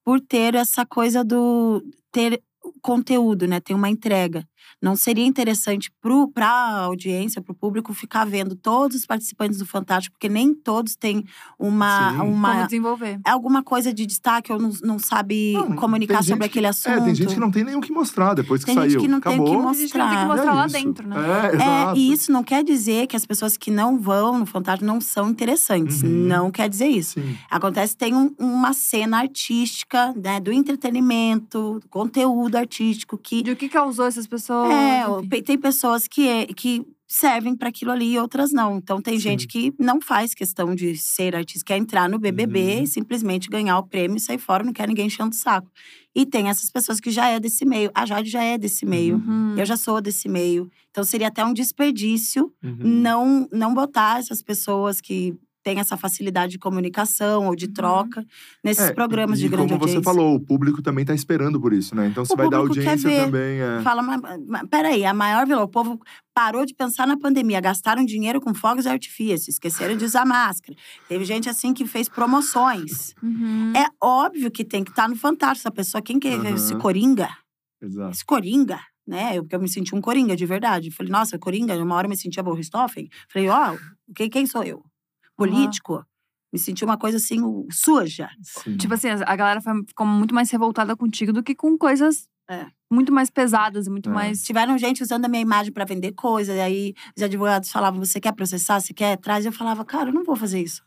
Speaker 3: por ter essa coisa do ter conteúdo, né? Ter uma entrega. Não seria interessante para a audiência, para o público, ficar vendo todos os participantes do Fantástico, porque nem todos têm uma,
Speaker 2: Sim.
Speaker 1: como
Speaker 3: uma
Speaker 1: desenvolver.
Speaker 3: alguma coisa de destaque ou não, não sabe
Speaker 2: Não,
Speaker 3: comunicar
Speaker 2: tem
Speaker 3: sobre
Speaker 2: que-
Speaker 3: aquele assunto.
Speaker 2: É, tem gente que não tem nem o que mostrar depois que
Speaker 3: Tem
Speaker 2: saiu.
Speaker 3: gente que não tem o que
Speaker 2: Acabou.
Speaker 1: A gente tem que
Speaker 3: mostrar.
Speaker 1: mostrar
Speaker 2: É
Speaker 1: lá
Speaker 2: isso.
Speaker 1: dentro, né?
Speaker 2: É,
Speaker 3: É,
Speaker 2: exato.
Speaker 3: e isso não quer dizer que as pessoas que não vão no Fantástico não são interessantes.
Speaker 2: Uhum.
Speaker 3: Não quer dizer isso.
Speaker 2: Sim.
Speaker 3: Acontece que tem um- uma cena artística, né, do entretenimento, do conteúdo artístico que
Speaker 1: De o que causou essas pessoas.
Speaker 3: É,
Speaker 1: enfim.
Speaker 3: tem pessoas que, é- que servem para aquilo ali e outras não. Então tem
Speaker 2: Sim.
Speaker 3: gente que não faz questão de ser artista, quer entrar no BBB
Speaker 2: Uhum.
Speaker 3: e simplesmente ganhar o prêmio e sair fora, não quer ninguém enchendo o saco. E tem essas pessoas que já é desse meio. A Jade já é desse meio.
Speaker 1: Uhum.
Speaker 3: Eu já sou desse meio. Então seria até um desperdício
Speaker 2: Uhum.
Speaker 3: não não botar essas pessoas que têm essa facilidade de comunicação ou de
Speaker 1: Uhum.
Speaker 3: troca nesses
Speaker 2: É,
Speaker 3: programas
Speaker 2: e
Speaker 3: de grande
Speaker 2: como
Speaker 3: audiência.
Speaker 2: você falou, o público também tá esperando por isso, né? Então você
Speaker 3: O
Speaker 2: vai dar
Speaker 3: público quer
Speaker 2: audiência
Speaker 3: ver.
Speaker 2: também. É.
Speaker 3: Fala, mas, mas peraí, a maior vilã, o povo parou de pensar na pandemia, gastaram dinheiro com fogos de artifício, esqueceram de usar máscara. Teve gente assim que fez promoções.
Speaker 1: Uhum.
Speaker 3: É óbvio que tem que estar no Fantástico. Essa pessoa, quem que é
Speaker 2: Aham.
Speaker 3: esse Coringa?
Speaker 2: Exato.
Speaker 3: Esse Coringa, né? Eu, porque eu me senti um Coringa de verdade. Falei, nossa, Coringa, uma hora eu me sentia Richthofen. Falei, ó, quem, quem sou eu? Político? Me senti uma coisa assim, suja.
Speaker 2: Sim.
Speaker 1: Tipo assim, a galera ficou muito mais revoltada contigo do que com coisas
Speaker 3: É.
Speaker 1: muito mais pesadas e muito
Speaker 2: É.
Speaker 1: mais.
Speaker 3: Tiveram gente usando a minha imagem para vender coisas. E aí os advogados falavam: você quer processar? Você quer? Traz. Eu falava: cara, eu não vou fazer isso.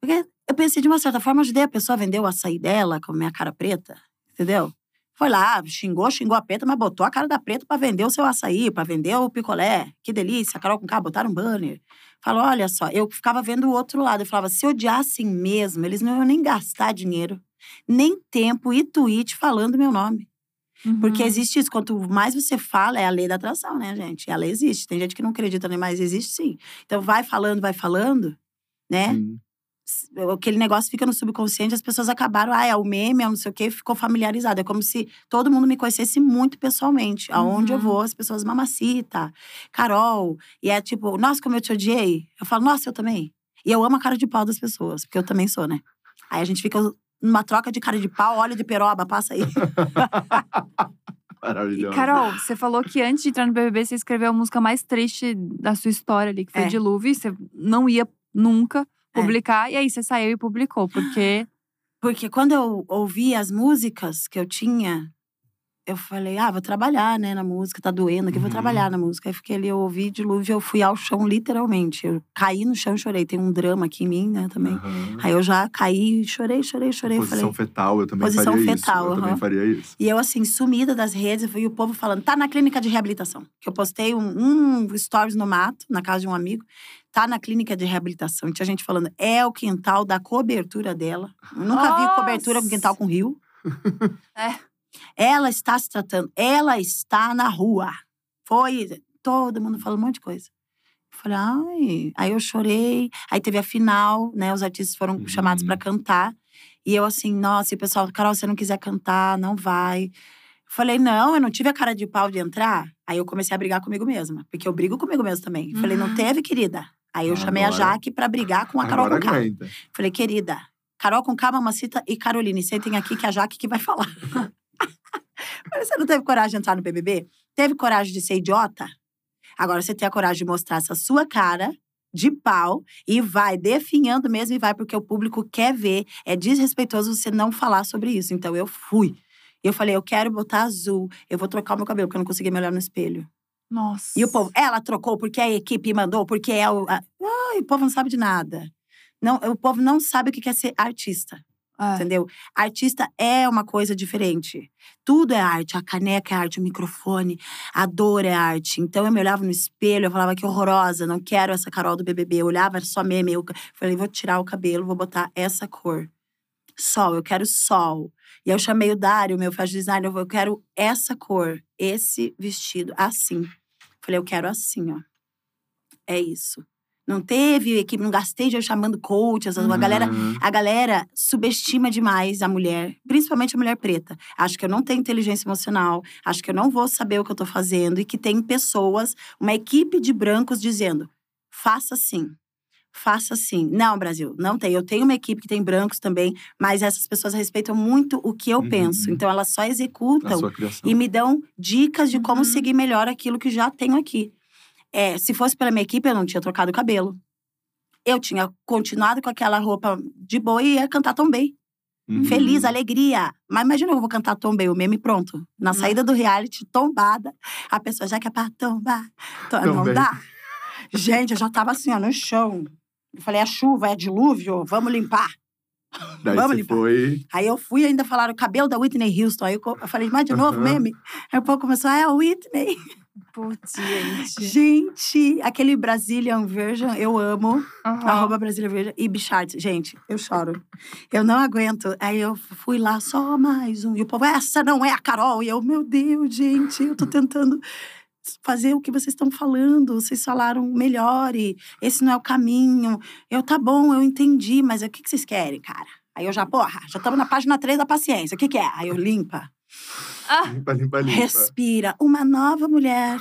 Speaker 3: Porque eu pensei, de uma certa forma, ajudei a pessoa a vender o açaí dela com a minha cara preta. Entendeu? Foi lá, xingou, xingou a preta, mas botou a cara da preta para vender o seu açaí, para vender o picolé. Que delícia. A Carol com K botaram um banner. Falou: olha só, eu ficava vendo o outro lado. Eu falava: se odiassem mesmo, eles não iam nem gastar dinheiro, nem tempo e tweet falando meu nome. Porque
Speaker 1: Uhum.
Speaker 3: existe isso. Quanto mais você fala, é a lei da atração, né, gente? A lei existe. Tem gente que não acredita, né? Mas existe sim. Então, vai falando, vai falando, né?
Speaker 2: Sim.
Speaker 3: Aquele negócio fica no subconsciente, as pessoas acabaram, ah, é o meme, é o não sei o quê, ficou familiarizado. É como se todo mundo me conhecesse muito pessoalmente. Aonde eu
Speaker 1: Uhum.
Speaker 3: vou, as pessoas, mamacita, Carol. E é tipo, nossa, como eu te odiei. Eu falo, nossa, eu também. E eu amo a cara de pau das pessoas, porque eu também sou, né? Aí a gente fica numa troca de cara de pau, óleo de peroba, passa aí.
Speaker 1: E,
Speaker 2: Maravilhoso.
Speaker 1: Carol, você falou que antes de entrar no BBB, você escreveu a música mais triste da sua história ali, que foi
Speaker 3: É.
Speaker 1: Dilúvio. E você não ia nunca
Speaker 3: É.
Speaker 1: publicar. E aí você saiu e publicou, porque…
Speaker 3: Porque quando eu ouvi as músicas que eu tinha, eu falei, ah, vou trabalhar, né, na música, tá doendo aqui, vou
Speaker 2: Uhum.
Speaker 3: trabalhar na música. Aí fiquei ali, eu ouvi dilúvio, eu fui ao chão, literalmente. Eu caí no chão e chorei. Tem um drama aqui em mim, né, também.
Speaker 2: Aham.
Speaker 3: Aí eu já caí, chorei, chorei, chorei.
Speaker 2: Posição
Speaker 3: falei,
Speaker 2: fetal, eu também
Speaker 3: Posição
Speaker 2: faria
Speaker 3: fetal,
Speaker 2: isso. Eu também faria isso.
Speaker 3: E eu, assim, sumida das redes, e o povo falando, tá na clínica de reabilitação. Que eu postei um, um stories no mato, na casa de um amigo, tá na clínica de reabilitação. Tinha gente falando, é o quintal da cobertura dela. Eu nunca vi cobertura com
Speaker 1: Nossa!
Speaker 3: quintal com rio.
Speaker 1: É.
Speaker 3: Ela está se tratando, ela está na rua. Foi, todo mundo falou um monte de coisa. Eu falei, ai. Aí eu chorei. Aí teve a final, né? Os artistas foram
Speaker 2: Uhum.
Speaker 3: chamados para cantar. E eu assim, nossa, e o pessoal, Carol, se você não quiser cantar, não vai. Falei, não, eu não tive a cara de pau de entrar. Aí eu comecei a brigar comigo mesma, porque eu brigo comigo mesma também. Falei, não
Speaker 1: Uhum.
Speaker 3: teve, querida. Aí eu chamei a Jaque para brigar com a Carol
Speaker 2: Agora aguenta.
Speaker 3: Falei, querida, Carol com K, Mamacita e Caroline, sentem aqui que é a Jaque que vai falar. Falei, você não teve coragem de entrar no BBB? Teve coragem de ser idiota? Agora você tem a coragem de mostrar essa sua cara de pau e vai definhando mesmo e vai porque o público quer ver. É desrespeitoso você não falar sobre isso. Então eu fui. Eu falei, eu quero botar azul, eu vou trocar o meu cabelo, porque eu não conseguia me olhar no espelho.
Speaker 1: Nossa.
Speaker 3: E o povo, ela trocou porque a equipe mandou, porque é o. a- Ai, o povo não sabe de nada. Não, o povo não sabe o que é ser artista.
Speaker 1: É.
Speaker 3: Entendeu? Artista é uma coisa diferente. Tudo é arte. A caneca é arte, o microfone, a dor é arte. Então eu me olhava no espelho, eu falava que horrorosa, não quero essa Carol do BBB. Eu olhava, era só meme. Eu falei, vou tirar o cabelo, vou botar essa cor. Sol, eu quero sol. E eu chamei o Dário, meu fashion designer, eu falei, eu quero essa cor, esse vestido, assim. Falei, eu quero assim, ó. É isso. Não teve equipe, não gastei dinheiro chamando coaches, a galera
Speaker 2: Uhum.
Speaker 3: a galera subestima demais a mulher, principalmente a mulher preta. Acho que eu não tenho inteligência emocional, acho que eu não vou saber o que eu tô fazendo e que tem pessoas, uma equipe de brancos dizendo: faça assim. Faça assim. Não, Brasil, não tem. Eu tenho uma equipe que tem brancos também, mas essas pessoas respeitam muito o que eu
Speaker 2: Uhum.
Speaker 3: penso. Então elas só executam e me dão dicas de como
Speaker 1: Uhum.
Speaker 3: seguir melhor aquilo que já tenho aqui. É, se fosse pela minha equipe, eu não tinha trocado o cabelo. Eu tinha continuado com aquela roupa de boa e ia cantar Tombei.
Speaker 2: Uhum.
Speaker 3: Feliz, alegria. Mas imagina eu vou cantar Tombei, o meme pronto. Na
Speaker 1: Uhum.
Speaker 3: saída do reality, tombada. A pessoa já quer pra tombar. To- Não dá. Gente, eu já tava assim, ó, no chão. Eu falei, é chuva, é dilúvio, vamos limpar.
Speaker 2: Daí
Speaker 3: Vamos limpar.
Speaker 2: foi.
Speaker 3: Aí eu fui e ainda falaram o cabelo da Whitney Houston. Aí eu, falei, mas de novo, meme? Aí o povo começou, ah, é a Whitney.
Speaker 1: Putz, gente.
Speaker 3: Gente, aquele Brazilian Version, eu amo.
Speaker 1: Aham.
Speaker 3: Arroba Brazilian Version. E Bichart, gente, eu choro. Eu não aguento. Aí eu fui lá, só mais um. E o povo, essa não é a Carol. E eu, meu Deus, gente, eu tô tentando fazer o que vocês estão falando. Vocês falaram melhor e esse não é o caminho. Eu, tá bom, eu entendi, mas o que, que vocês querem, cara? Aí eu já, porra, já estamos na página 3 da paciência. O que, que é? Aí eu limpa.
Speaker 2: Limpa, limpa, limpa.
Speaker 3: Respira. Uma nova mulher.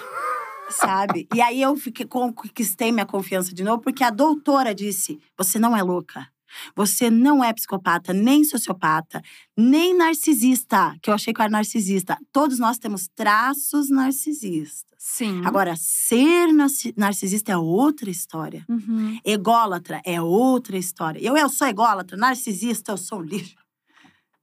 Speaker 3: Sabe? E aí eu fiquei, conquistei minha confiança de novo, porque a doutora disse: você não é louca. Você não é psicopata, nem sociopata, nem narcisista, que eu achei que eu era narcisista. Todos nós temos traços narcisistas.
Speaker 1: Sim.
Speaker 3: Agora, ser narci- narcisista é outra história.
Speaker 1: Uhum.
Speaker 3: Ególatra é outra história. Eu, eu sou ególatra, narcisista, eu sou um lixo.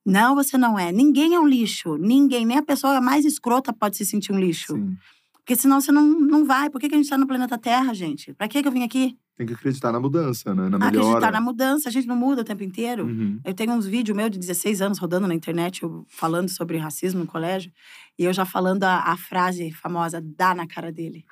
Speaker 3: Não, você não é. Ninguém é um lixo. Ninguém, nem a pessoa mais escrota pode se sentir um lixo.
Speaker 2: Sim.
Speaker 3: Porque senão você não, não vai. Por que, que a gente tá no planeta Terra, gente? Pra que, que eu vim aqui?
Speaker 2: Tem que acreditar na mudança, né? Na melhora.
Speaker 3: Acreditar na mudança. A gente não muda o tempo inteiro.
Speaker 2: Uhum.
Speaker 3: Eu tenho uns vídeos meus de 16 anos rodando na internet, eu falando sobre racismo no colégio. E eu já falando a, a frase famosa, dá na cara dele.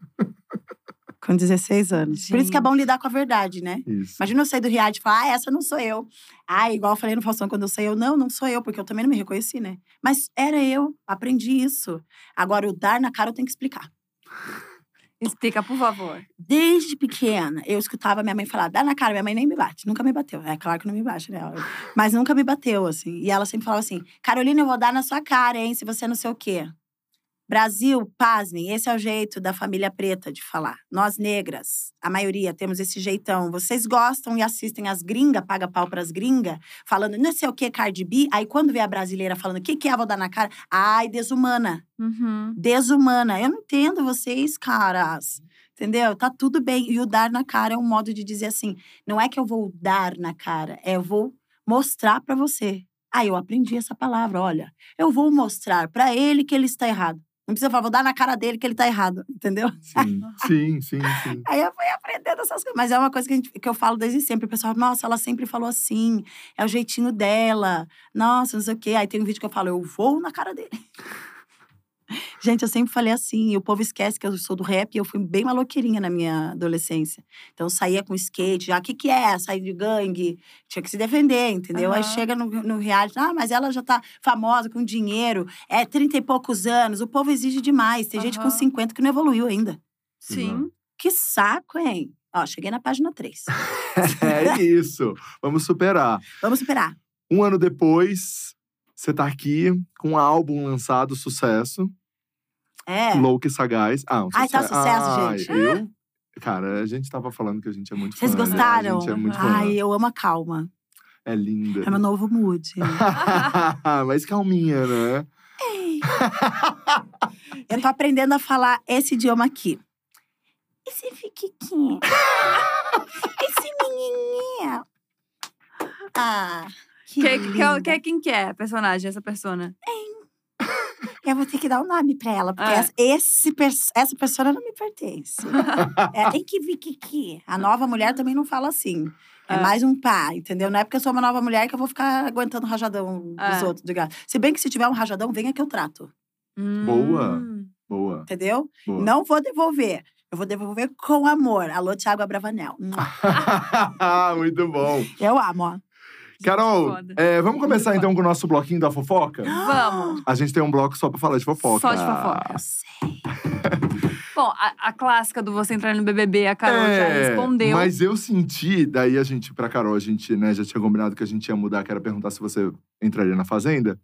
Speaker 3: Com 16 anos. Por isso que é bom lidar com a verdade, né?
Speaker 2: Isso.
Speaker 3: Imagina eu sair do reality e falar, ah, essa não sou eu. Ah, igual eu falei no Faustão quando eu saí, eu, não, não sou eu, porque eu também não me reconheci, né? Mas era eu, aprendi isso. Agora, o dar na cara eu tenho que explicar.
Speaker 1: Explica, por favor.
Speaker 3: Desde pequena, eu escutava minha mãe falar, dá na cara, minha mãe nem me bate, nunca me bateu. É claro que não me bate, né? Mas nunca me bateu, assim. E ela sempre falava assim, Carolina, eu vou dar na sua cara, hein, se você não sei o quê. Brasil, pasmem, esse é o jeito da família preta de falar. Nós negras, a maioria, temos esse jeitão. Vocês gostam e assistem as gringas, paga pau pras gringas, falando não sei o que, Cardi B. Aí quando vê a brasileira falando o que, que é, vou dar na cara. Ai, desumana
Speaker 1: Uhum.
Speaker 3: desumana. Eu não entendo vocês, caras. Entendeu? Tá tudo bem. E o dar na cara é um modo de dizer assim: não é que eu vou dar na cara, é eu vou mostrar pra você. Aí eu aprendi essa palavra, olha. Eu vou mostrar pra ele que ele está errado. Não precisa falar, vou dar na cara dele que ele tá errado, entendeu?
Speaker 2: Sim, sim, sim, sim.
Speaker 3: Aí eu fui aprendendo essas coisas. Mas é uma coisa que, a gente- que eu falo desde sempre. O pessoal, nossa, ela sempre falou assim. É o jeitinho dela. Nossa, não sei o quê. Aí tem um vídeo que eu falo, eu vou na cara dele. Gente, eu sempre falei assim, e o povo esquece que eu sou do rap e eu fui bem maloqueirinha na minha adolescência. Então eu saía com skate, já, o que que é? Sair de gangue, tinha que se defender, entendeu? Aí
Speaker 1: Aham.
Speaker 3: chega no, no reality, ah, mas ela já tá famosa, com dinheiro, é 30 e poucos anos, o povo exige demais. Tem gente com
Speaker 1: Aham.
Speaker 3: 50 que não evoluiu ainda.
Speaker 1: Sim.
Speaker 3: Que saco, hein? Ó, cheguei na página 3.
Speaker 2: É isso. Vamos superar.
Speaker 3: Vamos superar.
Speaker 2: Um ano depois, você tá aqui com um álbum lançado, sucesso.
Speaker 3: É.
Speaker 2: Louco e Sagaz. Ah, um
Speaker 3: Ai, tá
Speaker 2: sucesso.
Speaker 3: sucesso,
Speaker 2: Ai,
Speaker 3: gente.
Speaker 2: Eu? Cara, a gente tava falando que a gente é muito
Speaker 3: Vocês
Speaker 2: fã. né?
Speaker 3: gostaram?
Speaker 2: A gente é muito fã.
Speaker 3: Ai, eu amo a calma.
Speaker 2: É linda.
Speaker 3: É meu novo mood.
Speaker 2: Mas calminha, né?
Speaker 3: eu tô aprendendo a falar esse idioma aqui. Esse fiquiquinho. esse menininho. Ah, que,
Speaker 1: Que, que, quem que é a personagem, essa persona?
Speaker 3: Eu vou ter que dar um nome pra ela, porque
Speaker 1: É.
Speaker 3: essa, esse, essa pessoa não me pertence. é, tem que vir Kiki. A nova mulher também não fala assim. É.
Speaker 1: É.
Speaker 3: mais um pá, entendeu? Não é porque eu sou uma nova mulher que eu vou ficar aguentando rajadão dos
Speaker 1: É.
Speaker 3: outros. graça. Se bem que se tiver um rajadão, venha que eu trato,
Speaker 2: Boa.
Speaker 1: Hum.
Speaker 2: Boa.
Speaker 3: entendeu?
Speaker 2: boa.
Speaker 3: Não vou devolver. Eu vou devolver com amor. Alô, Thiago Abravanel.
Speaker 2: Muito bom.
Speaker 3: Eu amo, ó.
Speaker 2: Carol, é, vamos começar então com o nosso bloquinho da fofoca?
Speaker 1: Vamos.
Speaker 2: A gente tem um bloco só pra falar de fofoca.
Speaker 1: Só de fofoca. Bom, a, a clássica do você entrar no BBB, a Carol já
Speaker 2: É,
Speaker 1: respondeu.
Speaker 2: Mas eu senti, daí a gente, pra Carol, a gente né, já tinha combinado que a gente ia mudar, que era perguntar se você entraria na Fazenda.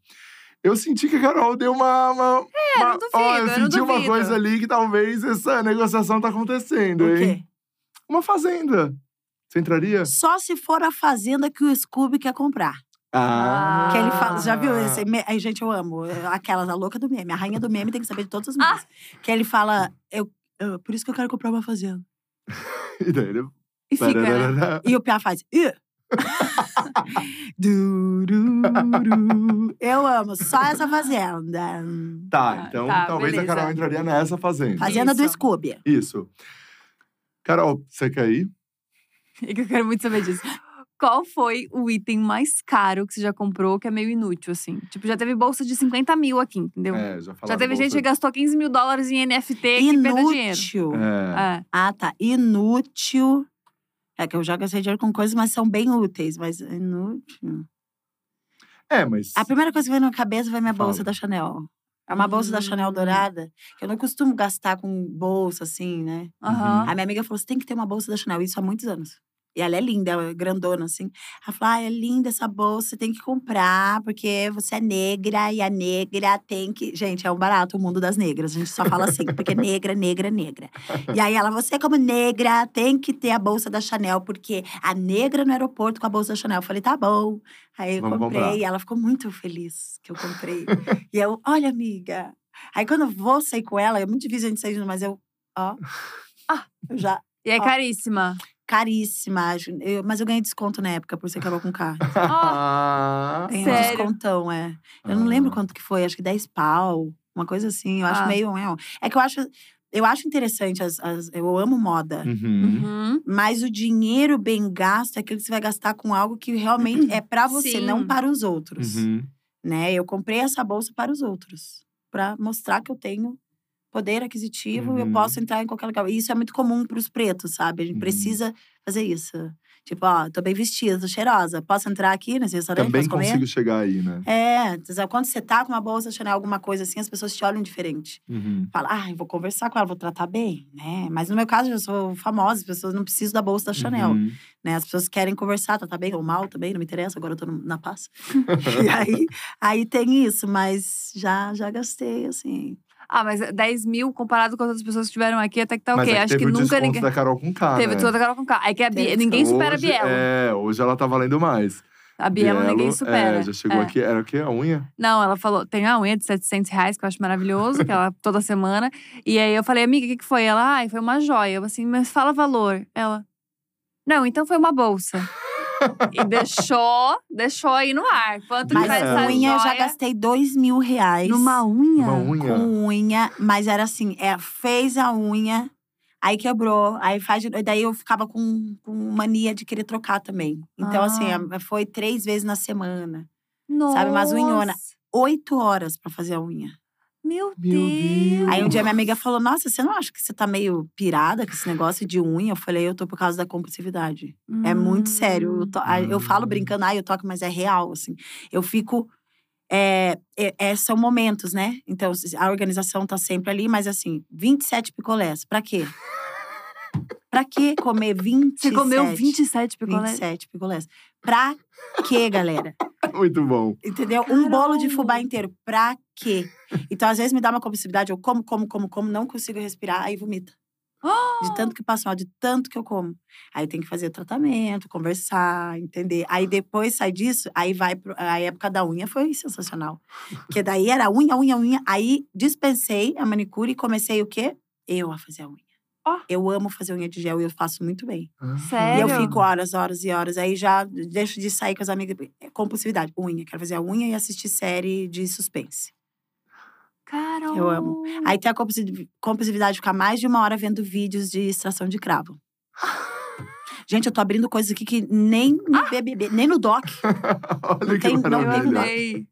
Speaker 2: Eu senti que a Carol deu uma. uma é,
Speaker 1: não duvido,
Speaker 2: Ó, eu
Speaker 1: eu
Speaker 2: senti uma coisa ali que talvez essa negociação tá acontecendo,
Speaker 3: O
Speaker 2: hein?
Speaker 3: quê?
Speaker 2: Uma Fazenda. Você entraria?
Speaker 3: Só se for a fazenda que o Scooby quer comprar.
Speaker 2: Ah.
Speaker 3: Que ele fala, já viu esse? me- Ai, gente, eu amo. Aquela, a louca do meme. A rainha do meme tem que saber de todos os
Speaker 1: Ah.
Speaker 3: memes. Que ele fala, eu, eu- por isso que eu quero comprar uma fazenda.
Speaker 2: E daí ele.
Speaker 1: E fica, né?
Speaker 3: E o Pia faz. Eu amo, só essa fazenda.
Speaker 2: Tá,
Speaker 1: Ah,
Speaker 2: então
Speaker 1: tá,
Speaker 2: talvez
Speaker 1: beleza.
Speaker 2: a Carol entraria nessa Fazenda.
Speaker 3: Fazenda do
Speaker 1: Isso.
Speaker 3: Scooby.
Speaker 2: Isso. Carol, você quer ir?
Speaker 1: É que eu quero muito saber disso. Qual foi o item mais caro que você já comprou que é meio inútil, assim? Tipo, já teve bolsa de 50 mil aqui, entendeu?
Speaker 2: É, já
Speaker 1: já teve gente que gastou 15 mil dólares em NFT que perdeu dinheiro.
Speaker 3: Inútil.
Speaker 2: É.
Speaker 1: É.
Speaker 3: Ah, tá. Inútil. É que eu já gastei dinheiro com coisas, mas são bem úteis. Mas inútil.
Speaker 2: É, mas.
Speaker 3: A primeira coisa que vem na cabeça foi minha
Speaker 2: Fala.
Speaker 3: bolsa da Chanel. É uma bolsa da Chanel
Speaker 1: Hum.
Speaker 3: dourada. Que eu não costumo gastar com bolsa, assim, né?
Speaker 1: Aham.
Speaker 3: A minha amiga falou: você tem que ter uma bolsa da Chanel. Isso há muitos anos. E ela é linda, ela é grandona, assim. Ela falou: ah, é linda essa bolsa, você tem que comprar, porque você é negra e a negra tem que. Gente, é um barato o mundo das negras. A gente só fala assim, porque negra, negra, negra. E aí ela, você como negra, tem que ter a bolsa da Chanel, porque a negra no aeroporto com a bolsa da Chanel. Eu falei, tá bom. Aí eu
Speaker 2: Vamos
Speaker 3: comprei,
Speaker 2: comprar.
Speaker 3: e ela ficou muito feliz que eu comprei. e eu, olha, amiga. Aí quando eu vou sair com ela, é muito difícil a gente sair mas eu, ó.
Speaker 1: Ah.
Speaker 3: Eu já.
Speaker 1: E é
Speaker 3: Ó.
Speaker 1: caríssima.
Speaker 3: Caríssima. eu- mas eu ganhei desconto na época, por ser Carol com K.
Speaker 2: Ah.
Speaker 3: Tem um
Speaker 1: Sério?
Speaker 3: descontão, é. Eu não lembro
Speaker 2: Ah.
Speaker 3: quanto que foi, acho que 10 pau, uma coisa assim. Eu acho
Speaker 1: Ah.
Speaker 3: meio. É, é que eu acho. Eu acho interessante, as, as- eu amo moda.
Speaker 2: Uhum.
Speaker 1: Uhum.
Speaker 3: Mas o dinheiro bem gasto é aquele que você vai gastar com algo que realmente é pra você,
Speaker 1: Sim.
Speaker 3: não para os outros.
Speaker 2: Uhum.
Speaker 3: Né? Eu comprei essa bolsa para os outros, Pra mostrar que eu tenho poder aquisitivo, eu
Speaker 2: Uhum.
Speaker 3: posso entrar em qualquer lugar. E isso é muito comum para os pretos, sabe? A gente
Speaker 2: Uhum.
Speaker 3: precisa fazer isso. Tipo, ó, tô bem vestida, tô cheirosa. Posso entrar aqui nesse restaurante?
Speaker 2: Também consigo chegar aí, né?
Speaker 3: É, quando você tá com uma bolsa Chanel, alguma coisa assim, as pessoas te olham diferente.
Speaker 2: Uhum.
Speaker 3: Fala, ah, eu vou conversar com ela, vou tratar bem, né? Mas no meu caso, eu sou famosa, as pessoas não precisam da bolsa da Chanel,
Speaker 2: Uhum.
Speaker 3: né? As pessoas querem conversar, tratar bem ou mal também, não me interessa, agora eu tô na paz. e aí, aí tem isso, mas já, já gastei, assim.
Speaker 1: Ah, mas 10 mil comparado com as outras pessoas que estiveram aqui, até que tá ok.
Speaker 2: é
Speaker 1: Acho que
Speaker 2: o
Speaker 1: nunca ninguém.
Speaker 2: da Carol com K,
Speaker 1: Teve
Speaker 2: né?
Speaker 1: desconto da Carol com K. É que a ninguém
Speaker 3: desconto.
Speaker 1: supera a
Speaker 2: Hoje-
Speaker 1: Bielo.
Speaker 2: É, hoje ela tá valendo mais.
Speaker 1: A Bielo, ninguém supera.
Speaker 2: É, já chegou
Speaker 1: É.
Speaker 2: aqui. Era o quê? A unha?
Speaker 1: Não, ela falou, tem a unha de 700 reais, que eu acho maravilhoso, que ela toda semana. E aí eu falei, amiga, o que, que foi? Ela, ai, foi uma joia. Eu assim, mas fala valor. Ela, não, então foi uma bolsa. E deixou, deixou aí no ar. Quanto
Speaker 3: Mas
Speaker 1: que vai
Speaker 2: É.
Speaker 1: essa
Speaker 3: unha, eu já gastei dois mil reais.
Speaker 1: Numa unha?
Speaker 2: Uma unha.
Speaker 3: Com unha, mas era assim, é, fez a unha, aí quebrou, aí faz. Daí eu ficava com, com mania de querer trocar também. Então, assim,
Speaker 1: Ah.
Speaker 3: é- foi três vezes na semana.
Speaker 1: Nossa.
Speaker 3: Sabe, umas unhona. Oito horas pra fazer a unha.
Speaker 1: Meu,
Speaker 2: Meu
Speaker 1: Deus.
Speaker 2: Deus.
Speaker 3: Aí um dia minha amiga falou: Nossa, você não acha que você tá meio pirada com esse negócio de unha? Eu falei: Eu tô por causa da compulsividade. É muito sério. Eu, to- ah, eu falo
Speaker 2: Hum.
Speaker 3: brincando, ai, eu toco, mas é real, assim. Eu fico. É, é- é- são momentos, né? Então, a organização tá sempre ali, mas assim, 27 picolés. Pra quê? pra quê comer 27?
Speaker 1: Você comeu 27 picolés?
Speaker 3: 27 picolés. Pra quê, galera?
Speaker 2: Muito bom.
Speaker 3: Entendeu? Um bolo de fubá inteiro. Pra quê? Então, às vezes, me dá uma compulsividade. Eu como, como, como, como, não consigo respirar, aí vomita. De tanto que passo mal, de tanto que eu como. Aí tem que fazer tratamento, conversar, entender. Aí depois sai disso, aí vai pro, a época da unha foi sensacional. Porque daí era unha, unha, unha. Aí dispensei a manicure e comecei o quê? Eu a fazer a unha.
Speaker 1: Ó.
Speaker 3: Eu amo fazer unha de gel e eu faço muito bem. E
Speaker 1: Sério?
Speaker 3: eu fico horas, horas e horas. Aí já deixo de sair com as amigas. É Compulsividade, unha. Quero fazer a unha e assistir série de suspense.
Speaker 1: Carol.
Speaker 3: Eu amo. Aí tem a compulsi- compulsividade de ficar mais de uma hora vendo vídeos de extração de cravo. Gente, eu tô abrindo coisas aqui que nem no
Speaker 1: Ah!
Speaker 3: BBB, nem no doc.
Speaker 2: Olha
Speaker 3: Não
Speaker 2: que
Speaker 3: tem- não
Speaker 1: Eu
Speaker 3: tem
Speaker 2: maravilha.
Speaker 1: amei.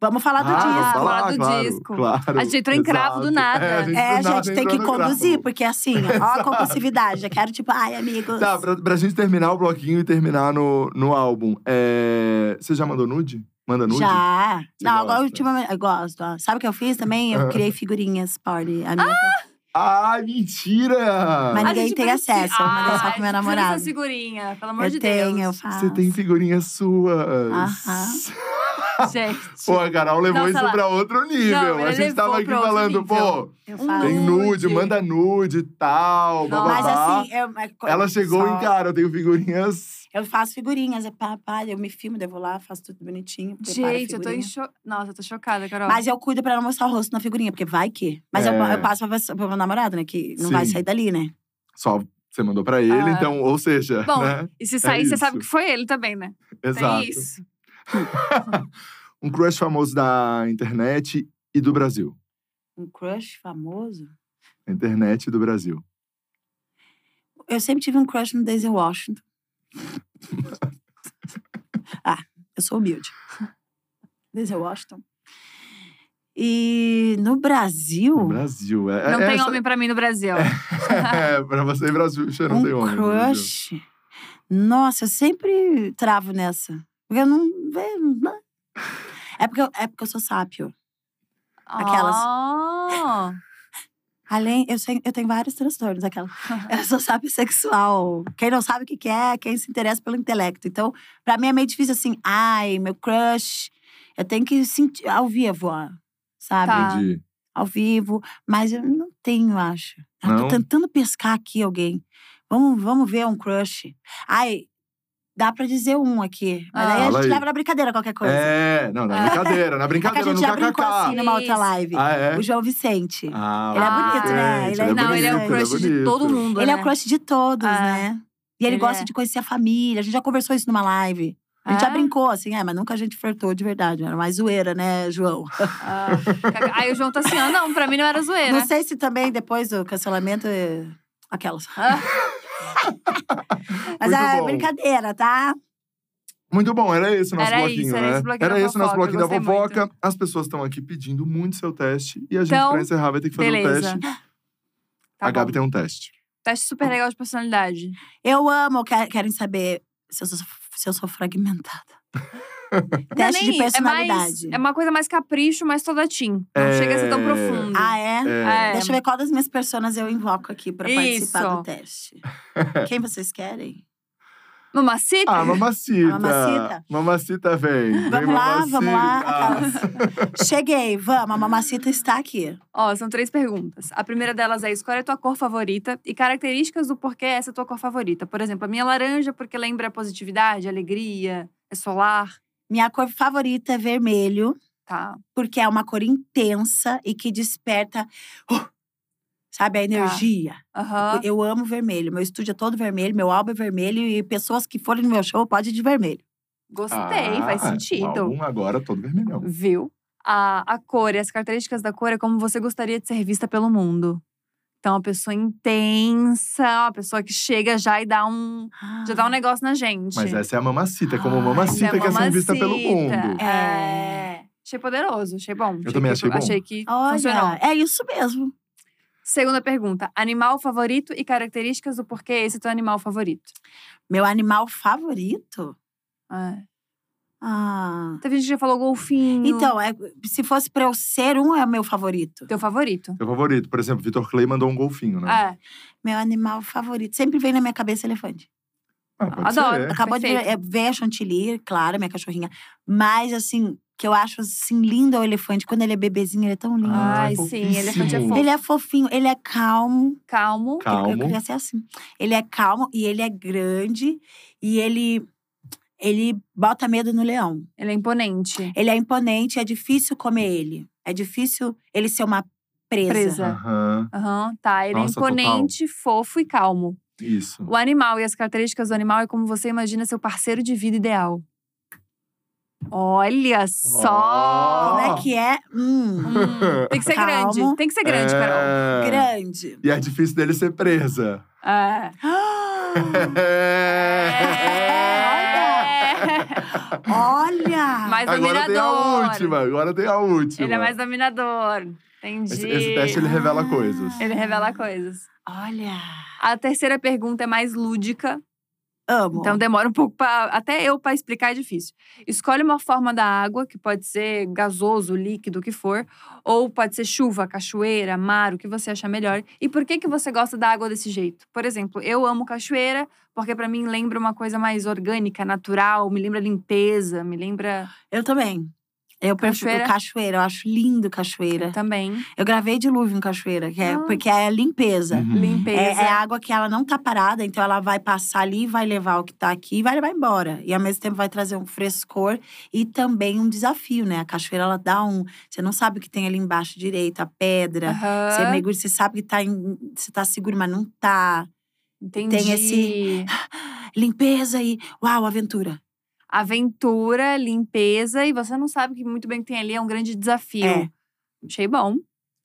Speaker 3: Vamos falar do
Speaker 2: Ah,
Speaker 3: disco.
Speaker 2: vamos
Speaker 1: falar do
Speaker 2: claro,
Speaker 1: disco.
Speaker 2: Claro,
Speaker 1: A gente entrou em cravo do nada.
Speaker 2: É, a gente,
Speaker 3: É,
Speaker 2: nada
Speaker 3: gente, tem que
Speaker 2: no cravo.
Speaker 3: conduzir, porque assim, ó a compulsividade. Eu quero, tipo, ai, amigos.
Speaker 2: Tá, pra, pra gente terminar o bloquinho e terminar no, no álbum. é, Você já mandou nude? Manda nude?
Speaker 3: Já.
Speaker 2: Você
Speaker 3: Não, agora ultimamente. Eu gosto. ó. Sabe o que eu fiz também? Eu
Speaker 2: Ah.
Speaker 3: criei figurinhas party. A minha
Speaker 2: Ai, mentira!
Speaker 3: Mas
Speaker 1: A
Speaker 3: ninguém tem
Speaker 1: precisa-
Speaker 3: acesso, eu mandei só pro meu
Speaker 1: precisa
Speaker 3: namorado.
Speaker 1: dessa figurinha, pelo amor
Speaker 3: eu
Speaker 1: de
Speaker 3: tenho, eu
Speaker 1: Deus.
Speaker 3: faço.
Speaker 2: Você tem figurinhas suas.
Speaker 3: Aham.
Speaker 1: Gente.
Speaker 2: Pô, a Carol levou
Speaker 1: Nossa,
Speaker 2: isso
Speaker 1: ela-
Speaker 2: pra outro nível.
Speaker 1: Não,
Speaker 2: a gente tava aqui falando,
Speaker 1: nível.
Speaker 2: pô,
Speaker 3: Eu
Speaker 1: Um
Speaker 2: tem nude,
Speaker 1: Nude.
Speaker 2: manda nude e tal.
Speaker 1: Não.
Speaker 3: Mas assim, eu, é
Speaker 2: Ela chegou
Speaker 3: só-
Speaker 2: em cara, eu tenho figurinhas.
Speaker 3: Eu faço figurinhas, é pá, pá, eu me filmo, daí eu vou lá, faço tudo bonitinho.
Speaker 1: Gente, eu tô em cho... Nossa, eu tô chocada, Carol.
Speaker 3: Mas eu cuido pra não mostrar o rosto na figurinha, porque vai que. Mas eu,
Speaker 2: É.
Speaker 3: eu passo pra, meu namorado, né? Que não
Speaker 2: Sim.
Speaker 3: vai sair dali, né?
Speaker 2: Só você mandou pra ele,
Speaker 1: Ah.
Speaker 2: então, ou seja,
Speaker 1: Bom,
Speaker 2: né?
Speaker 1: E se sair, você sabe que foi ele também, né?
Speaker 2: Exato.
Speaker 1: Tem isso.
Speaker 2: Um crush famoso da internet e do Brasil.
Speaker 3: Um crush famoso.
Speaker 2: Internet e do Brasil.
Speaker 3: Eu sempre tive um crush no Daisy Washington. ah, eu sou humilde. Daisy Washington. E no Brasil,
Speaker 2: No Brasil. É,
Speaker 1: Não
Speaker 2: é
Speaker 1: tem
Speaker 2: essa-
Speaker 1: homem pra mim no Brasil.
Speaker 2: É, pra você em Brasil, não
Speaker 3: um
Speaker 2: tem homem.
Speaker 3: crush. Nossa, eu sempre travo nessa. Porque eu não vejo. né? É porque eu, é porque eu sou sápio. Aquelas.
Speaker 1: Ah,
Speaker 3: Além, eu, sei, eu tenho vários transtornos, aquela. Eu sou sábio sexual. Quem não sabe o que que é, quem se interessa pelo intelecto. Então, pra mim é meio difícil assim, ai, meu crush. Eu tenho que sentir ao vivo, ó, sabe?
Speaker 1: Tá.
Speaker 2: Entendi.
Speaker 3: Ao vivo. Mas eu não tenho, acho. Eu
Speaker 2: Não?
Speaker 3: tô tentando pescar aqui alguém. Vamos, vamos ver um crush. Ai, dá pra dizer um aqui. Mas
Speaker 1: Ah.
Speaker 3: aí a gente
Speaker 2: aí.
Speaker 3: leva na brincadeira qualquer coisa.
Speaker 2: É, não, na
Speaker 1: Ah.
Speaker 2: brincadeira, na
Speaker 3: É que a
Speaker 2: brincadeira,
Speaker 3: gente já brincou assim
Speaker 2: kkk.
Speaker 3: numa outra live.
Speaker 2: Ah, é?
Speaker 3: O João Vicente.
Speaker 2: Ah,
Speaker 3: Ele é
Speaker 1: Ah,
Speaker 3: bonito, né? Ele é,
Speaker 1: Não, ele é o
Speaker 2: bonito,
Speaker 1: crush de
Speaker 2: bonito.
Speaker 1: todo mundo,
Speaker 3: Ele é
Speaker 1: né?
Speaker 3: o crush de todos,
Speaker 1: Ah.
Speaker 3: né? E ele,
Speaker 1: Ele
Speaker 3: gosta
Speaker 1: é.
Speaker 3: de conhecer a família. A gente já conversou isso numa live. A gente já
Speaker 1: É?
Speaker 3: brincou, assim, é, mas nunca a gente flertou de verdade. Era mais zoeira, né, João?
Speaker 1: Ah, aí o João tá assim, ah, não, pra mim não era zoeira.
Speaker 3: Não sei se também depois do cancelamento. é, Aquelas.
Speaker 1: Ah,
Speaker 3: Mas
Speaker 2: Muito
Speaker 3: é
Speaker 2: bom.
Speaker 3: brincadeira, tá?
Speaker 2: Muito bom, era esse o nosso
Speaker 1: Era
Speaker 2: bloquinho,
Speaker 1: isso, era
Speaker 2: né?
Speaker 1: esse bloquinho
Speaker 2: era esse o nosso bloquinho da fofoca.
Speaker 1: muito.
Speaker 2: As pessoas estão aqui pedindo muito seu teste. E a gente,
Speaker 1: Então,
Speaker 2: pra encerrar, vai ter que fazer
Speaker 1: beleza.
Speaker 2: o teste.
Speaker 1: Tá
Speaker 2: a Gabi
Speaker 1: bom.
Speaker 2: tem um teste.
Speaker 1: Teste super legal de personalidade.
Speaker 3: Eu amo, quer- querem saber se eu sou, se eu sou fragmentada.
Speaker 1: Não é
Speaker 3: Teste de
Speaker 1: nem- É, mais,
Speaker 3: personalidade.
Speaker 1: é uma coisa mais capricho, mas toda teen. Não
Speaker 2: É.
Speaker 1: chega a ser tão profundo.
Speaker 3: Ah, é?
Speaker 2: É.
Speaker 1: É.
Speaker 3: Deixa eu ver qual das minhas personas eu invoco aqui pra participar
Speaker 1: Isso.
Speaker 3: do teste. Quem vocês querem?
Speaker 1: Mamacita?
Speaker 2: Ah, mamacita.
Speaker 3: Mamacita.
Speaker 2: Mamacita vem. Vem,
Speaker 3: Vamos lá, vamos lá.
Speaker 2: mamacita.
Speaker 3: Aquelas. Cheguei, vamos, a mamacita está aqui.
Speaker 1: Ó, são três perguntas. A primeira delas é: escolhe a tua cor favorita e características do porquê essa é a tua cor favorita. Por exemplo, a minha laranja porque lembra positividade, alegria, é solar.
Speaker 3: Minha cor favorita é vermelho,
Speaker 1: Tá.
Speaker 3: porque é uma cor intensa e que desperta, uh, sabe, a energia.
Speaker 1: Aham.
Speaker 3: Eu amo vermelho. Meu estúdio é todo vermelho, meu álbum é vermelho e pessoas que forem no meu show podem ir de vermelho.
Speaker 1: Gostei, faz
Speaker 2: Ah,
Speaker 1: sentido.
Speaker 2: O álbum agora todo vermelhão.
Speaker 1: Viu? A, a cor e as características da cor é como você gostaria de ser vista pelo mundo. Então, uma pessoa intensa, uma pessoa que chega já e dá um, já dá um negócio na gente.
Speaker 2: Mas essa é a mamacita, é como
Speaker 3: Ah,
Speaker 2: mamacita
Speaker 1: Essa é
Speaker 2: ser vista pelo mundo.
Speaker 1: É. Achei poderoso, achei bom. Achei
Speaker 2: também
Speaker 1: que-
Speaker 2: achei bom.
Speaker 1: Achei que funcionou.
Speaker 3: Olha, é isso mesmo.
Speaker 1: Segunda pergunta: animal favorito e características do porquê esse é teu animal favorito.
Speaker 3: Meu animal favorito?
Speaker 1: É.
Speaker 3: Ah.
Speaker 1: Teve gente que já falou golfinho.
Speaker 3: Então, é, se fosse pra eu ser um, é o meu favorito.
Speaker 1: Teu favorito.
Speaker 2: Meu favorito, por exemplo, Vitor Clay mandou um golfinho, né?
Speaker 1: É.
Speaker 3: Meu animal favorito. Sempre vem na minha cabeça elefante.
Speaker 2: Ah, pode
Speaker 1: Adoro.
Speaker 2: ser.
Speaker 3: Acabou
Speaker 1: Perfeito.
Speaker 3: de ver, é, ver a Chantilly, claro, minha cachorrinha. Mas, assim, que eu acho, assim, lindo é o elefante. Quando ele é bebezinho, ele é tão lindo.
Speaker 1: Ai,
Speaker 2: é
Speaker 1: sim, elefante é fofo.
Speaker 3: Ele é fofinho, ele é calmo.
Speaker 1: Calmo.
Speaker 3: Eu
Speaker 2: Calmo.
Speaker 3: queria ser assim. Ele é calmo e ele é grande. E ele, ele bota medo no leão.
Speaker 1: Ele é imponente.
Speaker 3: Ele é imponente, é difícil comer ele. É difícil ele ser uma presa.
Speaker 1: Presa.
Speaker 2: Aham,
Speaker 1: Aham, tá. Ele
Speaker 2: Nossa,
Speaker 1: é imponente, fofo e calmo.
Speaker 2: isso.
Speaker 1: O animal e as características do animal é como você imagina seu parceiro de vida ideal. Olha só!
Speaker 3: Como é que é? Hum,
Speaker 1: Hum, tem que ser
Speaker 3: Calmo.
Speaker 1: grande. Tem que ser grande, Carol.
Speaker 2: É.
Speaker 3: grande.
Speaker 2: E é difícil dele ser presa.
Speaker 1: É.
Speaker 3: Olha!
Speaker 1: Mais
Speaker 2: Agora tem a
Speaker 1: dominador.
Speaker 2: última, agora tem a última.
Speaker 1: Ele é mais dominador. Entendi.
Speaker 2: Esse, esse teste ele revela coisas.
Speaker 1: Ele revela coisas.
Speaker 3: Olha!
Speaker 1: A terceira pergunta é mais lúdica.
Speaker 3: Amo.
Speaker 1: Então demora um pouco para até eu para explicar é difícil. Escolhe uma forma da água, que pode ser gasoso, líquido, o que for, ou pode ser chuva, cachoeira, mar, o que você achar melhor. E por que que você gosta da água desse jeito? Por exemplo, eu amo cachoeira porque para mim lembra uma coisa mais orgânica, natural, me lembra limpeza, me lembra
Speaker 3: Eu também. Eu prefiro
Speaker 1: Cachoeira?
Speaker 3: Eu acho lindo cachoeira.
Speaker 1: também
Speaker 3: Eu gravei dilúvio em cachoeira, que é,
Speaker 1: Ah.
Speaker 3: porque é limpeza.
Speaker 2: Uhum.
Speaker 1: limpeza.
Speaker 3: É, é água que ela não tá parada, então ela vai passar ali, vai levar o que tá aqui e vai levar embora. E ao mesmo tempo vai trazer um frescor e também um desafio, né? A cachoeira ela dá um. Você não sabe o que tem ali embaixo direito, a pedra.
Speaker 1: Aham,
Speaker 3: Você mergulha, você sabe que tá, em, você tá seguro, mas não tá.
Speaker 1: Entendi.
Speaker 3: tem esse- Limpeza e. Uau, aventura.
Speaker 1: Aventura, limpeza, e você não sabe que muito bem que tem ali, é um grande desafio.
Speaker 3: É.
Speaker 1: Achei bom.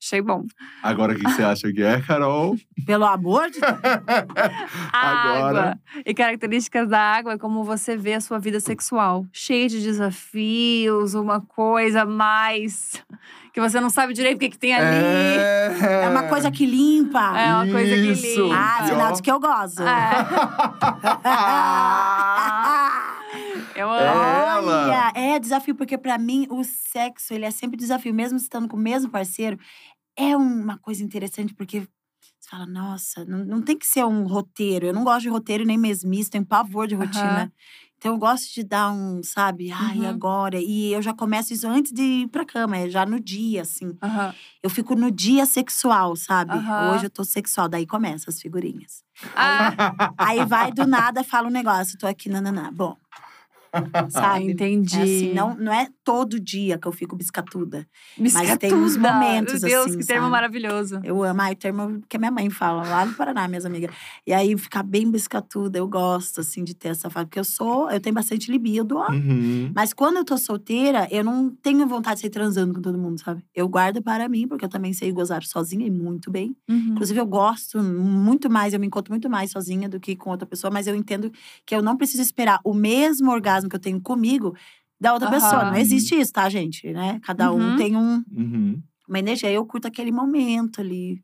Speaker 1: Achei bom.
Speaker 2: Agora, o que você acha que é, Carol?
Speaker 3: Pelo amor de Deus.
Speaker 2: Agora.
Speaker 1: água. E características da água é como você vê a sua vida sexual. Cheia de desafios, uma coisa mais que você não sabe direito o que, que tem ali.
Speaker 2: É...
Speaker 3: É uma coisa que limpa.
Speaker 1: É uma coisa que
Speaker 2: Isso.
Speaker 1: limpa.
Speaker 3: Ah, sinal de que eu gosto.
Speaker 1: É. Eu
Speaker 2: É.
Speaker 1: amo.
Speaker 3: Olha, é desafio, porque pra mim o sexo, ele é sempre desafio, mesmo estando com o mesmo parceiro. É uma coisa interessante, porque você fala, nossa, não, não tem que ser um roteiro. Eu não gosto de roteiro nem mesmice, tenho pavor de rotina. Então eu gosto de dar um, sabe, ai,
Speaker 1: Uhum.
Speaker 3: agora. E eu já começo isso antes de ir pra cama, é já no dia, assim.
Speaker 1: Aham.
Speaker 3: Eu fico no dia sexual, sabe? Hoje eu tô sexual, daí começa as figurinhas.
Speaker 1: Ah,
Speaker 3: Aí vai do nada, fala um negócio, tô aqui, nananá. Bom. Sabe?
Speaker 1: entendi.
Speaker 3: É assim, não, não é todo dia que eu fico biscatuda. Mas tem
Speaker 1: Biscatuda.
Speaker 3: uns momentos,
Speaker 1: Meu Deus,
Speaker 3: assim,
Speaker 1: que termo
Speaker 3: sabe? Eu
Speaker 1: maravilhoso.
Speaker 3: amo, ai, o termo que a minha mãe fala, lá no Paraná, minhas amigas. E aí, ficar bem biscatuda, eu gosto, assim, de ter essa fase. Porque eu sou, eu tenho bastante libido, ó.
Speaker 2: Uhum.
Speaker 3: Mas quando eu tô solteira, eu não tenho vontade de sair transando com todo mundo, sabe? Eu guardo para mim, porque eu também sei gozar sozinha e muito bem.
Speaker 1: Uhum.
Speaker 3: Inclusive, eu gosto muito mais, eu me encontro muito mais sozinha do que com outra pessoa, mas eu entendo que eu não preciso esperar o mesmo orgasmo que eu tenho comigo da outra
Speaker 1: Aham.
Speaker 3: pessoa. Não existe isso, tá, gente? Né? Cada um
Speaker 1: Uhum.
Speaker 3: tem um,
Speaker 2: Uhum.
Speaker 3: uma energia. Eu curto aquele momento ali.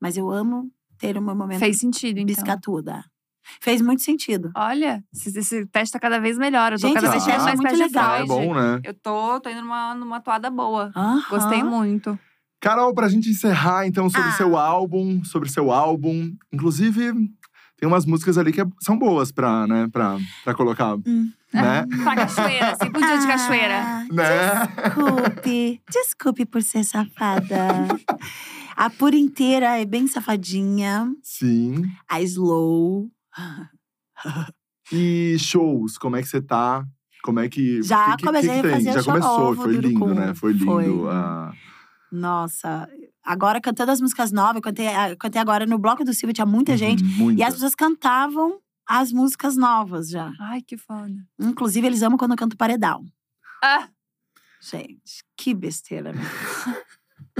Speaker 3: Mas eu amo ter um momento
Speaker 1: Fez sentido, então.
Speaker 3: biscatuda. Fez muito sentido.
Speaker 1: Olha, esse, esse teste tá cada vez melhor. Eu tô
Speaker 3: Gente,
Speaker 1: cada vez
Speaker 2: é
Speaker 1: mais
Speaker 3: muito legal.
Speaker 2: É bom, né?
Speaker 1: Eu tô, tô indo numa, numa toada boa.
Speaker 3: Aham.
Speaker 1: Gostei muito.
Speaker 2: Carol, pra gente encerrar, então, sobre
Speaker 3: Ah.
Speaker 2: seu álbum, sobre seu álbum. Inclusive, tem umas músicas ali que é- são boas pra, né, pra, pra colocar,
Speaker 3: Hum.
Speaker 2: Né?
Speaker 1: Pra cachoeira, assim, pro dia de cachoeira.
Speaker 3: Ah,
Speaker 2: né?
Speaker 3: Desculpe. Desculpe por ser safada. A Pura inteira é bem safadinha.
Speaker 2: Sim.
Speaker 3: A Slow.
Speaker 2: E shows, como é que você tá? Como é que.
Speaker 3: Já
Speaker 2: que,
Speaker 3: comecei
Speaker 2: que que
Speaker 3: a fazer
Speaker 2: Já
Speaker 3: show
Speaker 2: começou, foi
Speaker 3: do
Speaker 2: lindo,
Speaker 3: Urucum.
Speaker 2: né? Foi lindo.
Speaker 3: Foi.
Speaker 2: ah.
Speaker 3: Nossa. Agora, cantando as músicas novas, eu cantei, eu cantei agora no Bloco do Silvio, tinha muita gente.
Speaker 2: Uhum, muita.
Speaker 3: E as pessoas cantavam as músicas novas já.
Speaker 1: Ai, que foda.
Speaker 3: Inclusive, eles amam quando eu canto paredão.
Speaker 1: Ah,
Speaker 3: Gente, que besteira. Meu Deus.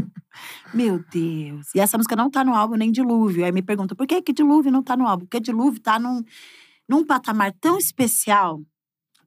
Speaker 3: Meu Deus. E essa música não tá no álbum nem Dilúvio. Aí me perguntam, por que que Dilúvio não tá no álbum? Porque Dilúvio tá num, num patamar tão especial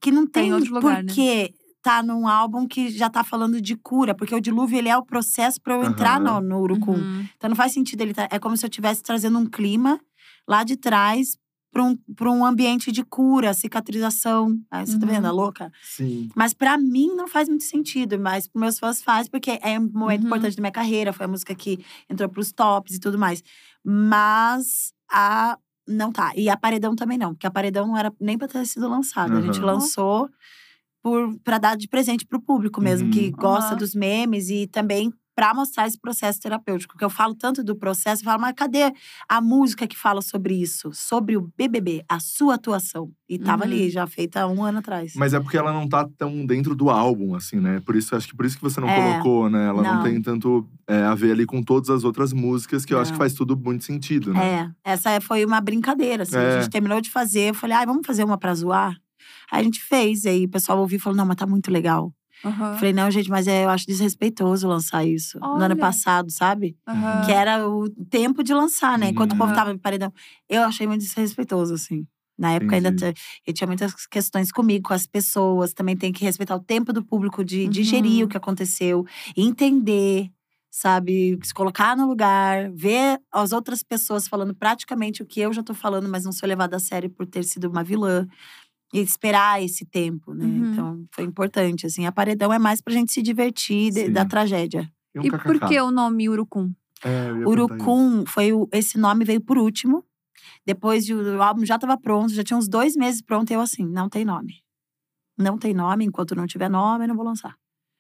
Speaker 3: que não
Speaker 1: Tá em
Speaker 3: tem
Speaker 1: lugar,
Speaker 3: por
Speaker 1: né?
Speaker 3: que tá num álbum que já tá falando de cura. Porque o Dilúvio, ele é o processo pra eu entrar
Speaker 2: Aham.
Speaker 3: no, no Urucum.
Speaker 1: uhum.
Speaker 3: Então não faz sentido ele tá. É como se eu estivesse trazendo um clima lá de trás para um, pra um ambiente de cura, cicatrização. Aí você tá
Speaker 1: Uhum.
Speaker 3: vendo a louca?
Speaker 2: Sim.
Speaker 3: Mas pra mim não faz muito sentido, mas pros meus fãs faz, porque é um momento
Speaker 1: Uhum.
Speaker 3: importante da minha carreira, foi a música que entrou pros tops e tudo mais. Mas a. Não tá. E a Paredão também não, porque a Paredão não era nem pra ter sido lançada. A gente
Speaker 2: Aham.
Speaker 3: lançou por, pra dar de presente pro público mesmo,
Speaker 2: Uhum.
Speaker 3: que gosta
Speaker 1: Aham.
Speaker 3: dos memes e também pra mostrar esse processo terapêutico. Que eu falo tanto do processo, eu falo, mas cadê a música que fala sobre isso? Sobre o BBB, a sua atuação. E tava
Speaker 1: Uhum.
Speaker 3: ali, já feita há um ano atrás.
Speaker 2: Mas é porque ela não tá tão dentro do álbum, assim, né? Por isso, acho que por isso que você não
Speaker 3: É.
Speaker 2: colocou, né? Ela não,
Speaker 3: Não.
Speaker 2: tem tanto é, a ver ali com todas as outras músicas, que eu acho que faz tudo muito sentido, né?
Speaker 3: É, essa é- foi uma brincadeira, assim.
Speaker 2: É.
Speaker 3: A gente terminou de fazer, eu falei, ai, vamos fazer uma pra zoar? Aí a gente fez, e aí o pessoal ouviu e falou, não, mas tá muito legal.
Speaker 1: Aham.
Speaker 3: Falei, não, gente, mas é, eu acho desrespeitoso lançar isso. No
Speaker 1: Olha.
Speaker 3: ano passado, sabe?
Speaker 1: Aham.
Speaker 3: Que era o tempo de lançar, né? Enquanto o povo
Speaker 1: Aham.
Speaker 3: tava no paredão. Eu achei muito desrespeitoso, assim. Na época ainda
Speaker 2: Entendi.
Speaker 3: t- eu tinha muitas questões comigo, com as pessoas. Também tem que respeitar o tempo do público de
Speaker 1: Uhum.
Speaker 3: digerir o que aconteceu, entender, sabe? Se colocar no lugar, ver as outras pessoas falando praticamente o que eu já tô falando, mas não ser levada a sério por ter sido uma vilã. E esperar esse tempo, né?
Speaker 1: Uhum.
Speaker 3: Então, foi importante, assim. A paredão é mais pra gente se divertir de- da tragédia.
Speaker 2: um
Speaker 1: E por que o nome Urucum?
Speaker 2: É.
Speaker 3: Urucum foi o, esse nome veio por último. Depois de, o álbum já estava pronto, já tinha uns dois meses pronto. Eu assim, não tem nome. Não tem nome, enquanto não tiver nome, eu não vou lançar.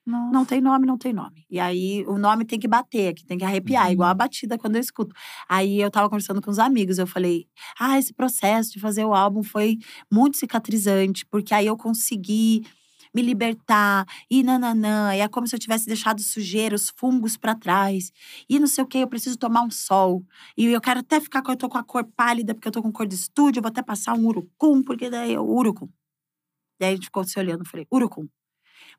Speaker 1: Nossa.
Speaker 3: Não tem nome, não tem nome. E aí o nome tem que bater aqui, tem que arrepiar,
Speaker 2: Uhum.
Speaker 3: igual a batida quando eu escuto. Aí eu tava conversando com os amigos, eu falei: "Ah, esse processo de fazer o álbum foi muito cicatrizante, porque aí eu consegui me libertar e nananã, e é como se eu tivesse deixado sujeira, os fungos pra trás. E não sei o que, eu preciso tomar um sol. E eu quero até ficar com eu tô com a cor pálida, porque eu tô com cor de estúdio, eu vou até passar um urucum, porque daí eu urucum. Daí a gente ficou se olhando, eu falei: "Urucum".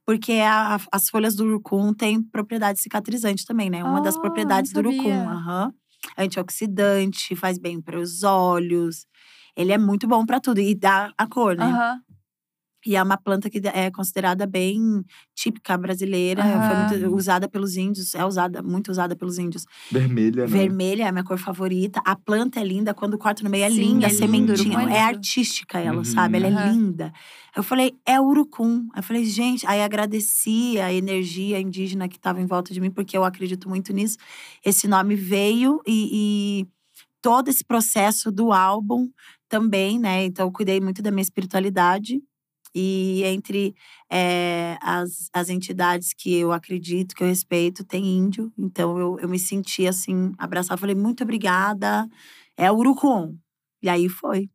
Speaker 3: Porque a- as folhas do urucum têm propriedade cicatrizante também, né? Uma das
Speaker 1: Ah,
Speaker 3: propriedades do urucum. aham. Antioxidante, faz bem para os olhos. Ele é muito bom para tudo e dá a cor, né?
Speaker 1: Aham.
Speaker 3: E é uma planta que é considerada bem típica brasileira,
Speaker 1: Aham.
Speaker 3: foi muito usada pelos índios, é usada, muito usada pelos índios.
Speaker 2: Vermelha, né?
Speaker 3: Vermelha é a minha cor favorita. A planta é linda, quando corta no meio é
Speaker 1: Sim,
Speaker 3: linda,
Speaker 1: é
Speaker 3: a sementinha.
Speaker 1: é
Speaker 3: artística ela,
Speaker 2: Uhum.
Speaker 3: sabe? Ela é
Speaker 1: Aham.
Speaker 3: linda. Eu falei, é urucum. Eu falei, gente, aí agradeci a energia indígena que estava em volta de mim, porque eu acredito muito nisso. Esse nome veio e, e todo esse processo do álbum também, né? Então, eu cuidei muito da minha espiritualidade. E entre eh, as, as entidades que eu acredito, que eu respeito, tem índio. Então, eu, eu me senti assim, abraçada. Falei, muito obrigada. É Urucum. E aí foi.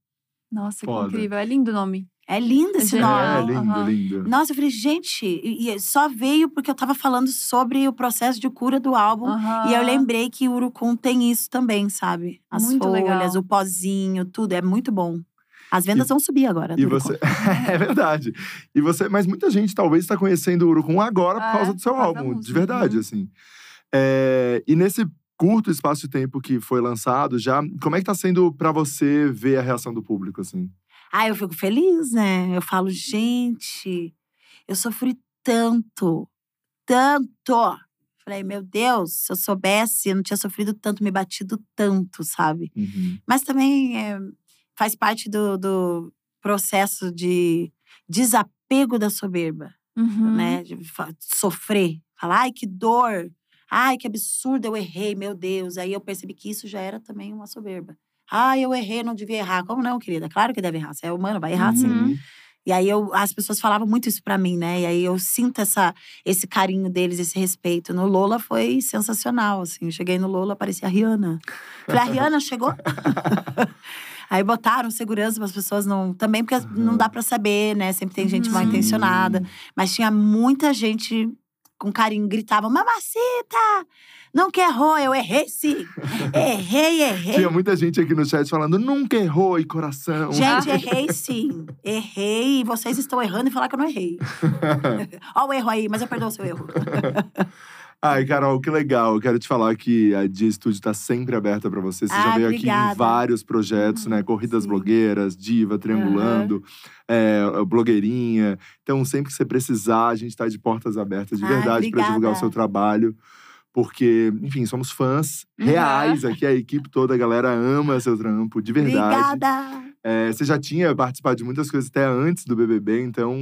Speaker 1: Nossa,
Speaker 2: Foda.
Speaker 1: que incrível. É lindo o nome.
Speaker 3: É lindo esse
Speaker 1: Genial.
Speaker 2: É,
Speaker 3: nome.
Speaker 2: lindo,
Speaker 1: Aham.
Speaker 2: lindo.
Speaker 3: Nossa, eu falei, gente, e, e só veio porque eu tava falando sobre o processo de cura do álbum. E eu lembrei que o Urucum tem isso também, sabe? As
Speaker 1: Muito
Speaker 3: folhas,
Speaker 1: legal.
Speaker 3: o pozinho, tudo. É muito bom. As vendas vão subir agora.
Speaker 2: E você. é verdade. E você, mas muita gente talvez está conhecendo o Urucum agora por
Speaker 1: É,
Speaker 2: causa do seu álbum, de verdade,
Speaker 1: Uhum.
Speaker 2: assim. É, e nesse curto espaço de tempo que foi lançado, já, como é que tá sendo pra você ver a reação do público, assim?
Speaker 3: Ah, eu fico feliz, né? Eu falo, gente, eu sofri tanto, tanto. Falei, meu Deus, se eu soubesse, eu não tinha sofrido tanto, me batido tanto, sabe?
Speaker 2: Uhum.
Speaker 3: Mas também é, faz parte do, do processo de desapego da soberba,
Speaker 1: Uhum.
Speaker 3: né? De sofrer. Falar, ai, que dor. Ai, que absurdo, eu errei, meu Deus. Aí eu percebi que isso já era também uma soberba. Ai, eu errei, não devia errar. Como não, querida? Claro que deve errar. Você é humano, vai errar sim.
Speaker 1: Uhum.
Speaker 3: E aí eu, as pessoas falavam muito isso pra mim, né? E aí eu sinto essa, esse carinho deles, esse respeito. No Lola foi sensacional, assim. Eu cheguei no Lola, parecia a Rihanna. Falei, a Rihanna chegou? aí botaram segurança para as pessoas não. Também porque não dá pra saber, né? Sempre tem gente
Speaker 1: Uhum.
Speaker 3: mal intencionada. Mas tinha muita gente com carinho, gritava: Mamacita! Não que errou, eu errei sim. errei, errei.
Speaker 2: Tinha muita gente aqui no chat falando, nunca errou e coração.
Speaker 3: Gente, errei sim. Errei. E vocês estão errando e falar que eu não errei. Olha o erro aí, mas eu perdoo o seu erro.
Speaker 2: Ai, Carol, que legal. Eu quero te falar que a Dia Studio tá sempre aberta pra você. Você já
Speaker 3: Ah,
Speaker 2: veio aqui
Speaker 3: obrigada.
Speaker 2: em vários projetos, né? Corridas
Speaker 3: sim.
Speaker 2: blogueiras, Diva, Triangulando, é, blogueirinha. Então, sempre que você precisar, a gente tá de portas abertas de
Speaker 3: Ah,
Speaker 2: verdade pra divulgar o seu trabalho. Porque, enfim, somos fãs reais aqui, a equipe toda, a galera ama seu trampo, de verdade.
Speaker 3: Obrigada.
Speaker 2: É, você já tinha participado de muitas coisas até antes do BBB, então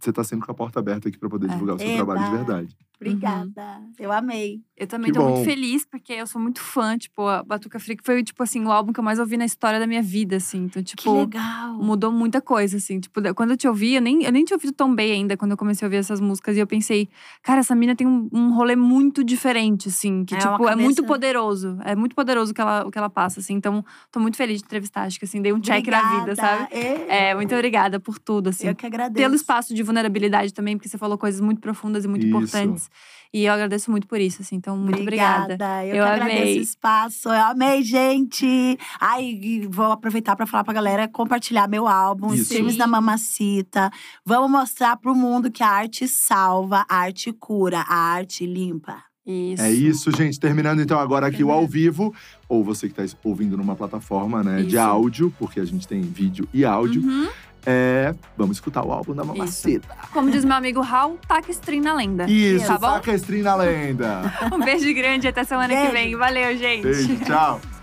Speaker 2: você tá sempre com a porta aberta aqui pra poder
Speaker 1: É.
Speaker 2: divulgar o seu
Speaker 3: Eba.
Speaker 2: trabalho de verdade.
Speaker 3: Obrigada. Eu amei.
Speaker 1: Eu também
Speaker 2: Que
Speaker 1: tô
Speaker 2: bom.
Speaker 1: muito feliz, porque eu sou muito fã. Tipo, a Batuca Freak foi, tipo assim, o álbum que eu mais ouvi na história da minha vida, assim. Então,
Speaker 3: Que
Speaker 1: tipo,
Speaker 3: legal.
Speaker 1: mudou muita coisa, assim. Tipo, quando eu te ouvi, eu nem, eu nem tinha ouvido tão bem ainda, quando eu comecei a ouvir essas músicas. E eu pensei, cara, essa mina tem um, um rolê muito diferente, assim. Que,
Speaker 3: É
Speaker 1: tipo, é muito
Speaker 3: cabeça-
Speaker 1: poderoso. É muito poderoso o que ela, o que ela passa, assim. Então, tô muito feliz de entrevistar. Acho que, assim, dei um check na minha vida, sabe?
Speaker 3: É,
Speaker 1: É, muito obrigada por tudo, assim.
Speaker 3: eu que agradeço.
Speaker 1: Pelo espaço de vulnerabilidade também, porque você falou coisas muito profundas e muito
Speaker 2: Isso.
Speaker 1: importantes. E eu agradeço muito por isso, assim. Então, muito obrigada.
Speaker 3: Eu,
Speaker 1: Eu
Speaker 3: que agradeço
Speaker 1: amei.
Speaker 3: o espaço. Eu amei, gente. Ai, vou aproveitar pra falar pra galera compartilhar meu álbum, os
Speaker 2: Isso.
Speaker 3: filmes da Mamacita. Vamos mostrar pro mundo que a arte salva, a arte cura, a arte limpa.
Speaker 1: Isso.
Speaker 2: É isso, gente. Terminando então agora aqui o ao vivo. Ou você que tá ouvindo numa plataforma né, de áudio, porque a gente tem vídeo e áudio.
Speaker 1: Uhum.
Speaker 2: É, vamos escutar o álbum da Mamacita.
Speaker 1: Como diz meu amigo Raul, taca stream na lenda.
Speaker 2: Isso,
Speaker 1: Tá bom?
Speaker 2: saca a stream na lenda.
Speaker 1: Um beijo grande, até semana que
Speaker 3: Beijo.
Speaker 1: vem. Valeu, gente.
Speaker 2: Beijo, tchau.